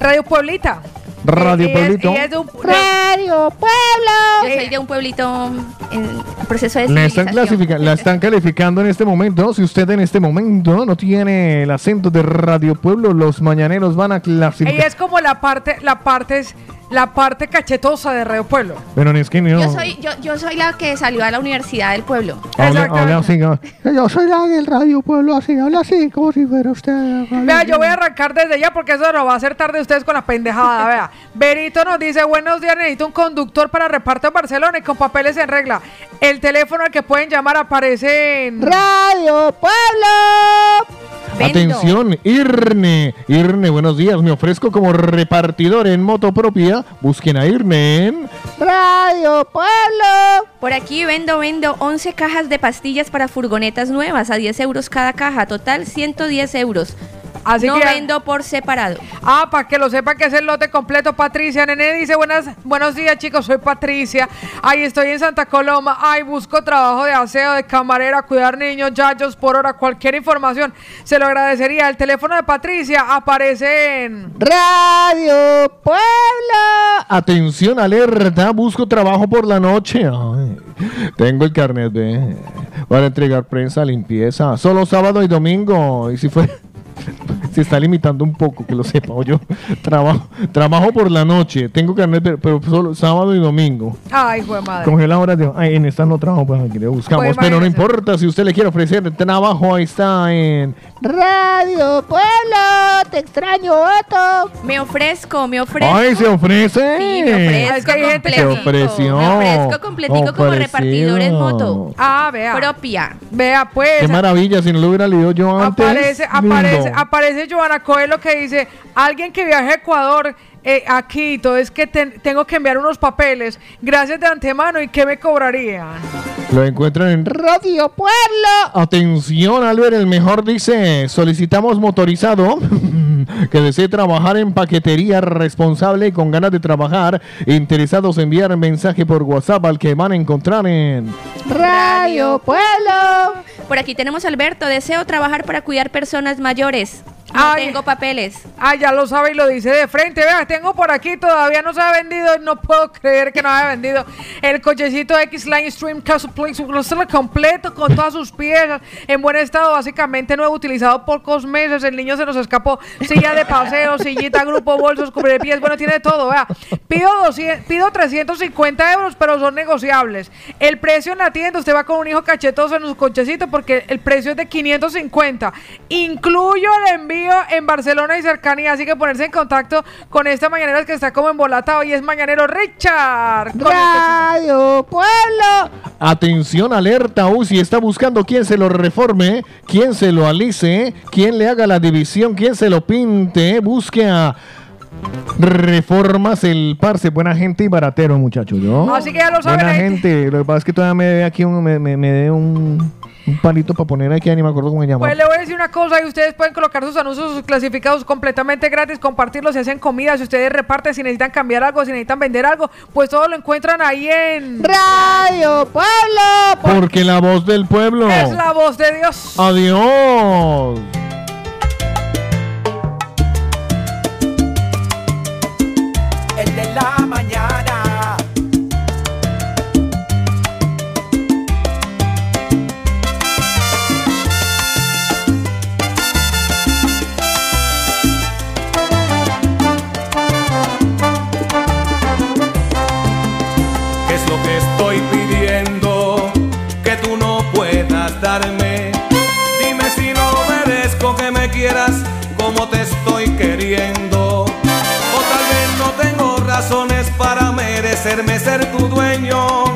Radio Pueblita. Radio Pueblito. ella es de un- Radio Pueblo. Yo soy de un pueblito en proceso de La están, civilización. clasifica- la están calificando en este momento. Si usted en este momento no tiene el acento de Radio Pueblo, los mañaneros van a clasificar. Ella es como la parte, la parte es la parte cachetosa de Radio Pueblo. Pero es que no. Yo soy, yo, yo soy la que salió a la universidad del pueblo. Habla, habla así. ¿no? Yo soy la del radio pueblo así, habla así, como si fuera usted. Vea, yo voy a arrancar desde ya porque eso no va a ser tarde ustedes con la pendejada. Vea, Benito nos dice, buenos días, necesito un conductor para reparto en Barcelona y con papeles en regla. El teléfono al que pueden llamar aparece en... Radio Pueblo. Atención, Irne. Irne, buenos días. Me ofrezco como repartidor en moto propia. Busquen a Irne en Radio Pueblo. Por aquí vendo, vendo 11 cajas de pastillas para furgonetas nuevas a 10 euros cada caja. Total 110 euros. Así no que- vendo por separado. Ah, para que lo sepa que es el lote completo, Patricia. Nene dice, buenas, buenos días, chicos, soy Patricia. Ahí estoy en Santa Coloma. Ay, busco trabajo de aseo, de camarera, cuidar niños, yayos por hora. Cualquier información, se lo agradecería. El teléfono de Patricia aparece en... Radio Pueblo. Atención, alerta. Busco trabajo por la noche. Ay, tengo el carnet B para entregar prensa, limpieza. Solo sábado y domingo. Y si fue. Se está limitando un poco, que lo sepa. o Yo trabajo, trabajo por la noche. Tengo carnet, B, pero solo sábado y domingo. Ay, de madre. Congela horas de. Ay, en esta no trabajo, pues aquí le buscamos. Pues pero no importa si usted le quiere ofrecer trabajo, ahí está en. Radio Pueblo. Te extraño, Otto. Me ofrezco, me ofrezco. ¡Ay, se ofrece! Sí, me ofrezco hay gente Se ofreció. Me ofrezco completico como repartidor en moto. Ah, vea. Propia. Vea, pues. Qué maravilla, si no lo hubiera leído yo antes. Aparece, lindo. aparece, aparece Joana Coelho que dice, alguien que viaje a Ecuador, eh, a Quito, es que ten- tengo que enviar unos papeles. Gracias de antemano, ¿y qué me cobrarían? Lo encuentran en Radio Pueblo. Atención, Albert, el mejor dice, solicitamos motorizado que desee trabajar en paquetería responsable y con ganas de trabajar, interesados en enviar mensaje por WhatsApp al que van a encontrar en Radio Pueblo. Por aquí tenemos a Alberto. Deseo trabajar para cuidar personas mayores. No Ay. tengo papeles. Ah, ya lo sabe y lo dice de frente. Vea, tengo por aquí, todavía no se ha vendido. No puedo creer que no haya vendido. El cochecito X-Line Stream Castle completo con todas sus piezas, en buen estado, básicamente nuevo, utilizado por pocos meses. El niño se nos escapó. Silla de paseo, sillita, grupo, bolsos, cubre pies. Bueno, tiene todo. Vea, pido, 200, pido 350 euros, pero son negociables. El precio en la tienda, usted va con un hijo cachetoso en su cochecito porque el precio es de 550. Incluyo el envío en Barcelona y cercanía, así que ponerse en contacto con esta mañanera que está como embolatado y es mañanero Richard. Radio Pueblo. Atención, alerta, uy, si está buscando quién se lo reforme, quién se lo alice, quién le haga la división, quién se lo pinte, busque a Reformas el parce, buena gente y baratero, muchachos, ¿yo? Así que ya lo saben, Buena ahí- gente, lo que pasa es que todavía me debe aquí un, me, me, me debe un, un palito para poner aquí, ni me acuerdo cómo se llama. Pues le voy a decir una cosa y ustedes pueden colocar sus anuncios sus clasificados completamente gratis, compartirlos si hacen comida, si ustedes reparten, si necesitan cambiar algo, si necesitan vender algo, pues todo lo encuentran ahí en Radio Pueblo. Porque la voz del pueblo. Es la voz de Dios. Adiós. Merecerme ser tu dueño.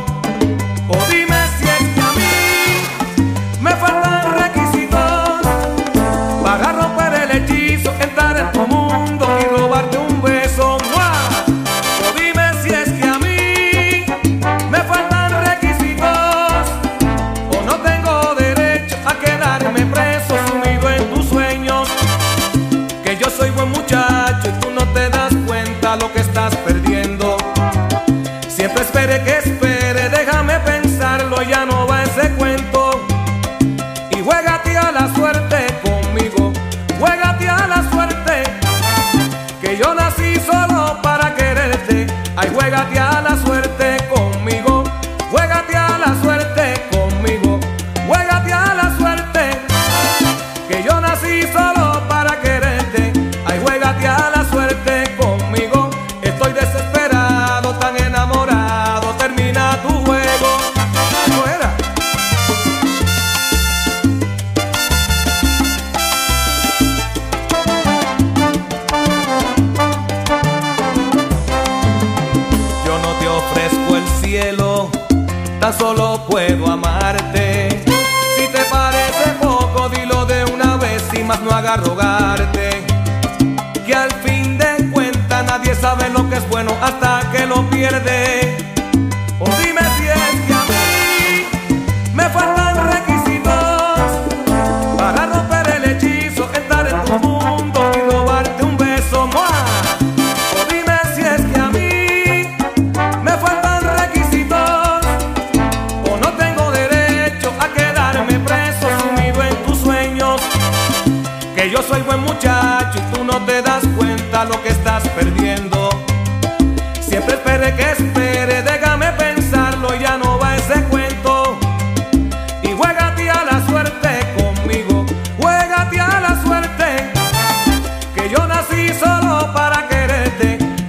Que al fin de cuentas nadie sabe lo que es bueno hasta que lo pierde.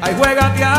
Quererte. Ay,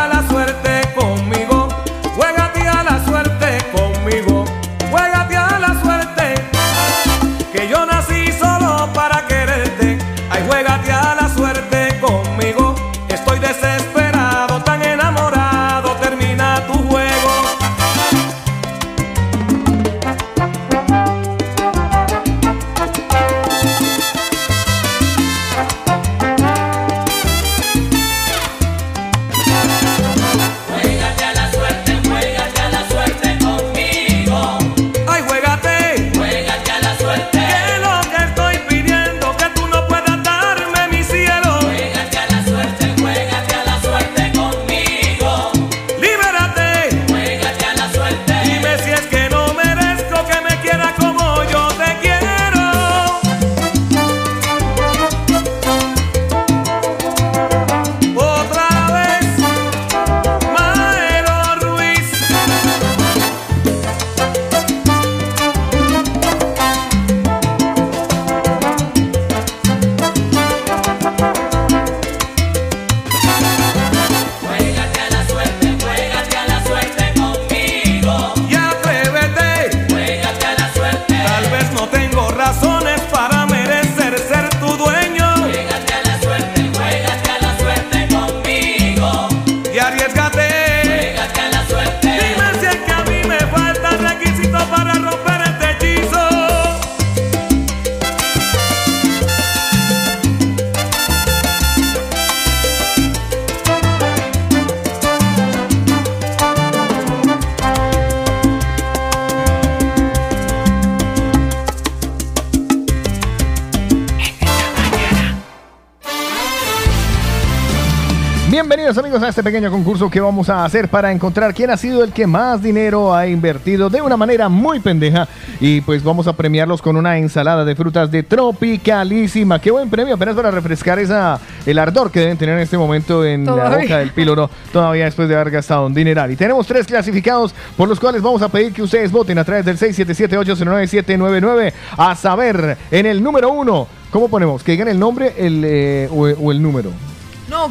pequeño concurso que vamos a hacer para encontrar quién ha sido el que más dinero ha invertido de una manera muy pendeja y pues vamos a premiarlos con una ensalada de frutas de Tropicalísima. Qué buen premio, apenas para refrescar esa el ardor que deben tener en este momento en la boca del píloro todavía después de haber gastado un dineral. Y tenemos tres clasificados por los cuales vamos a pedir que ustedes voten a través del 677-809-799 a saber en el número uno. ¿Cómo ponemos? Que digan el nombre el, eh, o, o el número.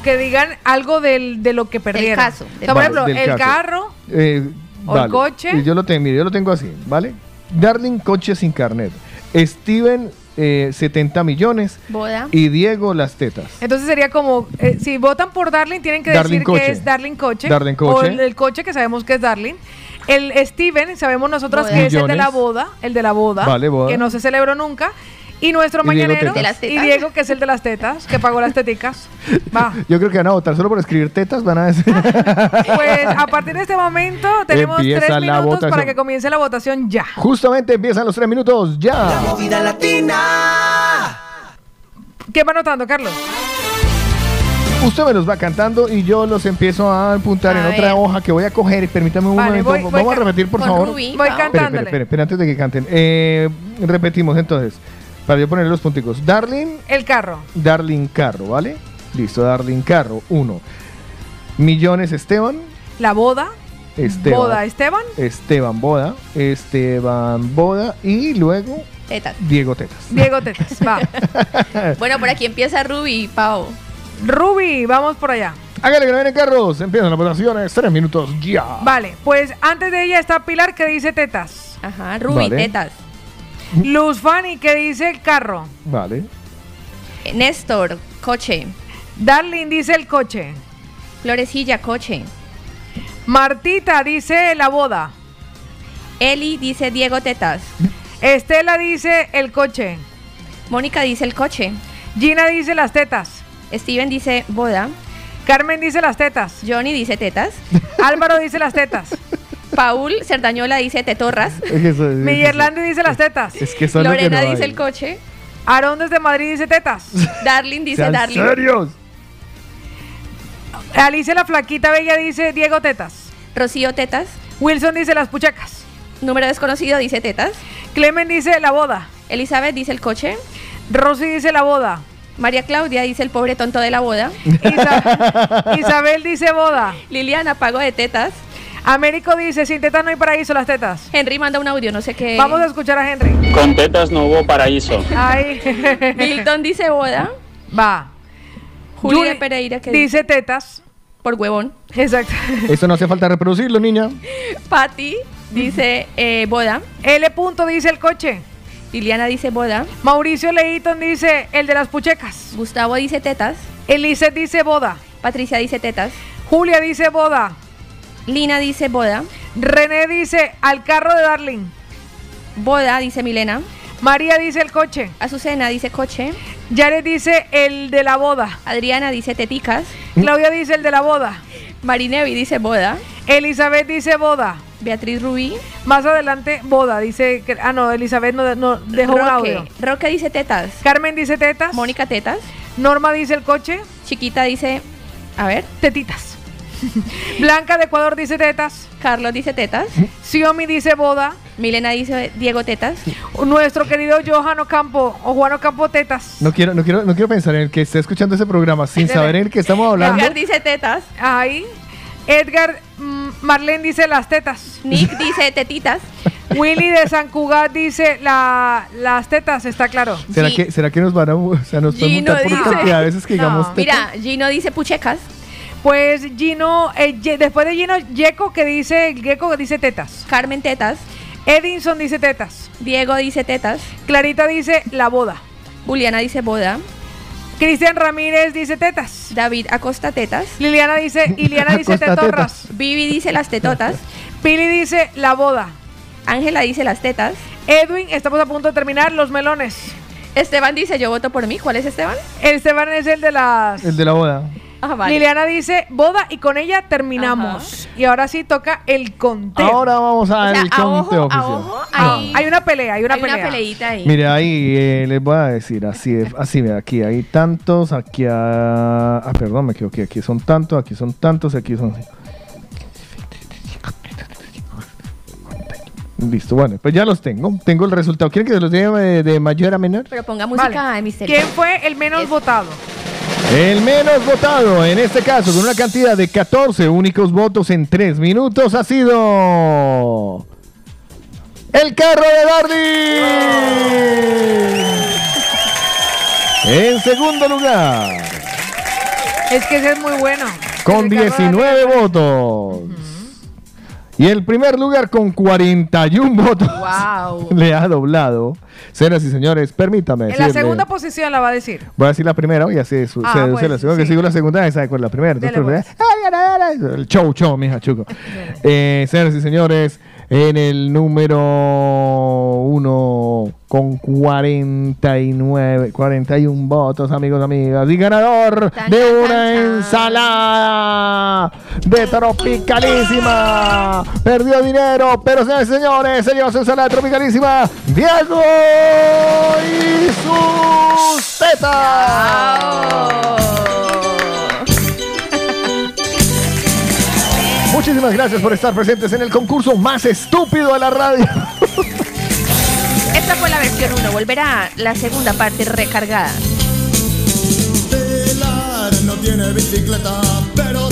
Que digan algo del, de lo que perdieron. caso, O sea, por ejemplo, el caso. carro, Eh, ¿O el coche? Y yo lo tengo, mire, yo lo tengo así, ¿vale? Darling, coche sin carnet. Steven, eh, 70 millones. Boda. Y Diego, las tetas. entonces sería como, eh, si votan por Darling, tienen que Darling decir Coche. que es Darling Coche. Darling O Coche. el, el coche que sabemos que es Darling. El Steven, sabemos nosotros Boda. que es el de la boda, el de la boda, Vale, boda. que no se celebró nunca. Y nuestro Y Diego mañanero, Tetas. ¿De las y? Diego, que es el de las tetas, que pagó las teticas. Va. Yo creo que van a votar solo por escribir tetas, van a decir. Pues a partir de este momento tenemos Empieza tres la minutos votación. para que comience la votación ya. Justamente empiezan los tres minutos, ya. Movida latina. ¿Qué va anotando, Carlos? Usted me los va cantando y yo los empiezo a apuntar A en otra hoja que voy a coger. Permítame un Vale, momento. voy- voy Vamos a repetir, por favor. Rubí, Voy cantándole. espere, espere, antes de que canten. Eh, repetimos entonces, para yo ponerle los punticos. Darling, El carro. Darling Carro, ¿vale? Listo, Darling Carro, uno. Millones Esteban, La boda. Esteban. Boda Esteban. Esteban Boda, Esteban Boda y luego Tetas. Diego Tetas. Diego Tetas. Va. Bueno, por aquí empieza Ruby, Pau. Ruby, vamos por allá. Hágale que no vienen carros, empiezan las votaciones, tres minutos ya. Vale, pues antes de ella está Pilar que dice tetas. Ajá, Ruby, Vale. tetas. Luz Fanny que dice el carro. Vale. Néstor, coche. Darling dice el coche. Florecilla, coche. Martita dice la boda. Eli dice Diego Tetas. Estela dice el coche. Mónica dice el coche. Gina dice las tetas. Steven dice boda. Carmen dice las tetas. Johnny dice tetas. Álvaro dice las tetas. Paul Cerdañola dice tetorras. Es que eso- es- Miguelandi dice las tetas. Es que son lo que Lorena no dice hay. el coche. Aarón desde Madrid dice tetas. Darling dice Sean Darling. serios. Alicia la flaquita bella dice Diego tetas. Rocío tetas. Wilson dice las puchecas. Número desconocido dice tetas. Clemen dice la boda. Elizabeth dice el coche. Rosy dice la boda. María Claudia dice el pobre tonto de la boda. Isabel dice boda. Liliana pago de tetas. Américo dice sin tetas no hay paraíso las tetas. Henry manda un audio, no sé qué. Vamos a escuchar a Henry. Con tetas no hubo paraíso. Ay. Milton dice boda. Va. Julia Juli Pereira que dice tetas. por huevón. Exacto. Eso no hace falta reproducirlo, niña. Patty dice eh, boda. L. Punto dice el coche. Liliana dice boda. Mauricio Leighton dice el de las puchecas. Gustavo dice tetas. Elise dice boda. Patricia dice tetas. Julia dice boda. Lina dice boda. René dice al carro de Darling. Boda dice Milena. María dice el coche. Azucena dice coche. Jared dice el de la boda. Adriana dice teticas. Claudia dice el de la boda. Marinevi dice boda. Elizabeth dice boda. Beatriz Rubí. Más adelante, boda. Dice que. Ah, no, Elizabeth no, no dejó un audio. Roque dice tetas. Carmen dice tetas. Mónica tetas. Norma dice el coche. Chiquita dice. A ver. Tetitas. Blanca de Ecuador dice tetas. Carlos dice tetas. Xiomi dice boda. Milena dice Diego tetas. Nuestro querido Johan Ocampo o Juan Ocampo tetas. No quiero, no quiero, no quiero pensar en el que esté escuchando ese programa sin saber en el que estamos hablando. Edgar dice tetas. Ahí. Edgar mm, Marlene dice las tetas. Nick dice tetitas. Willy de San Cugat dice la, las tetas, está claro. ¿Será que, ¿Será que nos van a, o sea, nos pueden por cantidad de veces que No. digamos teta? Mira, Gino dice puchecas. Pues Gino, eh, Ye- después de Gino, Yeco que dice, Gecko que dice tetas. Carmen tetas. Edinson dice tetas. Diego dice tetas. Clarita dice la boda. Juliana dice boda. Cristian Ramírez dice tetas. David Acosta tetas. Liliana dice, Iliana dice tetorras. Vivi dice las tetotas. Pili dice la boda. Ángela dice las tetas. Edwin, estamos a punto de terminar los melones. Esteban dice yo voto por mí. ¿Cuál es Esteban? El Esteban es el de las. El de la boda. Ah, vale. Liliana dice boda y con ella terminamos. Y ahora sí toca el conteo. Ahora vamos O al sea, a conteo a ojo, Ah, hay, hay una pelea, hay una hay pelea. una peleita ahí. Mire, ahí eh, les voy a decir, así, así, mira, aquí hay tantos, aquí a... Ah, perdón, me equivoqué, aquí son tantos, aquí son tantos, aquí son... Listo, bueno, pues ya los tengo, tengo el resultado. ¿Quieren que se los diga de, de mayor a menor? Pero ponga música Vale. de misterio. ¿Quién fue el menos votado? El menos votado, en este caso, con una cantidad de 14 únicos votos en 3 minutos, ha sido... El carro de Dardy. En segundo lugar, Es que ese es muy bueno. con El carro de 19 votos. Y el primer lugar con 41 votos. Wow. Le ha doblado. Señoras y señores, permítame En la decirle- segunda posición la va a decir. Voy a decir la primera y así su- Ah, se deduce pues, la segunda. Que sí. sigo la segunda, esa con la primera. Entonces, pues. El show, show, mija, chuco. Eh, señoras y señores, en el número uno con 49, 41 votos, amigos, amigas. Y ganador Tan, de tan, una tan. ensalada de tropicalísima. Perdió dinero, pero señores y señores, se lleva su ensalada tropicalísima. Diego y sus tetas. Muchísimas gracias por estar presentes en el concurso más estúpido de la radio. Esta fue la versión 1. Volverá la segunda parte recargada. Pilar no tiene bicicleta, pero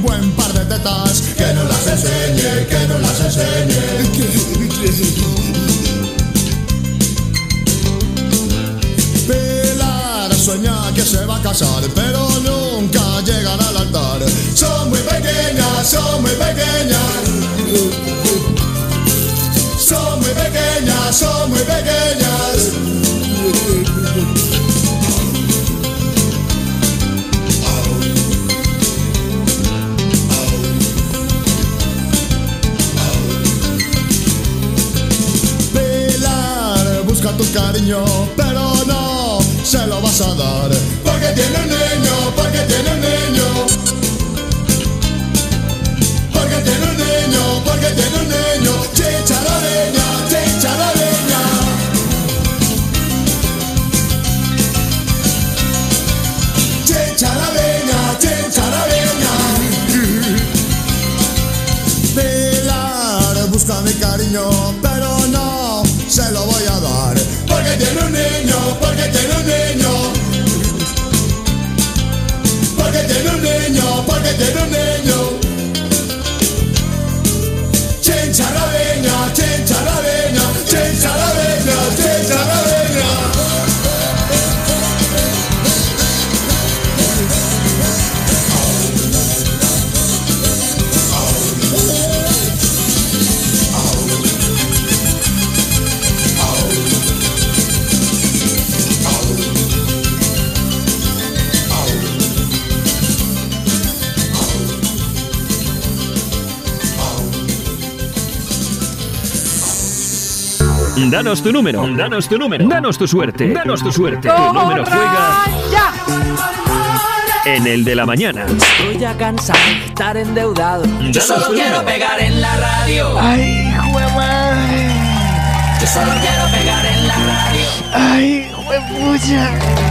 un buen par de tetas. Que no las enseñe, que no las enseñe. Pilar sueña que se va a casar, pero nunca llegará al altar. Son muy pequeñas, son muy pequeñas. Son muy pequeñas, son muy pequeñas. Cariño, pero no se lo vas a dar. Porque tiene un niño, porque tiene un niño. Porque tiene un niño, porque tiene un niño. Chicharareña, chicharareña. Chicharareña, chicharareña. Pilar busca mi cariño, Danos tu número, danos tu número, danos tu suerte, danos tu suerte. Tu número juega en el de la mañana. Estoy ya cansado de estar endeudado. Yo solo quiero número. pegar en la radio. Ay, madre. Yo solo quiero pegar en la radio. Ay, juepucha.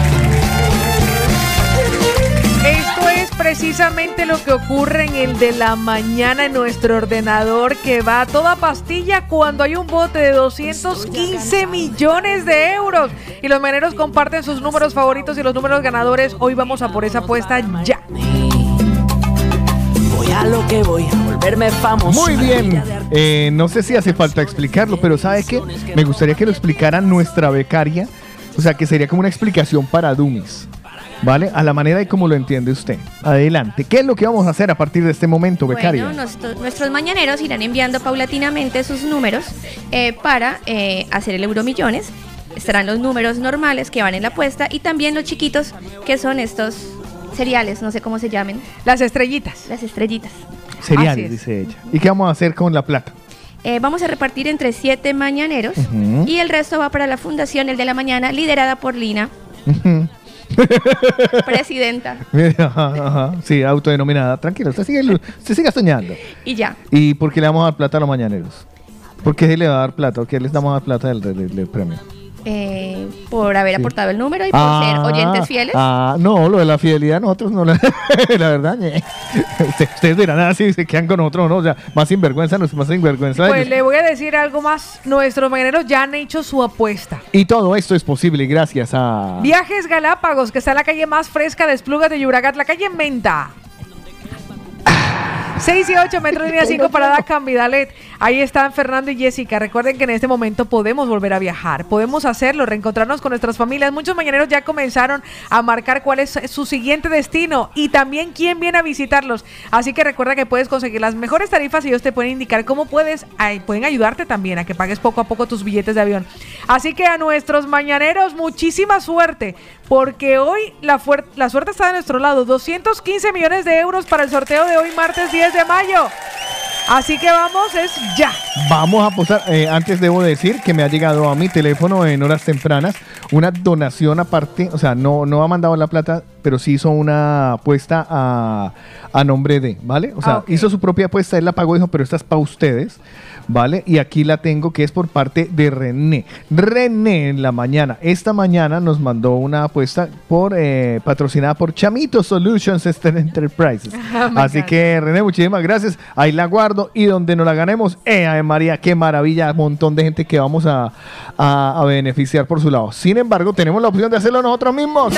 Es precisamente lo que ocurre en el de la mañana en nuestro ordenador que va a toda pastilla cuando hay un bote de 215 millones de euros. Y los maneros comparten sus números favoritos y los números ganadores. Hoy vamos a por esa apuesta ya. Voy a lo que voy, a volverme famoso. Muy bien. Eh, no sé si hace falta explicarlo, pero ¿sabe qué? Me gustaría que lo explicara nuestra becaria. O sea, que sería como una explicación para Dummies. ¿Vale? A la manera y como lo entiende usted. Adelante. ¿Qué es lo que vamos a hacer a partir de este momento, becaria? Bueno, nuestro- nuestros mañaneros irán enviando paulatinamente sus números eh, para eh, hacer el Euromillones. Estarán los números normales que van en la apuesta y también los chiquitos que son estos cereales, no sé cómo se llamen. Las estrellitas. Las estrellitas. Cereales, es. dice ella. ¿Y qué vamos a hacer con la plata? Eh, vamos a repartir entre siete mañaneros y el resto va para la fundación El de la Mañana, liderada por Lina, presidenta. Ajá, ajá. Sí, autodenominada. Tranquilo, usted sigue, usted siga soñando. Y ya. ¿Y por qué le vamos a dar plata a los mañaneros? ¿Por qué se le va a dar plata? ¿O qué les damos a dar plata del, del- del premio? Eh, por haber Sí. aportado el número y por Ah, ser oyentes fieles. Ah, no, lo de la fidelidad nosotros no la, la verdad. Usted- Ustedes dirán así, se quedan con nosotros, ¿no? O sea, más sinvergüenza, no es más sinvergüenza. Pues ellos. le voy a decir algo más. Nuestros mañaneros ya han hecho su apuesta. Y todo esto es posible gracias a... Viajes Galápagos, que está en la calle más fresca de Esplugas de Llobregat, la calle Menta. 6 y 8, Metro Línea 5, Parada Cambidalet. Ahí están Fernando y Jessica. Recuerden que en este momento podemos volver a viajar. Podemos hacerlo, reencontrarnos con nuestras familias. Muchos mañaneros ya comenzaron a marcar cuál es su siguiente destino y también quién viene a visitarlos. Así que recuerda que puedes conseguir las mejores tarifas y ellos te pueden indicar cómo puedes, pueden ayudarte también a que pagues poco a poco tus billetes de avión. Así que a nuestros mañaneros, muchísima suerte, porque hoy la, la suerte está de nuestro lado. 215 millones de euros para el sorteo de hoy, martes 10 de mayo. Así que vamos, es ya. Vamos a apostar. eh, antes debo decir que me ha llegado a mi teléfono en horas tempranas una donación aparte. O sea, no, no ha mandado la plata, pero sí hizo una apuesta a, a nombre de, ¿vale? O sea, Ah, hizo su propia apuesta, él la pagó, dijo, pero esta es para ustedes, ¿vale? Y aquí la tengo que es por parte de René. René en la mañana. Esta mañana nos mandó una apuesta por eh, patrocinada por Chamito Solutions Enterprises. Ah, Así que René, muchísimas gracias. Ahí la guardo y donde nos la ganemos, eh, Ave María, qué maravilla, un montón de gente que vamos a, a- a beneficiar por su lado. Sin embargo, tenemos la opción de hacerlo nosotros mismos.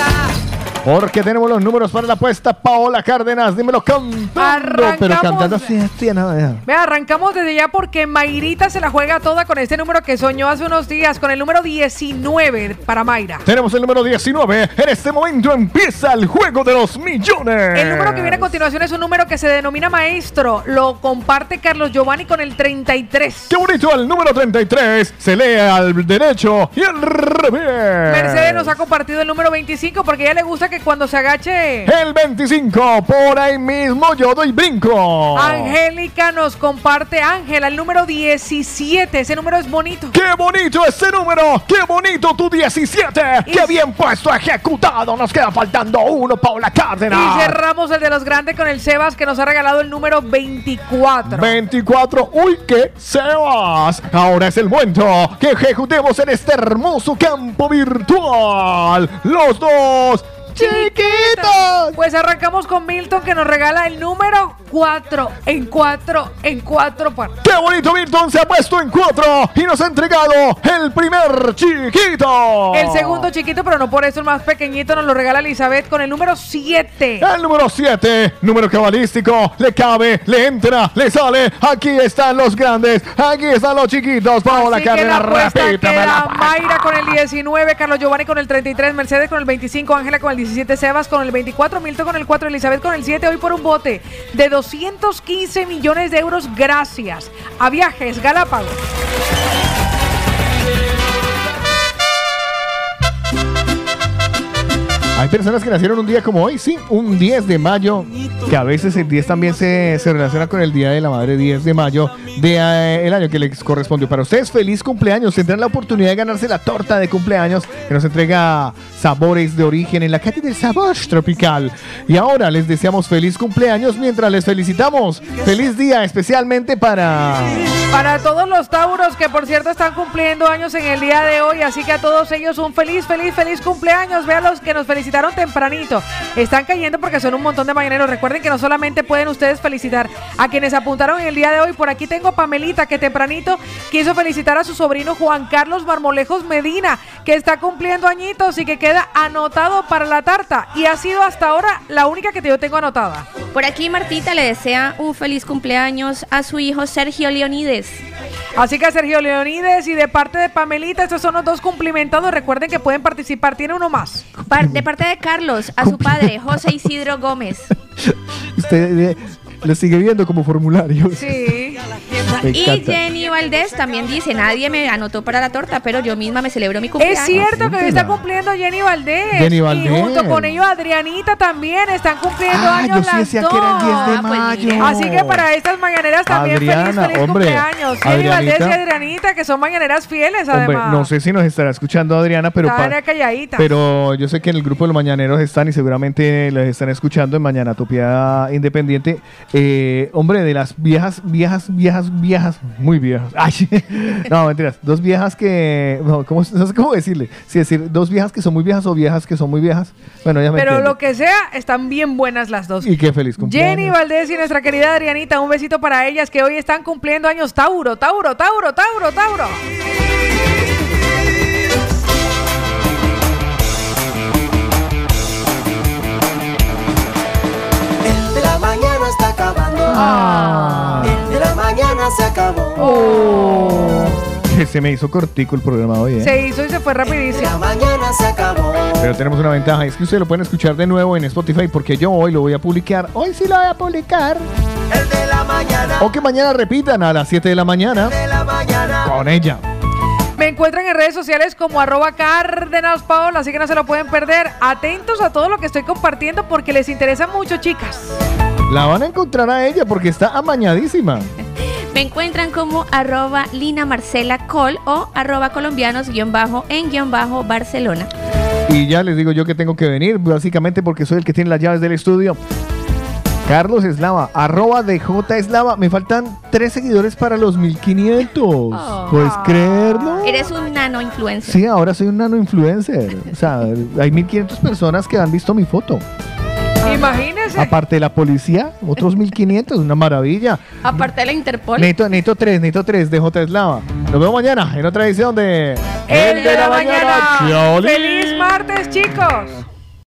Porque tenemos los números para la apuesta. Paola Cárdenas, dímelo cantando. Pero Arrancamos. cantando así, así, no. Vea, arrancamos desde ya porque Mayrita se la juega toda con este número que soñó hace unos días, con el número 19 para Mayra. Tenemos el número 19. En este momento empieza el juego de los millones. El número que viene a continuación es un número que se denomina maestro. Lo comparte Carlos Giovanni con el 33. Qué bonito, el número 33 se lee al derecho y al revés. Mercedes nos ha compartido el número 25 porque a ella le gusta que cuando se agache... El 25, por ahí mismo yo doy brinco. Angélica nos comparte, Ángela, el número 17. Ese número es bonito. ¡Qué bonito ese número! ¡Qué bonito tu 17! ¡Qué bien puesto, ejecutado! Nos queda faltando uno, Paula Cárdenas. Y cerramos el de los grandes con el Sebas que nos ha regalado el número 24. 24. ¡Uy, qué Sebas! Ahora es el momento que ejecutemos en este hermoso campo virtual. Los dos chiquitos. Pues arrancamos con Milton que nos regala el número 4 en 4 en 4 partes. ¡Qué bonito Milton se ha puesto en cuatro y nos ha entregado el primer chiquito! El segundo chiquito, pero no por eso el más pequeñito, nos lo regala Elizabeth con el número 7. El número 7, número cabalístico, le cabe, le entra, le sale. Aquí están los grandes, aquí están los chiquitos. Paola Así la repítamela. queda Mayra con el 19, Carlos Giovanni con el 33, Mercedes con el 25, Ángela con el 17, Sebas con el 24, Milton con el 4, Elizabeth con el 7. Hoy por un bote de 215 millones de euros gracias a Viajes Galápagos. Hay personas que nacieron un día como hoy, sí, un 10 de mayo, que a veces el 10 también se, se relaciona con el Día de la Madre, 10 de mayo del año que les correspondió. Para ustedes, feliz cumpleaños. Tendrán la oportunidad de ganarse la torta de cumpleaños que nos entrega sabores de origen en la calle del sabor tropical. Y ahora les deseamos feliz cumpleaños mientras les felicitamos. Feliz día especialmente para... Para todos los Tauros que por cierto están cumpliendo años en el día de hoy, así que a todos ellos un feliz, feliz, feliz cumpleaños. Vean los que nos felicitaron tempranito. Están cayendo porque son un montón de mañaneros. Recuerden que no solamente pueden ustedes felicitar a quienes apuntaron en el día de hoy. Por aquí tengo a Pamelita que tempranito quiso felicitar a su sobrino Juan Carlos Marmolejos Medina, que está cumpliendo añitos y que queda anotado para la tarta. Y ha sido hasta ahora la única que yo tengo anotada. Por aquí Martita le desea un feliz cumpleaños a su hijo Sergio Leonides. Así que Sergio Leonides y de parte de Pamelita, estos son los dos cumplimentados. Recuerden que pueden participar. Tiene uno más. Par- de parte de Carlos, a su padre, José Isidro Gómez. Usted eh, lo sigue viendo como formulario. Sí. Y. Jenny Valdés también dice, nadie me anotó para la torta, pero yo misma me celebro mi cumpleaños. Es cierto que hoy está cumpliendo Jenny Valdés. Jenny Y junto con ellos Adrianita también están cumpliendo Ah, años yo sí las decía que era el 10 de Ah, pues mayo. mira. Así que para estas mañaneras también Adriana, feliz, feliz hombre, cumpleaños. Jenny Valdés y Adrianita. Que son mañaneras fieles Hombre, además. no sé si nos estará escuchando Adriana, pero, Está pa- calladita. pero yo sé que en el grupo de los mañaneros están y seguramente les están escuchando en Mañana Topia Independiente. Eh, hombre, de las viejas, viejas, viejas, viejas, muy viejas. Ay, no, mentiras. Dos viejas que. No, ¿cómo, no sé cómo decirle. Si decir dos viejas que son muy viejas o viejas que son muy viejas. Bueno, ya me Pero lo que sea, están bien buenas las dos. Y qué feliz cumpleaños. Jenny Valdés y nuestra querida Adrianita, un besito para ellas que hoy están cumpliendo años. Tauro, Tauro, Tauro, Tauro, Tauro. El de la mañana está acabando. Ah. El de la mañana se acabó. Oh. Que se me hizo cortico el programa hoy, ¿eh? Se hizo y se fue rapidísimo. La mañana se acabó. Pero tenemos una ventaja, es que ustedes lo pueden escuchar de nuevo en Spotify porque yo hoy lo voy a publicar. Hoy sí lo voy a publicar. El de la mañana. O que mañana repitan a las 7 de la mañana De la mañana. con ella. Me encuentran en redes sociales como arroba Cárdenas Paola, así que no se lo pueden perder. Atentos a todo lo que estoy compartiendo porque les interesa mucho, chicas. La van a encontrar a ella porque está amañadísima. Me encuentran como arroba Lina Marcela Col o arroba colombianos guion bajo en guion bajo Barcelona. Y ya les digo yo que tengo que venir, básicamente porque soy el que tiene las llaves del estudio. Carlos Eslava, arroba DJ Eslava. Me faltan tres seguidores para los 1500. Oh. ¿Puedes creerlo? Eres un nano influencer. Sí, ahora soy un nano influencer. O sea, hay 1500 personas que han visto mi foto. Imagínense. Aparte de la policía, otros 1500, una maravilla. Aparte de la Interpol. Neto, Neto 3, Neto 3 de J Eslava. Nos vemos mañana en otra edición de El de la mañana. ¡Feliz martes, chicos!